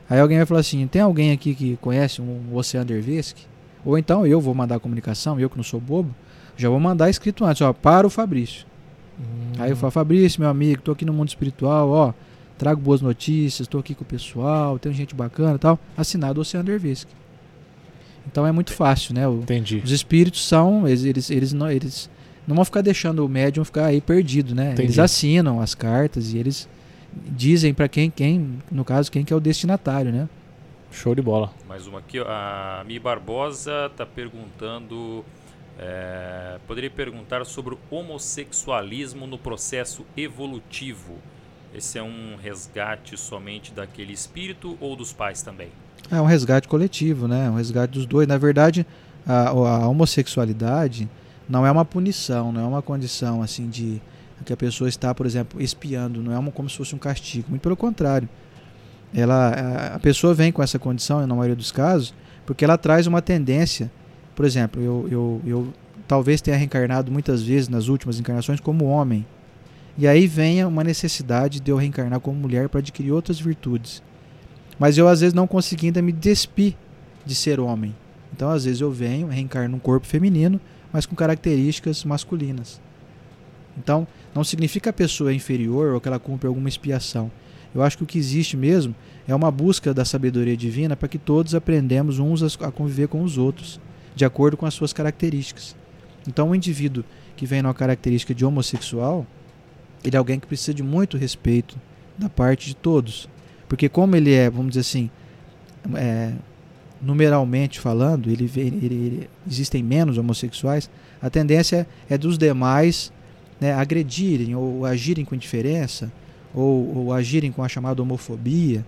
Speaker 4: Aí alguém vai falar assim: tem alguém aqui que conhece um Oceander Vesk? Ou então eu vou mandar a comunicação, eu que não sou bobo, já vou mandar escrito antes, ó, para o Fabrício. Hum. Aí eu falo: Fabrício, meu amigo, estou aqui no mundo espiritual, ó trago boas notícias, estou aqui com o pessoal, tem gente bacana e tal. Assinado Oceano Dervisc. Então é muito fácil, né? O,
Speaker 1: Entendi.
Speaker 4: Os espíritos são, eles, eles, eles, não, eles não vão ficar deixando o médium ficar aí perdido, né? Entendi. Eles assinam as cartas e eles dizem para quem, quem, no caso, quem que é o destinatário, né?
Speaker 1: Show de bola.
Speaker 3: Mais uma aqui, a Mi Barbosa está perguntando É, poderia perguntar sobre o homossexualismo no processo evolutivo. Esse é um resgate somente daquele espírito ou dos pais também?
Speaker 4: É um resgate coletivo, né? Um resgate dos dois. Na verdade, a, a homossexualidade não é uma punição, não é uma condição assim de que a pessoa está, por exemplo, espiando, não é uma, como se fosse um castigo. Muito pelo contrário. Ela, a, pessoa vem com essa condição, na maioria dos casos, porque ela traz uma tendência. Por exemplo, eu, eu, eu talvez tenha reencarnado muitas vezes nas últimas encarnações como homem. E aí venha uma necessidade de eu reencarnar como mulher para adquirir outras virtudes. Mas eu às vezes não consegui ainda me despir de ser homem. Então às vezes eu venho, reencarno num corpo feminino, mas com características masculinas. Então não significa a pessoa é inferior ou que ela cumpre alguma expiação. Eu acho que o que existe mesmo é uma busca da sabedoria divina para que todos aprendamos uns a conviver com os outros, de acordo com as suas características. Então, o indivíduo que vem numa característica de homossexual, ele é alguém que precisa de muito respeito da parte de todos. Porque, como ele é, vamos dizer assim, é, numeralmente falando, ele, ele, ele, existem menos homossexuais, a tendência é dos demais né, agredirem ou agirem com indiferença ou, ou agirem com a chamada homofobia.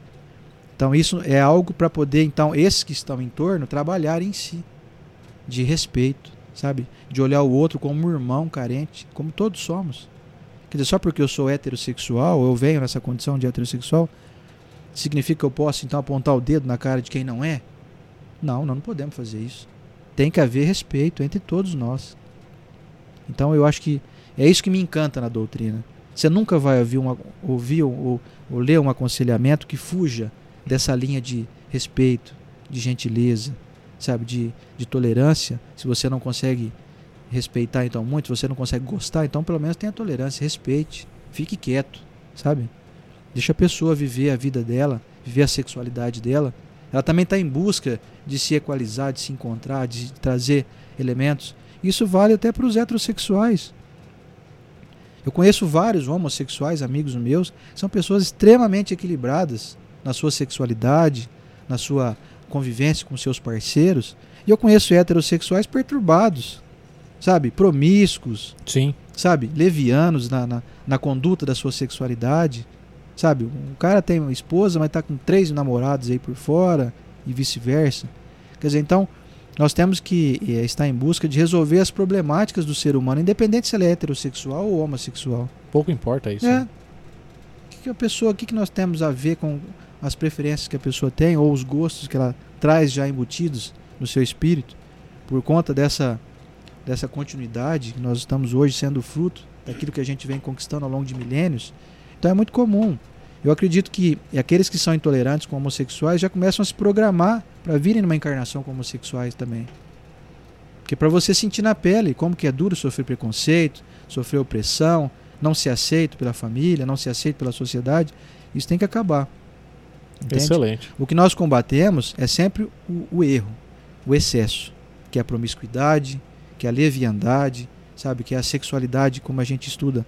Speaker 4: Então isso é algo para poder então esses que estão em torno trabalhar em si de respeito, sabe? De olhar o outro como um irmão carente, como todos somos. Quer dizer, só porque eu sou heterossexual, eu venho nessa condição de heterossexual, significa que eu posso então apontar o dedo na cara de quem não é? Não, não podemos fazer isso. Tem que haver respeito entre todos nós. Então eu acho que é isso que me encanta na doutrina. Você nunca vai ouvir, uma, ouvir ou, ou ler um aconselhamento que fuja dessa linha de respeito, de gentileza, sabe, de, de tolerância. Se você não consegue respeitar então muito, se você não consegue gostar, então pelo menos tenha tolerância, respeite, fique quieto, sabe? Deixa a pessoa viver a vida dela, viver a sexualidade dela. Ela também está em busca de se equalizar, de se encontrar, de trazer elementos. Isso vale até para os heterossexuais. Eu conheço vários homossexuais, amigos meus, são pessoas extremamente equilibradas na sua sexualidade, na sua convivência com seus parceiros. E eu conheço heterossexuais perturbados, sabe? Promíscuos.
Speaker 1: Sim.
Speaker 4: Sabe? Levianos na, na, na conduta da sua sexualidade. Sabe? Um cara tem uma esposa, mas está com três namorados aí por fora e vice-versa. Quer dizer, então, nós temos que é, estar em busca de resolver as problemáticas do ser humano, independente se ele é heterossexual ou homossexual.
Speaker 1: Pouco importa isso.
Speaker 4: É.
Speaker 1: Né?
Speaker 4: O que, que a pessoa, o que, que nós temos a ver com as preferências que a pessoa tem ou os gostos que ela traz já embutidos no seu espírito, por conta dessa dessa continuidade que nós estamos hoje sendo fruto daquilo que a gente vem conquistando ao longo de milênios. Então é muito comum. Eu acredito que aqueles que são intolerantes com homossexuais já começam a se programar para virem numa encarnação com homossexuais também. Porque para você sentir na pele como que é duro sofrer preconceito, sofrer opressão, não ser aceito pela família, não ser aceito pela sociedade, isso tem que acabar.
Speaker 1: Entende? Excelente.
Speaker 4: O que nós combatemos é sempre o, o, erro, o excesso, que é a promiscuidade, que é a leviandade, sabe, que é a sexualidade, como a gente estuda,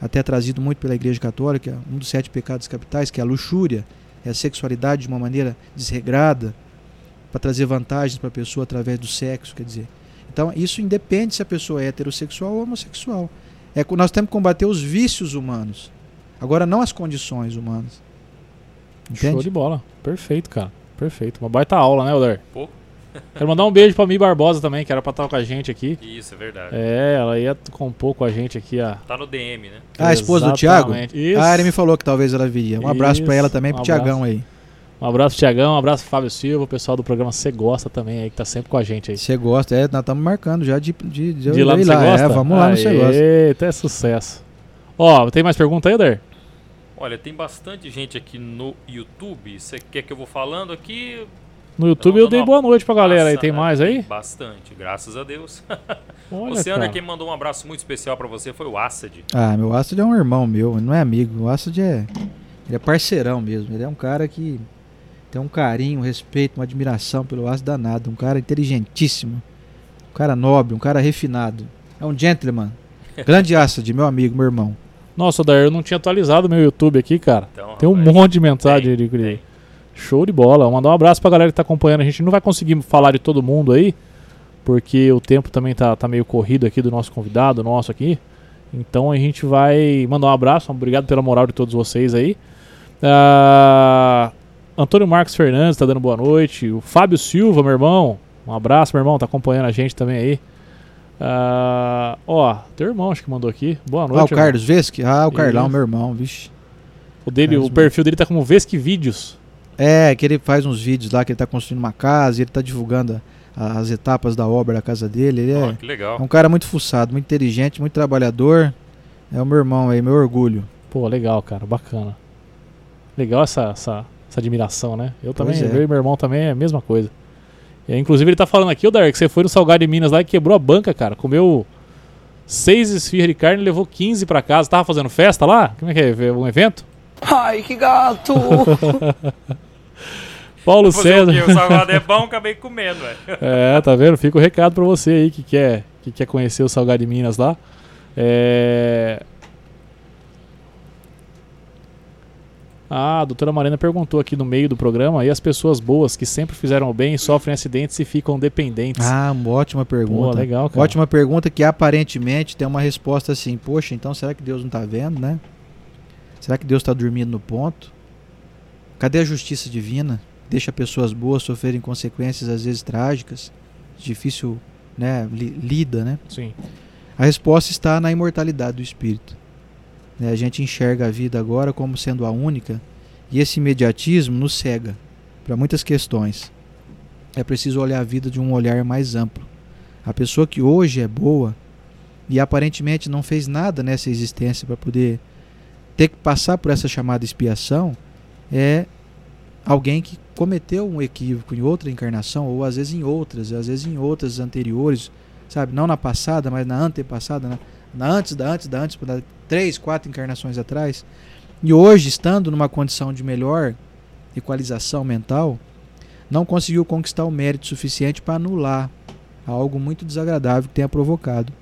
Speaker 4: até trazido muito pela Igreja Católica, um dos sete pecados capitais, que é a luxúria, é a sexualidade de uma maneira desregrada, para trazer vantagens para a pessoa através do sexo, quer dizer. Então, isso independe se a pessoa é heterossexual ou homossexual. É, nós temos que combater os vícios humanos. Agora, não as condições humanas.
Speaker 1: Entende? Show de bola. Perfeito, cara. Perfeito. Uma baita aula, né, Oder? Pô. Quero mandar um beijo pra Mi Barbosa também, que era pra estar com a gente aqui.
Speaker 3: Isso, é verdade.
Speaker 1: É, ela ia compor com a gente aqui. A...
Speaker 3: Tá no DM, né?
Speaker 4: Ah, a esposa do Thiago? Isso. Ah, ele me falou que talvez ela viria. Um abraço para ela também, pro um Tiagão aí.
Speaker 1: Um abraço, Tiagão. Um abraço, Fábio Silva. O pessoal do programa Você Gosta também aí, que tá sempre com a gente aí.
Speaker 4: Você Gosta, é, nós estamos marcando já de, de,
Speaker 1: de, de lá no Você Gosta? É,
Speaker 4: vamos lá no Você Gosta.
Speaker 1: Eita, é sucesso. Ó, tem mais pergunta aí, Eder?
Speaker 3: Olha, tem bastante gente aqui no YouTube. Você quer que eu vou falando aqui?
Speaker 1: No YouTube eu, dei boa noite pra galera aí. Tem mais aí?
Speaker 3: Bastante, graças a Deus. Olha, Luciano, quem mandou um abraço muito especial para você foi o Assad.
Speaker 4: Ah, meu Assad é um irmão meu, não é amigo. O Assad é, ele é parceirão mesmo. Ele é um cara que tem um carinho, um respeito, uma admiração pelo Aço danado. Um cara inteligentíssimo. Um cara nobre, um cara refinado. É um gentleman. Grande Assad, meu amigo, meu irmão.
Speaker 1: Nossa, Daí eu não tinha atualizado meu YouTube aqui, cara. Então, tem um monte de mensagem ali. Tem. Show de bola. Vou mandar um abraço pra galera que tá acompanhando. A gente não vai conseguir falar de todo mundo aí, porque o tempo também tá, tá meio corrido aqui do nosso convidado, nosso aqui. Então a gente vai mandar um abraço, obrigado pela moral de todos vocês aí. Ah, Antônio Marcos Fernandes tá dando boa noite. O Fábio Silva, meu irmão. Um abraço, meu irmão, tá acompanhando a gente também aí. Ah, ó, teu irmão acho que mandou aqui. Boa noite.
Speaker 4: Ah, o
Speaker 1: irmão.
Speaker 4: Carlos Vesque? Ah, o Carlão,
Speaker 1: Isso.
Speaker 4: meu irmão, vixe.
Speaker 1: O, dele,
Speaker 4: Carlos
Speaker 1: o perfil dele tá como Vesque Vídeos.
Speaker 4: É, que ele faz uns vídeos lá que ele tá construindo uma casa e ele tá divulgando a- as etapas da obra da casa dele. Ele
Speaker 3: Ó,
Speaker 4: é
Speaker 3: que legal.
Speaker 4: é um cara muito fuçado, muito inteligente, muito trabalhador. É o meu irmão aí, meu orgulho.
Speaker 1: Pô, legal, cara, bacana. Legal essa, essa, essa admiração, né? Eu também,
Speaker 4: Pois é.
Speaker 1: eu e meu irmão também é a mesma coisa. E, aí, inclusive ele tá falando aqui, ô Dark, que você foi no Salgado de Minas lá e quebrou a banca, cara. Comeu seis esfirras de carne e levou 15 pra casa. Tava fazendo festa lá? Como é que é? Um evento?
Speaker 2: Ai, que gato!
Speaker 1: Paulo
Speaker 3: o
Speaker 1: César.
Speaker 3: quê? O salgado é bom, acabei comendo, velho.
Speaker 1: É, tá vendo? Fica o recado pra você aí que quer, que quer conhecer o Salgado de Minas lá. É... Ah, a doutora Marina perguntou aqui no meio do programa, e as pessoas boas que sempre fizeram o bem sofrem acidentes e ficam dependentes.
Speaker 4: Ah, uma ótima
Speaker 1: Pô,
Speaker 4: pergunta.
Speaker 1: legal, cara.
Speaker 4: Ótima pergunta que aparentemente tem uma resposta assim, poxa, então será que Deus não tá vendo, né? Será que Deus tá dormindo no ponto? Cadê a justiça divina? Deixa pessoas boas sofrerem consequências às vezes trágicas, difícil, né, li- lida, né?
Speaker 1: Sim.
Speaker 4: A resposta está na imortalidade do espírito. Né, A gente enxerga a vida agora como sendo a única e esse imediatismo nos cega para muitas questões. É preciso olhar a vida de um olhar mais amplo. A pessoa que hoje é boa e aparentemente não fez nada nessa existência para poder ter que passar por essa chamada expiação é alguém que cometeu um equívoco em outra encarnação ou às vezes em outras, às vezes em outras anteriores, sabe? Não na passada, mas na antepassada, na, na antes da antes da antes, da três, quatro encarnações atrás. E hoje, estando numa condição de melhor equalização mental, não conseguiu conquistar o mérito suficiente para anular algo muito desagradável que tenha provocado.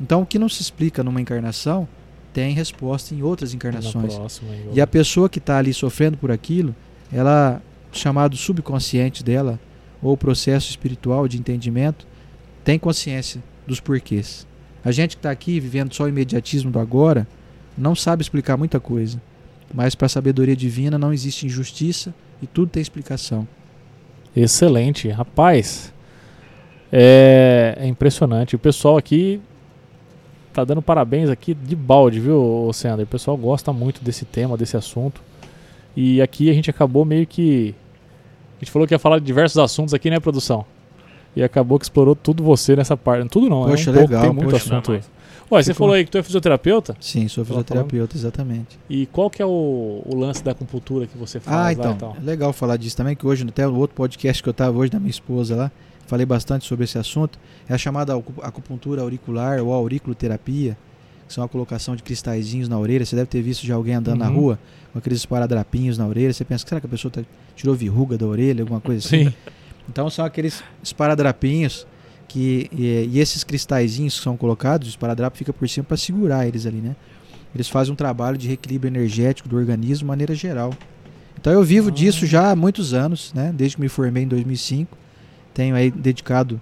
Speaker 4: Então, o que não se explica numa encarnação tem resposta em outras
Speaker 1: Na
Speaker 4: encarnações.
Speaker 1: próxima,
Speaker 4: E a pessoa que está ali sofrendo por aquilo, ela, chamado subconsciente dela, ou processo espiritual de entendimento, tem consciência dos porquês. A gente que está aqui vivendo só o imediatismo do agora, não sabe explicar muita coisa. Mas para a sabedoria divina não existe injustiça e tudo tem explicação.
Speaker 1: Excelente. Rapaz, é, é impressionante. O pessoal aqui tá dando parabéns aqui de balde, viu, ô Sander? O pessoal gosta muito desse tema, desse assunto. E aqui a gente acabou meio que. A gente falou que ia falar de diversos assuntos aqui, né, produção? E acabou que explorou tudo você nessa parte. Tudo não,
Speaker 4: Poxa,
Speaker 1: é um pouco,
Speaker 4: legal,
Speaker 1: tem muito
Speaker 4: poxa.
Speaker 1: assunto aí. Ué, você falou aí que tu é fisioterapeuta?
Speaker 4: Sim, sou fisioterapeuta, exatamente.
Speaker 1: E qual que é o, o lance da acupuntura que você faz
Speaker 4: Ah,
Speaker 1: lá
Speaker 4: então,
Speaker 1: e tal?
Speaker 4: é legal falar disso também, que hoje, até o outro podcast que eu estava hoje da minha esposa lá, falei bastante sobre esse assunto, é a chamada acu- acupuntura auricular ou auriculoterapia, que são a colocação de cristalzinhos na orelha. Você deve ter visto já alguém andando na
Speaker 1: Uhum.
Speaker 4: rua com aqueles esparadrapinhos na orelha. Você pensa, será que a pessoa tá- tirou verruga da orelha, alguma coisa assim?
Speaker 1: Sim.
Speaker 4: Então são aqueles esparadrapinhos que e, e esses cristalzinhos que são colocados, o esparadrapo fica por cima para segurar eles ali, né? Eles fazem um trabalho de reequilíbrio energético do organismo de maneira geral. Então eu vivo
Speaker 1: Ah.
Speaker 4: disso já há muitos anos, né? Desde que me formei em 2005, tenho aí dedicado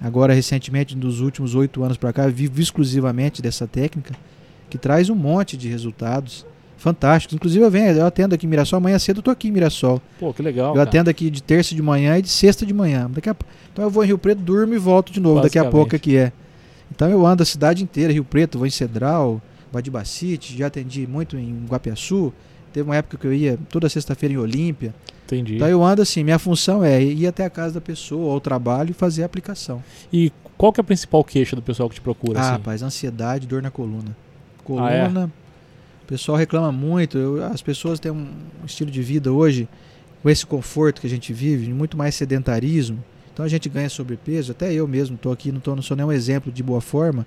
Speaker 4: agora recentemente nos últimos oito anos para cá vivo exclusivamente dessa técnica que traz um monte de resultados fantásticos. Inclusive eu venho, eu atendo aqui em Mirassol, amanhã cedo eu tô aqui em Mirassol.
Speaker 1: Pô, que legal.
Speaker 4: Eu
Speaker 1: cara.
Speaker 4: atendo aqui de terça de manhã e de sexta de manhã. Daqui a... Então eu vou em Rio Preto, durmo e volto de novo. Daqui a pouco aqui é. Então eu ando a cidade inteira, Rio Preto, vou em Cedral, Badibacite, já atendi muito em Guapiaçu. Teve uma época que eu ia toda sexta-feira em Olímpia.
Speaker 1: Entendi.
Speaker 4: Então eu ando assim, minha função é ir até a casa da pessoa, ao trabalho e fazer a aplicação.
Speaker 1: E qual que é a principal queixa do pessoal que te procura?
Speaker 4: ah,
Speaker 1: assim?
Speaker 4: rapaz, ansiedade, dor na coluna.
Speaker 1: Ah, é?
Speaker 4: Coluna, o pessoal reclama muito. eu- as pessoas têm um estilo de vida hoje, com esse conforto que a gente vive, muito mais sedentarismo. Então a gente ganha sobrepeso. Até eu mesmo estou aqui, não, tô, não sou nenhum exemplo de boa forma.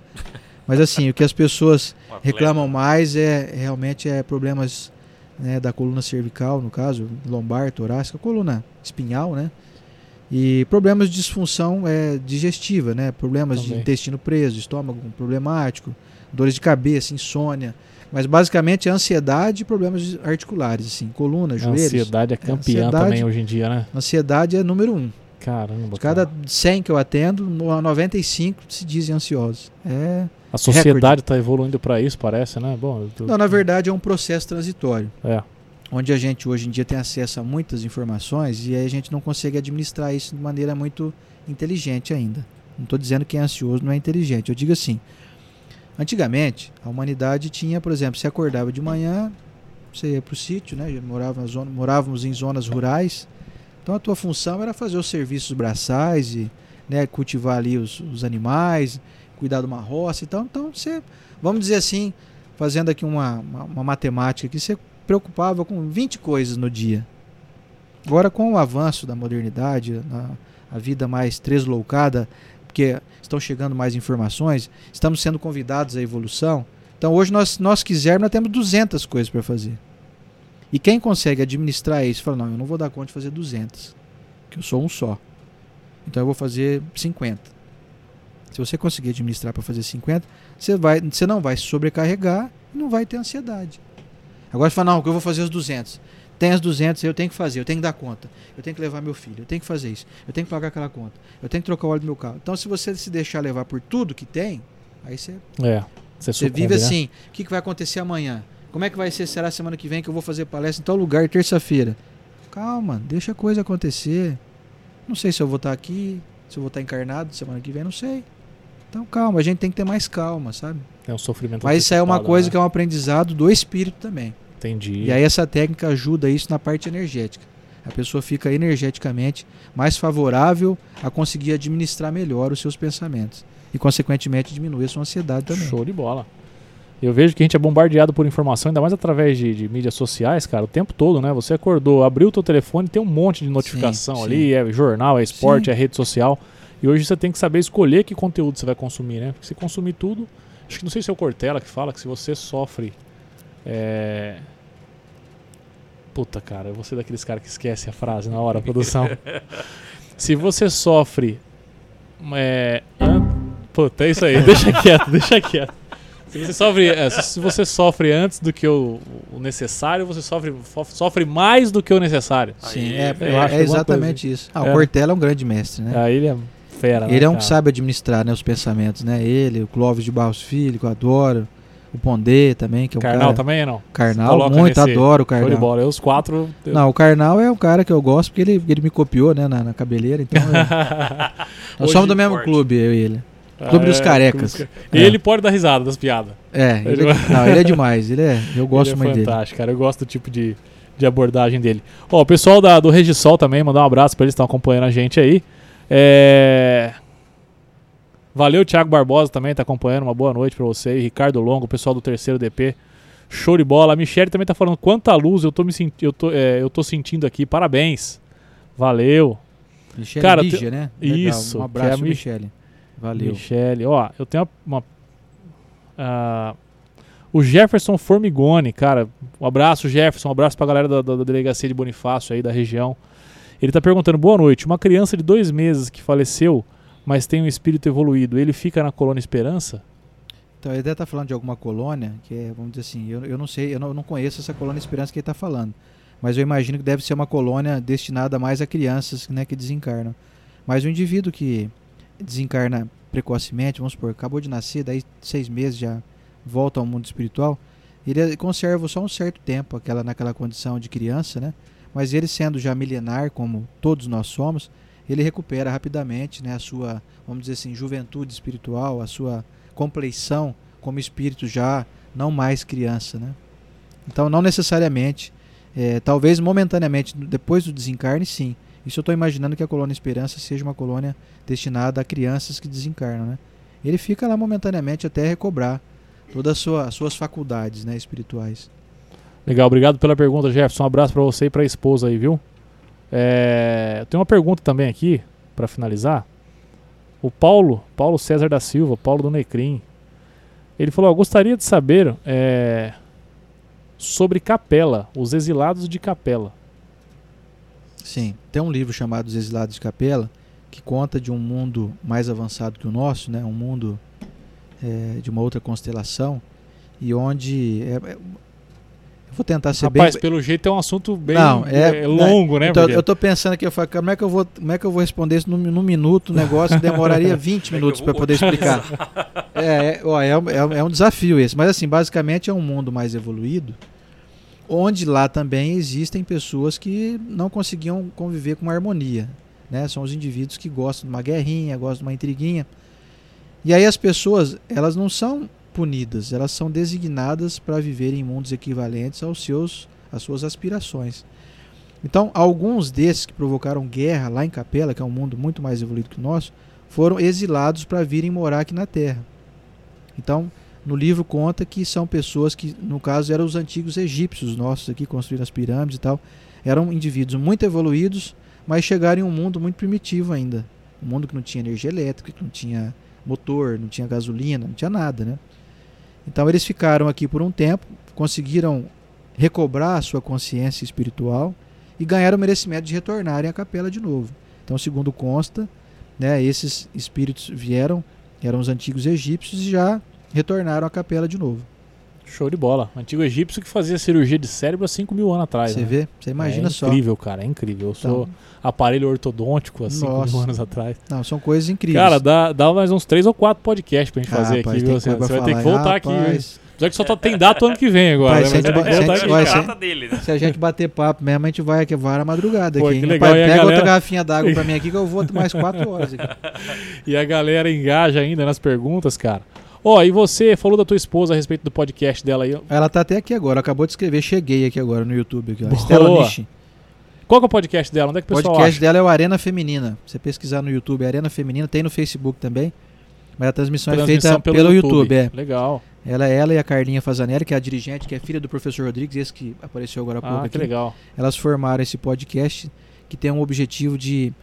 Speaker 4: Mas assim, o que as pessoas
Speaker 3: Um
Speaker 4: reclamam mais é realmente é problemas né, da coluna cervical, no caso, lombar, torácica, coluna espinhal, né? E problemas de disfunção é, digestiva, né? Problemas de
Speaker 1: Também.
Speaker 4: intestino preso, estômago problemático, dores de cabeça, insônia. Mas basicamente é ansiedade e problemas articulares, assim, coluna,
Speaker 1: A
Speaker 4: joelhos.
Speaker 1: ansiedade é campeã
Speaker 4: Ansiedade-
Speaker 1: também hoje em dia, né?
Speaker 4: Ansiedade é número um.
Speaker 1: Caramba.
Speaker 4: De cada
Speaker 1: cara.
Speaker 4: 100 que eu atendo, no- 95 se dizem ansiosos. É.
Speaker 1: A sociedade tá evoluindo pra isso, parece, né? Bom, tô-
Speaker 4: Não, na verdade é um processo transitório.
Speaker 1: É.
Speaker 4: onde a gente hoje em dia tem acesso a muitas informações e aí a gente não consegue administrar isso de maneira muito inteligente ainda. Não estou dizendo que é ansioso não é inteligente. Eu digo assim: antigamente a humanidade tinha, por exemplo, você acordava de manhã, você ia para o sítio, né? Morava na zona- morávamos em zonas rurais, então a tua função era fazer os serviços braçais e né, cultivar ali os, os animais, cuidar de uma roça e tal. Então você, vamos dizer assim, fazendo aqui uma, uma, uma matemática aqui, você preocupava com 20 coisas no dia. Agora, com o avanço da modernidade, na, a vida mais tresloucada, porque estão chegando mais informações, estamos sendo convidados à evolução. Então, hoje, nós, nós quisermos, nós temos 200 coisas para fazer. E quem consegue administrar isso, fala: não, eu não vou dar conta de fazer 200, que eu sou um só. Então, eu vou fazer 50. Se você conseguir administrar para fazer 50, você, vai, você não vai se sobrecarregar e não vai ter ansiedade. Agora você fala, não, que eu vou fazer os 200. Tem as 200, eu tenho que fazer, eu tenho que dar conta. Eu tenho que levar meu filho, eu tenho que fazer isso. Eu tenho que pagar aquela conta. Eu tenho que trocar o óleo do meu carro. Então, se você se deixar levar por tudo que tem, aí você,
Speaker 1: É. Você,
Speaker 4: você vive
Speaker 1: né?
Speaker 4: assim. O que, que vai acontecer amanhã? Como é que vai ser? Será semana que vem que eu vou fazer palestra em tal lugar, terça-feira? Calma, deixa a coisa acontecer. Não sei se eu vou estar aqui, se eu vou estar encarnado semana que vem, não sei. Então, calma, a gente tem que ter mais calma, sabe?
Speaker 1: É um sofrimento.
Speaker 4: Mas isso é uma coisa
Speaker 1: né?
Speaker 4: que é um aprendizado do espírito também.
Speaker 1: Entendi.
Speaker 4: E aí essa técnica ajuda isso na parte energética. A pessoa fica energeticamente mais favorável a conseguir administrar melhor os seus pensamentos. E, consequentemente, diminuir a sua ansiedade também.
Speaker 1: Show de bola. Eu vejo que a gente é bombardeado por informação, ainda mais através de, de mídias sociais, cara, o tempo todo, né? Você acordou, abriu o teu telefone, tem um monte de notificação
Speaker 4: Sim,
Speaker 1: ali, é jornal, é esporte,
Speaker 4: Sim.
Speaker 1: é rede social. E hoje você tem que saber escolher que conteúdo você vai consumir, né? Porque se consumir tudo, acho que não sei se é o Cortella que fala que se você sofre. É... Puta, cara, eu vou ser daqueles caras que esquece a frase na hora, produção. se você sofre. É... an- Puta, é isso aí, deixa quieto, deixa quieto. Se você sofre, é, se- você sofre antes do que o, o necessário, você sofre, sofre mais do que o necessário.
Speaker 4: Sim, é,
Speaker 1: eu acho
Speaker 4: é
Speaker 1: alguma
Speaker 4: exatamente isso. Ah,
Speaker 1: É.
Speaker 4: o Cortella é um grande mestre, né?
Speaker 1: Aí ele é fera, né,
Speaker 4: Ele é um que
Speaker 1: cara?
Speaker 4: sabe administrar né, os pensamentos, né? Ele, o Clóvis de Barros Filho, que eu adoro. O Pondé também, que é um
Speaker 1: Carnal
Speaker 4: cara...
Speaker 1: também não?
Speaker 4: Carnal, muito, adoro o
Speaker 1: Show de
Speaker 4: Carnal.
Speaker 1: bola. Eu, os quatro. eu-
Speaker 4: Não, o Carnal é um cara que eu gosto porque ele, ele me copiou, né, na, na cabeleira, então... eu- Nós somos do mesmo
Speaker 3: forte.
Speaker 4: clube, eu e ele. Clube dos
Speaker 1: É,
Speaker 4: Carecas.
Speaker 1: ca- Ele pode dar risada das piadas.
Speaker 4: É, ele,
Speaker 1: Ele-
Speaker 4: é- não, ele é demais, ele é, eu gosto
Speaker 1: ele é
Speaker 4: muito dele.
Speaker 1: fantástico, cara. Eu gosto do tipo de, de abordagem dele. Ó, o pessoal da, do Regisol também, mandar um abraço pra eles que estão acompanhando a gente aí. É... Valeu, Thiago Barbosa também tá acompanhando. Uma boa noite pra você. Ricardo Longo, pessoal do terceiro DP. Show de bola. A Michelle também tá falando quanta luz eu tô, me senti eu tô, é, eu tô sentindo aqui. Parabéns. Valeu.
Speaker 4: Michele
Speaker 1: Cara,
Speaker 4: Lígia, né? Legal,
Speaker 1: isso,
Speaker 4: Um
Speaker 1: é
Speaker 4: abraço,
Speaker 1: Mi-
Speaker 4: Michele. Valeu.
Speaker 1: Michele. Ó, eu tenho uma. uma- ah, o Jefferson Formigoni, cara. Um abraço, Jefferson. Um abraço pra galera da, da- da delegacia de Bonifácio aí, da região. Ele tá perguntando: boa noite. Uma criança de dois meses que faleceu, mas tem um espírito evoluído, ele fica na colônia Esperança?
Speaker 4: Então, ele deve estar falando de alguma colônia, que é, vamos dizer assim, eu, eu não sei, eu não, eu não conheço essa colônia Esperança que ele está falando. Mas eu imagino que deve ser uma colônia destinada mais a crianças né, que desencarnam. Mas o indivíduo que desencarna precocemente, vamos supor, acabou de nascer, daí seis meses já volta ao mundo espiritual, ele conserva só um certo tempo aquela, naquela condição de criança, né? Mas ele sendo já milenar, como todos nós somos, ele recupera rapidamente né, a sua, vamos dizer assim, juventude espiritual, a sua compleição como espírito já não mais criança, né? Então não necessariamente, é, talvez momentaneamente depois do desencarne, sim. Isso eu estou imaginando que a colônia Esperança seja uma colônia destinada a crianças que desencarnam, né? Ele fica lá momentaneamente até recobrar todas as sua, as suas faculdades, né, espirituais.
Speaker 1: Legal, obrigado pela pergunta, Jefferson. Um abraço pra você e pra esposa aí, viu? É, tenho uma pergunta também aqui, pra finalizar. O Paulo, Paulo César da Silva, Paulo do Necrim, ele falou: gostaria de saber é, sobre Capela, os exilados de Capela.
Speaker 4: Sim, tem um livro chamado Os Exilados de Capela que conta de um mundo mais avançado que o nosso, né? Um mundo é, de uma outra constelação e onde é, é- Eu vou tentar ser
Speaker 1: Rapaz,
Speaker 4: bem.
Speaker 1: pelo jeito é um assunto bem
Speaker 4: Não, é-
Speaker 1: é longo, né?
Speaker 4: Então, eu tô pensando aqui, eu falo, como é que eu vou, como é que eu vou responder isso num, num minuto? O negócio demoraria 20
Speaker 3: Como é
Speaker 4: minutos para poder explicar. É, é, ó, é, um- é é um desafio esse. Mas assim, basicamente é um mundo mais evoluído, onde lá também existem pessoas que não conseguiam conviver com uma harmonia. Né? São os indivíduos que gostam de uma guerrinha, gostam de uma intriguinha. E aí as pessoas, elas não são punidas, elas são designadas para viver em mundos equivalentes aos seus, às suas aspirações. Então, alguns desses que provocaram guerra lá em Capela, que é um mundo muito mais evoluído que o nosso, foram exilados para virem morar aqui na Terra. Então, no livro conta que são pessoas que, no caso, eram os antigos egípcios nossos aqui, construíram as pirâmides e tal. Eram indivíduos muito evoluídos, mas chegaram em um mundo muito primitivo ainda. Um mundo que não tinha energia elétrica, que não tinha motor, não tinha gasolina, não tinha nada, né? Então eles ficaram aqui por um tempo, conseguiram recobrar a sua consciência espiritual e ganharam o merecimento de retornarem à capela de novo. Então, segundo consta, né, esses espíritos vieram, eram os antigos egípcios e já retornaram à capela de novo.
Speaker 1: Show de bola. Antigo egípcio que fazia cirurgia de cérebro há 5 mil anos atrás.
Speaker 4: Você
Speaker 1: né?
Speaker 4: vê? Você imagina
Speaker 1: é
Speaker 4: só.
Speaker 1: incrível, cara, é incrível. Eu sou
Speaker 4: Então,
Speaker 1: aparelho ortodôntico há 5
Speaker 4: Nossa.
Speaker 1: mil anos atrás.
Speaker 4: não, são coisas incríveis.
Speaker 1: Cara, dá, dá mais uns 3 ou 4 podcasts pra gente
Speaker 4: Ah,
Speaker 1: fazer
Speaker 4: rapaz,
Speaker 1: aqui, viu? Você,
Speaker 4: coisa
Speaker 1: você vai ter que voltar aqui, viu?
Speaker 4: rapaz.
Speaker 1: Já que só tá- tem data o ano que vem agora.
Speaker 4: Vai,
Speaker 1: né?
Speaker 4: se a gente a
Speaker 1: aqui.
Speaker 4: vai, se-
Speaker 3: data dele, né?
Speaker 4: Se a gente bater papo mesmo, a gente vai aqui vara a madrugada
Speaker 1: Pô,
Speaker 4: aqui.
Speaker 1: legal, a
Speaker 4: pega
Speaker 1: galera-
Speaker 4: outra garrafinha d'água pra mim aqui que eu vou mais quatro horas aqui.
Speaker 1: E a galera engaja ainda nas perguntas, cara. Ó, e você falou da tua esposa a respeito do podcast dela aí.
Speaker 4: Ela tá até aqui agora, acabou de escrever, cheguei aqui agora no YouTube. Aqui, ó.
Speaker 1: Boa.
Speaker 4: Estela Nishi.
Speaker 1: Qual que é o podcast dela? Onde é que
Speaker 4: O
Speaker 1: pessoal
Speaker 4: podcast
Speaker 1: acha?
Speaker 4: dela é o Arena Feminina. Você pesquisar no YouTube, Arena Feminina, tem no Facebook também. Mas a transmissão, é
Speaker 1: Transmissão
Speaker 4: feita pelo, YouTube. é.
Speaker 1: Legal.
Speaker 4: Ela, ela e a Carlinha Fazanelli, que é a dirigente, que é filha do professor Rodrigues, esse que apareceu agora há pouco
Speaker 1: Ah,
Speaker 4: aqui.
Speaker 1: que legal.
Speaker 4: Elas formaram esse podcast que tem um objetivo de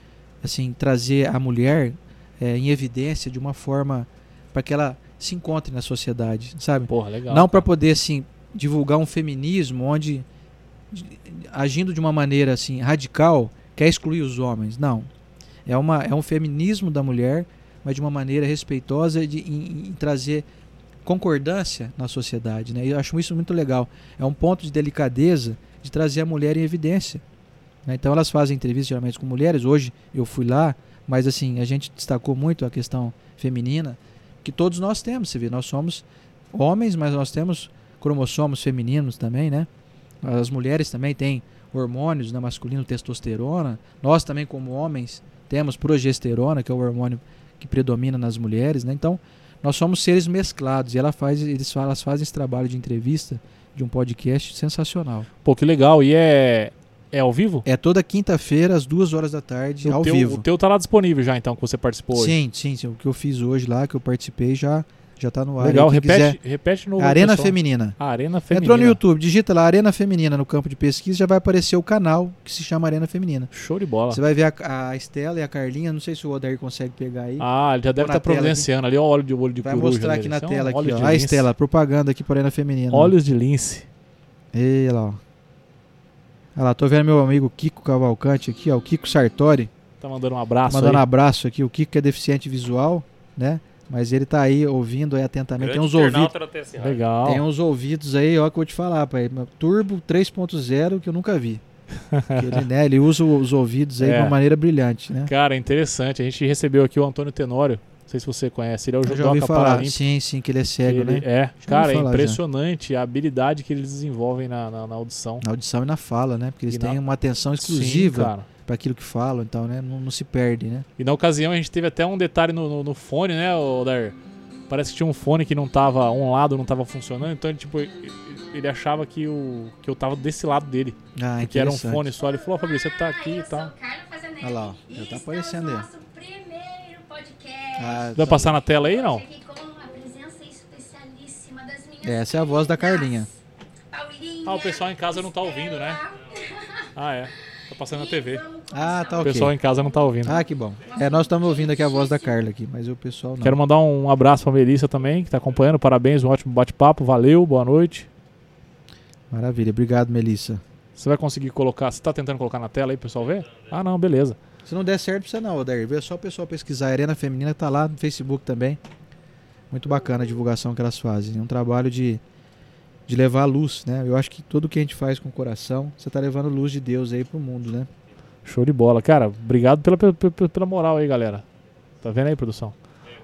Speaker 4: assim trazer a mulher é, em evidência de uma forma para que ela se encontre na sociedade, sabe?
Speaker 1: Porra, legal.
Speaker 4: Não para poder assim divulgar um feminismo onde de- agindo de uma maneira assim radical quer excluir os homens. Não. É uma é um feminismo da mulher, mas de uma maneira respeitosa de em, em trazer concordância na sociedade, né? Eu acho isso muito legal. É um ponto de delicadeza de trazer a mulher em evidência. né? Então elas fazem entrevistas geralmente com mulheres. Hoje eu fui lá, mas assim a gente destacou muito a questão feminina que todos nós temos. Você vê, nós somos homens, mas nós temos cromossomos femininos também, né? As mulheres também têm hormônios, né, masculino, testosterona. Nós também, como homens, temos progesterona, que é o hormônio que predomina nas mulheres, né? Então, nós somos seres mesclados e ela faz, eles, elas fazem esse trabalho de entrevista de um podcast sensacional.
Speaker 1: Pô, que legal. E é. É ao vivo?
Speaker 4: É toda quinta-feira, às duas horas da tarde,
Speaker 1: o
Speaker 4: ao
Speaker 1: teu,
Speaker 4: vivo.
Speaker 1: O teu tá lá disponível já, então, que você participou hoje.
Speaker 4: Sim, sim, sim. O que eu fiz hoje lá, que eu participei, já, já tá no ar.
Speaker 1: Legal, repete,
Speaker 4: quiser-
Speaker 1: repete novo.
Speaker 4: Arena
Speaker 1: pessoal.
Speaker 4: Feminina.
Speaker 1: Arena Feminina.
Speaker 4: Entrou no YouTube, digita lá Arena Feminina no campo de pesquisa, já vai aparecer o canal que se chama Arena Feminina.
Speaker 1: Show de bola.
Speaker 4: Você vai ver a, a Estela e a Carlinha, não sei se o Odair consegue pegar aí.
Speaker 1: Ah, ele já deve estar
Speaker 4: aqui.
Speaker 1: providenciando ali. Ó, óleo de olho de
Speaker 4: vai mostrar aqui na
Speaker 1: é
Speaker 4: tela aqui, ó. A. Estela, propaganda aqui para Arena Feminina.
Speaker 1: Óleos de lince.
Speaker 4: Ei, lá, ó. Olha lá, tô vendo meu amigo Kiko Cavalcante aqui, ó, o Kiko Sartori,
Speaker 1: Tá mandando um abraço
Speaker 4: mandando um
Speaker 1: aí.
Speaker 4: abraço aqui. O Kiko que é deficiente visual, né? Mas ele tá aí ouvindo aí atentamente. Tem
Speaker 3: Grande
Speaker 4: uns ouvidos.
Speaker 1: Legal.
Speaker 4: Tem uns ouvidos aí, ó, que eu vou te falar, pai. Turbo 3.0 que eu nunca vi. Ele, né, ele usa os ouvidos aí
Speaker 1: É.
Speaker 4: de uma maneira brilhante, né?
Speaker 1: Cara, é interessante. A gente recebeu aqui o Antônio Tenório. Não sei se você conhece. Ele é o
Speaker 4: já
Speaker 1: judoca
Speaker 4: falar.
Speaker 1: paralímpico.
Speaker 4: Sim, sim, que ele é cego,
Speaker 1: Ele-
Speaker 4: né?
Speaker 1: É, cara, é
Speaker 4: falar já.
Speaker 1: impressionante a habilidade que eles desenvolvem na, na, na audição.
Speaker 4: Na audição e na fala, né? Porque eles
Speaker 1: E na-
Speaker 4: têm uma atenção
Speaker 1: Sim,
Speaker 4: exclusiva
Speaker 1: cara.
Speaker 4: para aquilo que falam, então, né? Não, não se perde, né?
Speaker 1: E na ocasião a gente teve até um detalhe no, no, no fone, né, Dar? Parece que tinha um fone que não tava, um lado não tava funcionando, então ele, tipo, ele- achava que, o, que eu tava desse lado dele.
Speaker 4: Ah,
Speaker 1: que era um fone só. Ele falou, ó, Fabrício, você tá aqui e
Speaker 7: eu
Speaker 1: tal.
Speaker 4: Olha lá, ó, já tá aparecendo aí.
Speaker 7: Podcast.
Speaker 4: Ah,
Speaker 1: Vai passar na tela aí, não?
Speaker 4: Essa é a voz da Carlinha.
Speaker 7: Paulinha,
Speaker 1: Ah, o pessoal em casa não tá ouvindo, né? Ah, é. Tá passando na TV.
Speaker 4: Ah, tá
Speaker 1: O
Speaker 4: ok.
Speaker 1: pessoal em casa não tá ouvindo.
Speaker 4: Ah, que bom. É, nós estamos ouvindo aqui a voz da Carla aqui, mas o pessoal não.
Speaker 1: Quero mandar um abraço pra Melissa também, que tá acompanhando. Parabéns, um ótimo bate-papo. Valeu, boa noite.
Speaker 4: Maravilha. Obrigado, Melissa.
Speaker 1: Você vai conseguir colocar. Você tá tentando colocar na tela aí, pessoal ver? Ah, não, beleza.
Speaker 4: Se não der certo, precisa não, Odair. É só o pessoal pesquisar. A Arena Feminina tá lá no Facebook também. Muito bacana a divulgação que elas fazem. É um trabalho de, de levar a luz, né? Eu acho que tudo que a gente faz com o coração, você tá levando luz de Deus aí pro mundo, né?
Speaker 1: Show de bola. Cara, obrigado pela, pela, pela- pela moral aí, galera. Tá vendo aí, produção?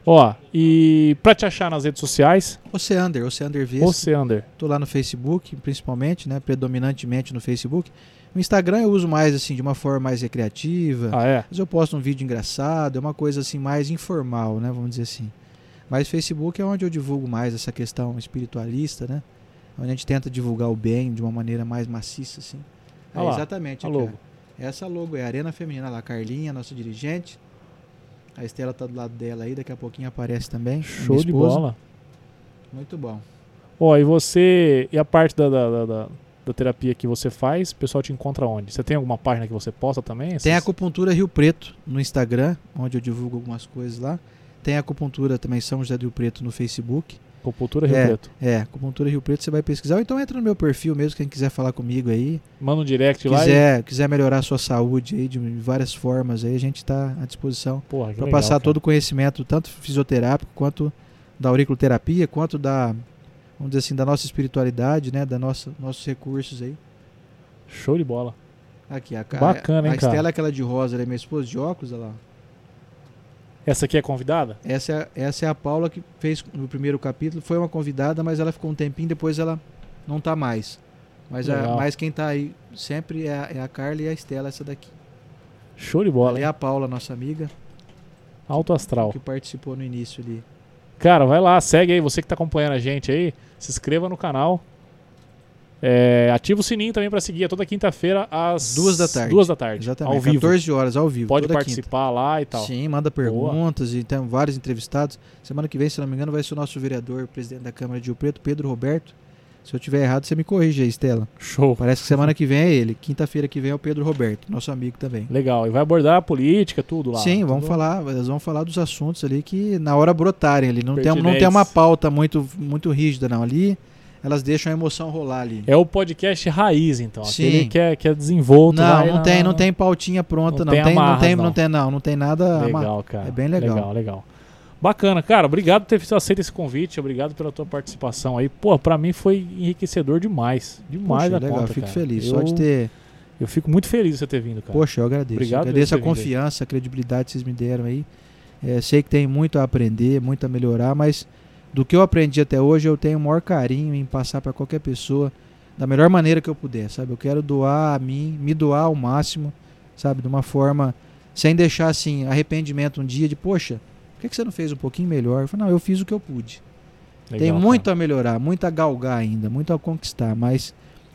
Speaker 1: Ó, e pra te achar nas redes sociais,
Speaker 4: Oceander, Oceander Vesco.
Speaker 1: Oceander.
Speaker 4: Tô lá no Facebook, principalmente, né? Predominantemente no Facebook. No Instagram eu uso mais, assim, de uma forma mais recreativa.
Speaker 1: Ah, é?
Speaker 4: Mas eu posto um vídeo engraçado, é uma coisa assim mais informal, né? Vamos dizer assim. Mas Facebook é onde eu divulgo mais essa questão espiritualista, né? Onde a gente tenta divulgar o bem de uma maneira mais maciça, assim. É,
Speaker 1: Olha lá,
Speaker 4: exatamente.
Speaker 1: a
Speaker 4: ó.
Speaker 1: logo.
Speaker 4: Essa logo é a Arena Feminina lá, Carlinha, nossa dirigente. A Estela tá do lado dela aí, daqui a pouquinho aparece também.
Speaker 1: Show de bola.
Speaker 4: Muito bom.
Speaker 1: Ó, e você. E a parte da, da, da, da- terapia que você faz, o pessoal te encontra onde? Você tem alguma página que você posta também?
Speaker 4: Tem a
Speaker 1: Essas-
Speaker 4: Acupuntura Rio Preto no Instagram, onde eu divulgo algumas coisas lá. Tem a Acupuntura também São José do Rio Preto no Facebook.
Speaker 1: Acupuntura Rio
Speaker 4: É.
Speaker 1: Preto.
Speaker 4: É, Acupuntura Rio Preto você vai pesquisar. Ou então entra no meu perfil mesmo, quem quiser falar comigo aí.
Speaker 1: Manda um direct lá e.
Speaker 4: Quiser, quiser melhorar a sua saúde aí de várias formas aí, a gente está à disposição para passar
Speaker 1: cara.
Speaker 4: todo o conhecimento, tanto fisioterápico quanto da auriculoterapia, quanto da, vamos dizer assim, da nossa espiritualidade, né, da nossa nossos recursos aí.
Speaker 1: Show de bola.
Speaker 4: Aqui, a,
Speaker 1: Bacana,
Speaker 4: a,
Speaker 1: hein,
Speaker 4: a
Speaker 1: cara?
Speaker 4: Estela, aquela de rosa, ela é minha esposa de óculos, olha lá.
Speaker 1: Essa aqui é convidada?
Speaker 4: Essa é, essa é a Paula que fez no primeiro capítulo. Foi uma convidada, mas ela ficou um tempinho, depois ela não tá mais. Mas, a, mas quem tá aí sempre é a, é a Carla e a Estela, essa daqui.
Speaker 1: Show de bola,
Speaker 4: é
Speaker 1: hein?
Speaker 4: a Paula, nossa amiga,
Speaker 1: Alto astral.
Speaker 4: que participou no início ali.
Speaker 1: Cara, vai lá, segue aí. Você que tá acompanhando a gente aí, se inscreva no canal. É, ativa o sininho também pra seguir. É toda quinta-feira às
Speaker 4: Duas da tarde.
Speaker 1: Duas da tarde.
Speaker 4: Exatamente.
Speaker 1: Ao vivo.
Speaker 4: 14 horas, ao vivo.
Speaker 1: Pode participar lá e
Speaker 4: quinta.
Speaker 1: tal.
Speaker 4: Sim, manda perguntas e tem vários entrevistados. Semana que vem, se não me engano, vai ser o nosso vereador, presidente da Câmara de Rio Preto, Pedro Roberto. Se eu tiver errado, você me corrige aí, Estela.
Speaker 1: Show.
Speaker 4: Parece que semana que vem é ele. Quinta-feira que vem é o Pedro Roberto, nosso amigo também.
Speaker 1: Legal. E vai abordar a política, tudo lá.
Speaker 4: Sim, vamos falar, eles vão falar dos assuntos ali que na hora brotarem ali. Não tem, não tem uma pauta muito, muito rígida, não. Ali elas deixam a emoção rolar ali.
Speaker 1: É o podcast raiz, então.
Speaker 4: Sim.
Speaker 1: Aquele que é, que é desenvolto.
Speaker 4: não, não
Speaker 1: na-
Speaker 4: tem, não tem pautinha pronta,
Speaker 1: Não
Speaker 4: não.
Speaker 1: tem
Speaker 4: Tem, não,
Speaker 1: amarras,
Speaker 4: tem,
Speaker 1: não.
Speaker 4: não tem, não, não tem nada.
Speaker 1: Legal, cara.
Speaker 4: É bem legal.
Speaker 1: Legal, legal. Bacana, cara. Obrigado por ter aceito esse convite. Obrigado pela tua participação aí. Pô, pra mim foi enriquecedor demais. Demais
Speaker 4: Poxa,
Speaker 1: da
Speaker 4: legal,
Speaker 1: conta,
Speaker 4: fico
Speaker 1: cara.
Speaker 4: feliz.
Speaker 1: Eu,
Speaker 4: Só de ter.
Speaker 1: eu fico muito feliz de você ter vindo, cara.
Speaker 4: Poxa, eu agradeço.
Speaker 1: Obrigado
Speaker 4: agradeço a confiança, a credibilidade que vocês me deram aí. É, sei que tem muito a aprender, muito a melhorar, mas do que eu aprendi até hoje, eu tenho o maior carinho em passar para qualquer pessoa da melhor maneira que eu puder, sabe? Eu quero doar a mim, me doar ao máximo, sabe? De uma forma sem deixar assim arrependimento um dia de, poxa, por que, que você não fez um pouquinho melhor? Eu falei, não, eu fiz o que eu pude.
Speaker 1: Legal,
Speaker 4: Tem
Speaker 1: cara.
Speaker 4: muito a melhorar, muito a galgar ainda, muito a conquistar, mas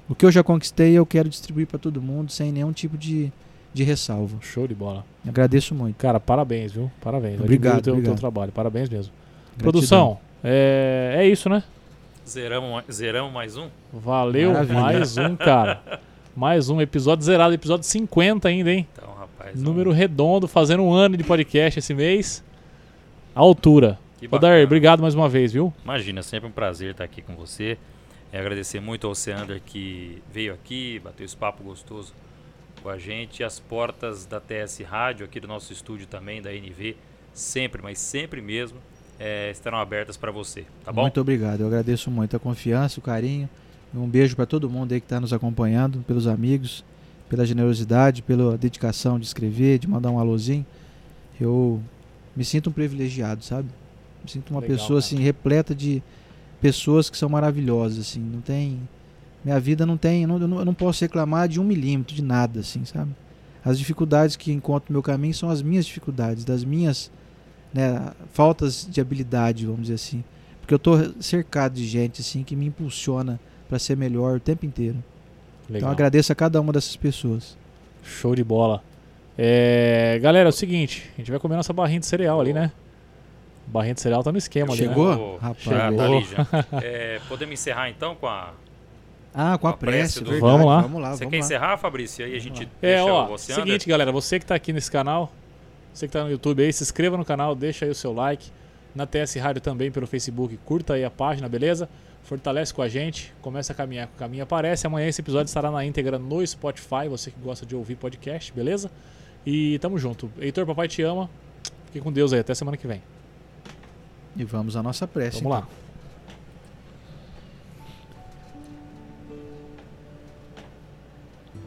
Speaker 4: o que eu já conquistei eu quero distribuir para todo mundo sem nenhum tipo de, de ressalva.
Speaker 1: Show de bola.
Speaker 4: Agradeço muito.
Speaker 1: Cara, parabéns, viu? Parabéns.
Speaker 4: Obrigado,
Speaker 1: Admiro o teu, teu trabalho. Parabéns mesmo.
Speaker 4: Gratidão.
Speaker 1: Produção, é, é isso, né?
Speaker 3: Zeramos, zeramos mais um?
Speaker 1: Valeu,
Speaker 4: Maravilha.
Speaker 1: mais um, cara. Mais um episódio zerado, episódio 50 ainda, hein?
Speaker 3: Então, rapaz.
Speaker 1: Número redondo, fazendo um ano de podcast esse mês. A altura.
Speaker 3: Que
Speaker 1: Ô,
Speaker 3: bacana.
Speaker 1: Dair, obrigado mais uma vez, viu?
Speaker 3: Imagina, sempre um prazer estar aqui com você. É agradecer muito ao Oceander que veio aqui, bateu esse papo gostoso com a gente. As portas da TS Rádio, aqui do nosso estúdio também, da NV, sempre, mas sempre mesmo, é, estarão abertas para você, tá bom?
Speaker 4: Muito obrigado. Eu agradeço muito a confiança, o carinho. Um beijo para todo mundo aí que está nos acompanhando, pelos amigos, pela generosidade, pela dedicação de escrever, de mandar um alôzinho. Eu me sinto um privilegiado, sabe? Me sinto uma
Speaker 1: Legal,
Speaker 4: pessoa
Speaker 1: cara.
Speaker 4: assim repleta de pessoas que são maravilhosas, assim. Não tem minha vida não tem, eu não- eu não posso reclamar de um milímetro de nada, assim, sabe? As dificuldades que encontro no meu caminho são as minhas dificuldades, das minhas né, faltas de habilidade, vamos dizer assim. Porque eu tô cercado de gente assim que me impulsiona para ser melhor o tempo inteiro. Então
Speaker 1: Legal.
Speaker 4: eu agradeço a cada uma dessas pessoas.
Speaker 1: Show de bola. É, galera, é o seguinte, a gente vai comer nossa barrinha de cereal ali, né? Barrinha de cereal tá no esquema ali,
Speaker 4: Chegou?
Speaker 1: né?
Speaker 3: Ô,
Speaker 4: Rapaz,
Speaker 1: chegou.
Speaker 3: tá ali já. É, podemos encerrar então com a.
Speaker 4: Ah, com a
Speaker 3: A prece
Speaker 4: prece,
Speaker 3: do-
Speaker 4: verdade.
Speaker 1: Vamos lá.
Speaker 4: Vamos lá,
Speaker 3: Você
Speaker 4: vamos
Speaker 3: quer
Speaker 4: lá.
Speaker 3: encerrar, Fabrício? E aí a gente
Speaker 1: É, ó, seguinte, galera, você que tá aqui nesse canal, você que está no YouTube aí, se inscreva no canal, deixa aí o seu like. Na TS Rádio também pelo Facebook, curta aí a página, beleza? Fortalece com a gente, começa a caminhar com o caminho aparece. Amanhã esse episódio estará na íntegra no Spotify, você que gosta de ouvir podcast, beleza? E tamo junto. Heitor, papai te ama. Fique com Deus aí, até semana que vem.
Speaker 4: E vamos à nossa prece.
Speaker 1: Vamos
Speaker 4: então.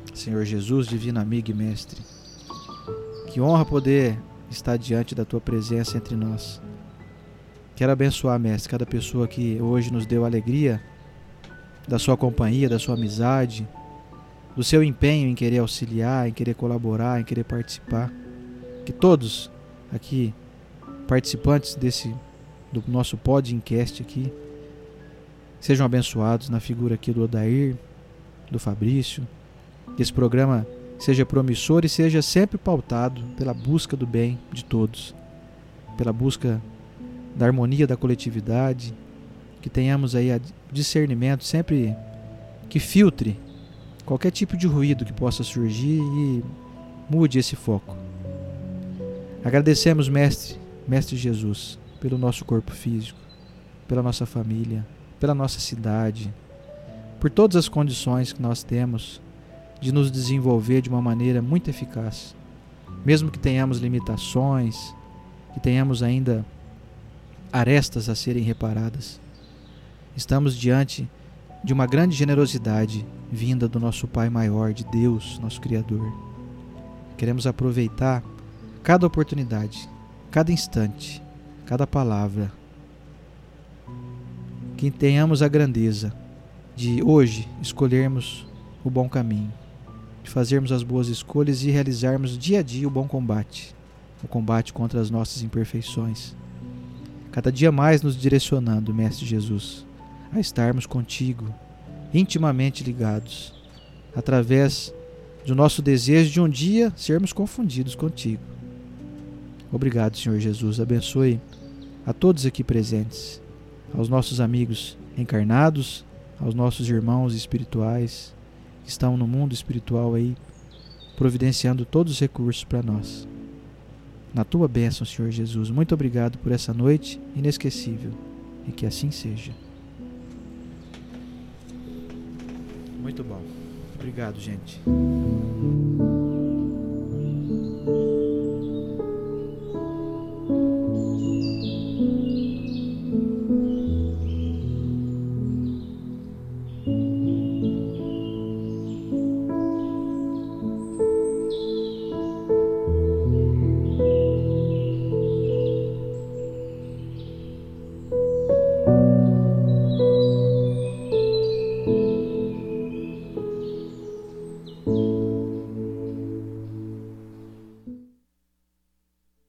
Speaker 4: lá. Senhor Jesus, divino amigo e mestre. Que honra poder estar diante da tua presença entre nós. Quero abençoar, mestre, cada pessoa que hoje nos deu alegria da sua companhia, da sua amizade, do seu empenho em querer auxiliar, em querer colaborar, em querer participar. Que todos aqui participantes desse do nosso podcast aqui sejam abençoados na figura aqui do Odair, do Fabrício. Que esse programa seja promissor e seja sempre pautado pela busca do bem de todos, pela busca da harmonia da coletividade, que tenhamos aí discernimento sempre que filtre qualquer tipo de ruído que possa surgir e mude esse foco. Agradecemos, mestre, mestre Jesus, pelo nosso corpo físico, pela nossa família, pela nossa cidade, por todas as condições que nós temos de nos desenvolver de uma maneira muito eficaz. Mesmo que tenhamos limitações, que tenhamos ainda arestas a serem reparadas, estamos diante de uma grande generosidade vinda do nosso Pai maior, de Deus, nosso Criador. Queremos aproveitar cada oportunidade, cada instante, cada palavra que tenhamos a grandeza de hoje escolhermos o bom caminho, fazermos as boas escolhas e realizarmos dia a dia o bom combate, o combate contra as nossas imperfeições. Cada dia mais nos direcionando, Mestre Jesus, a estarmos contigo, intimamente ligados, através do nosso desejo de um dia sermos confundidos contigo. Obrigado, Senhor Jesus. Abençoe a todos aqui presentes aos nossos amigos encarnados, aos nossos irmãos espirituais que estão no mundo espiritual aí, providenciando todos os recursos para nós. Na tua bênção, Senhor Jesus, muito obrigado por essa noite inesquecível e que assim seja. Muito bom. Obrigado, gente.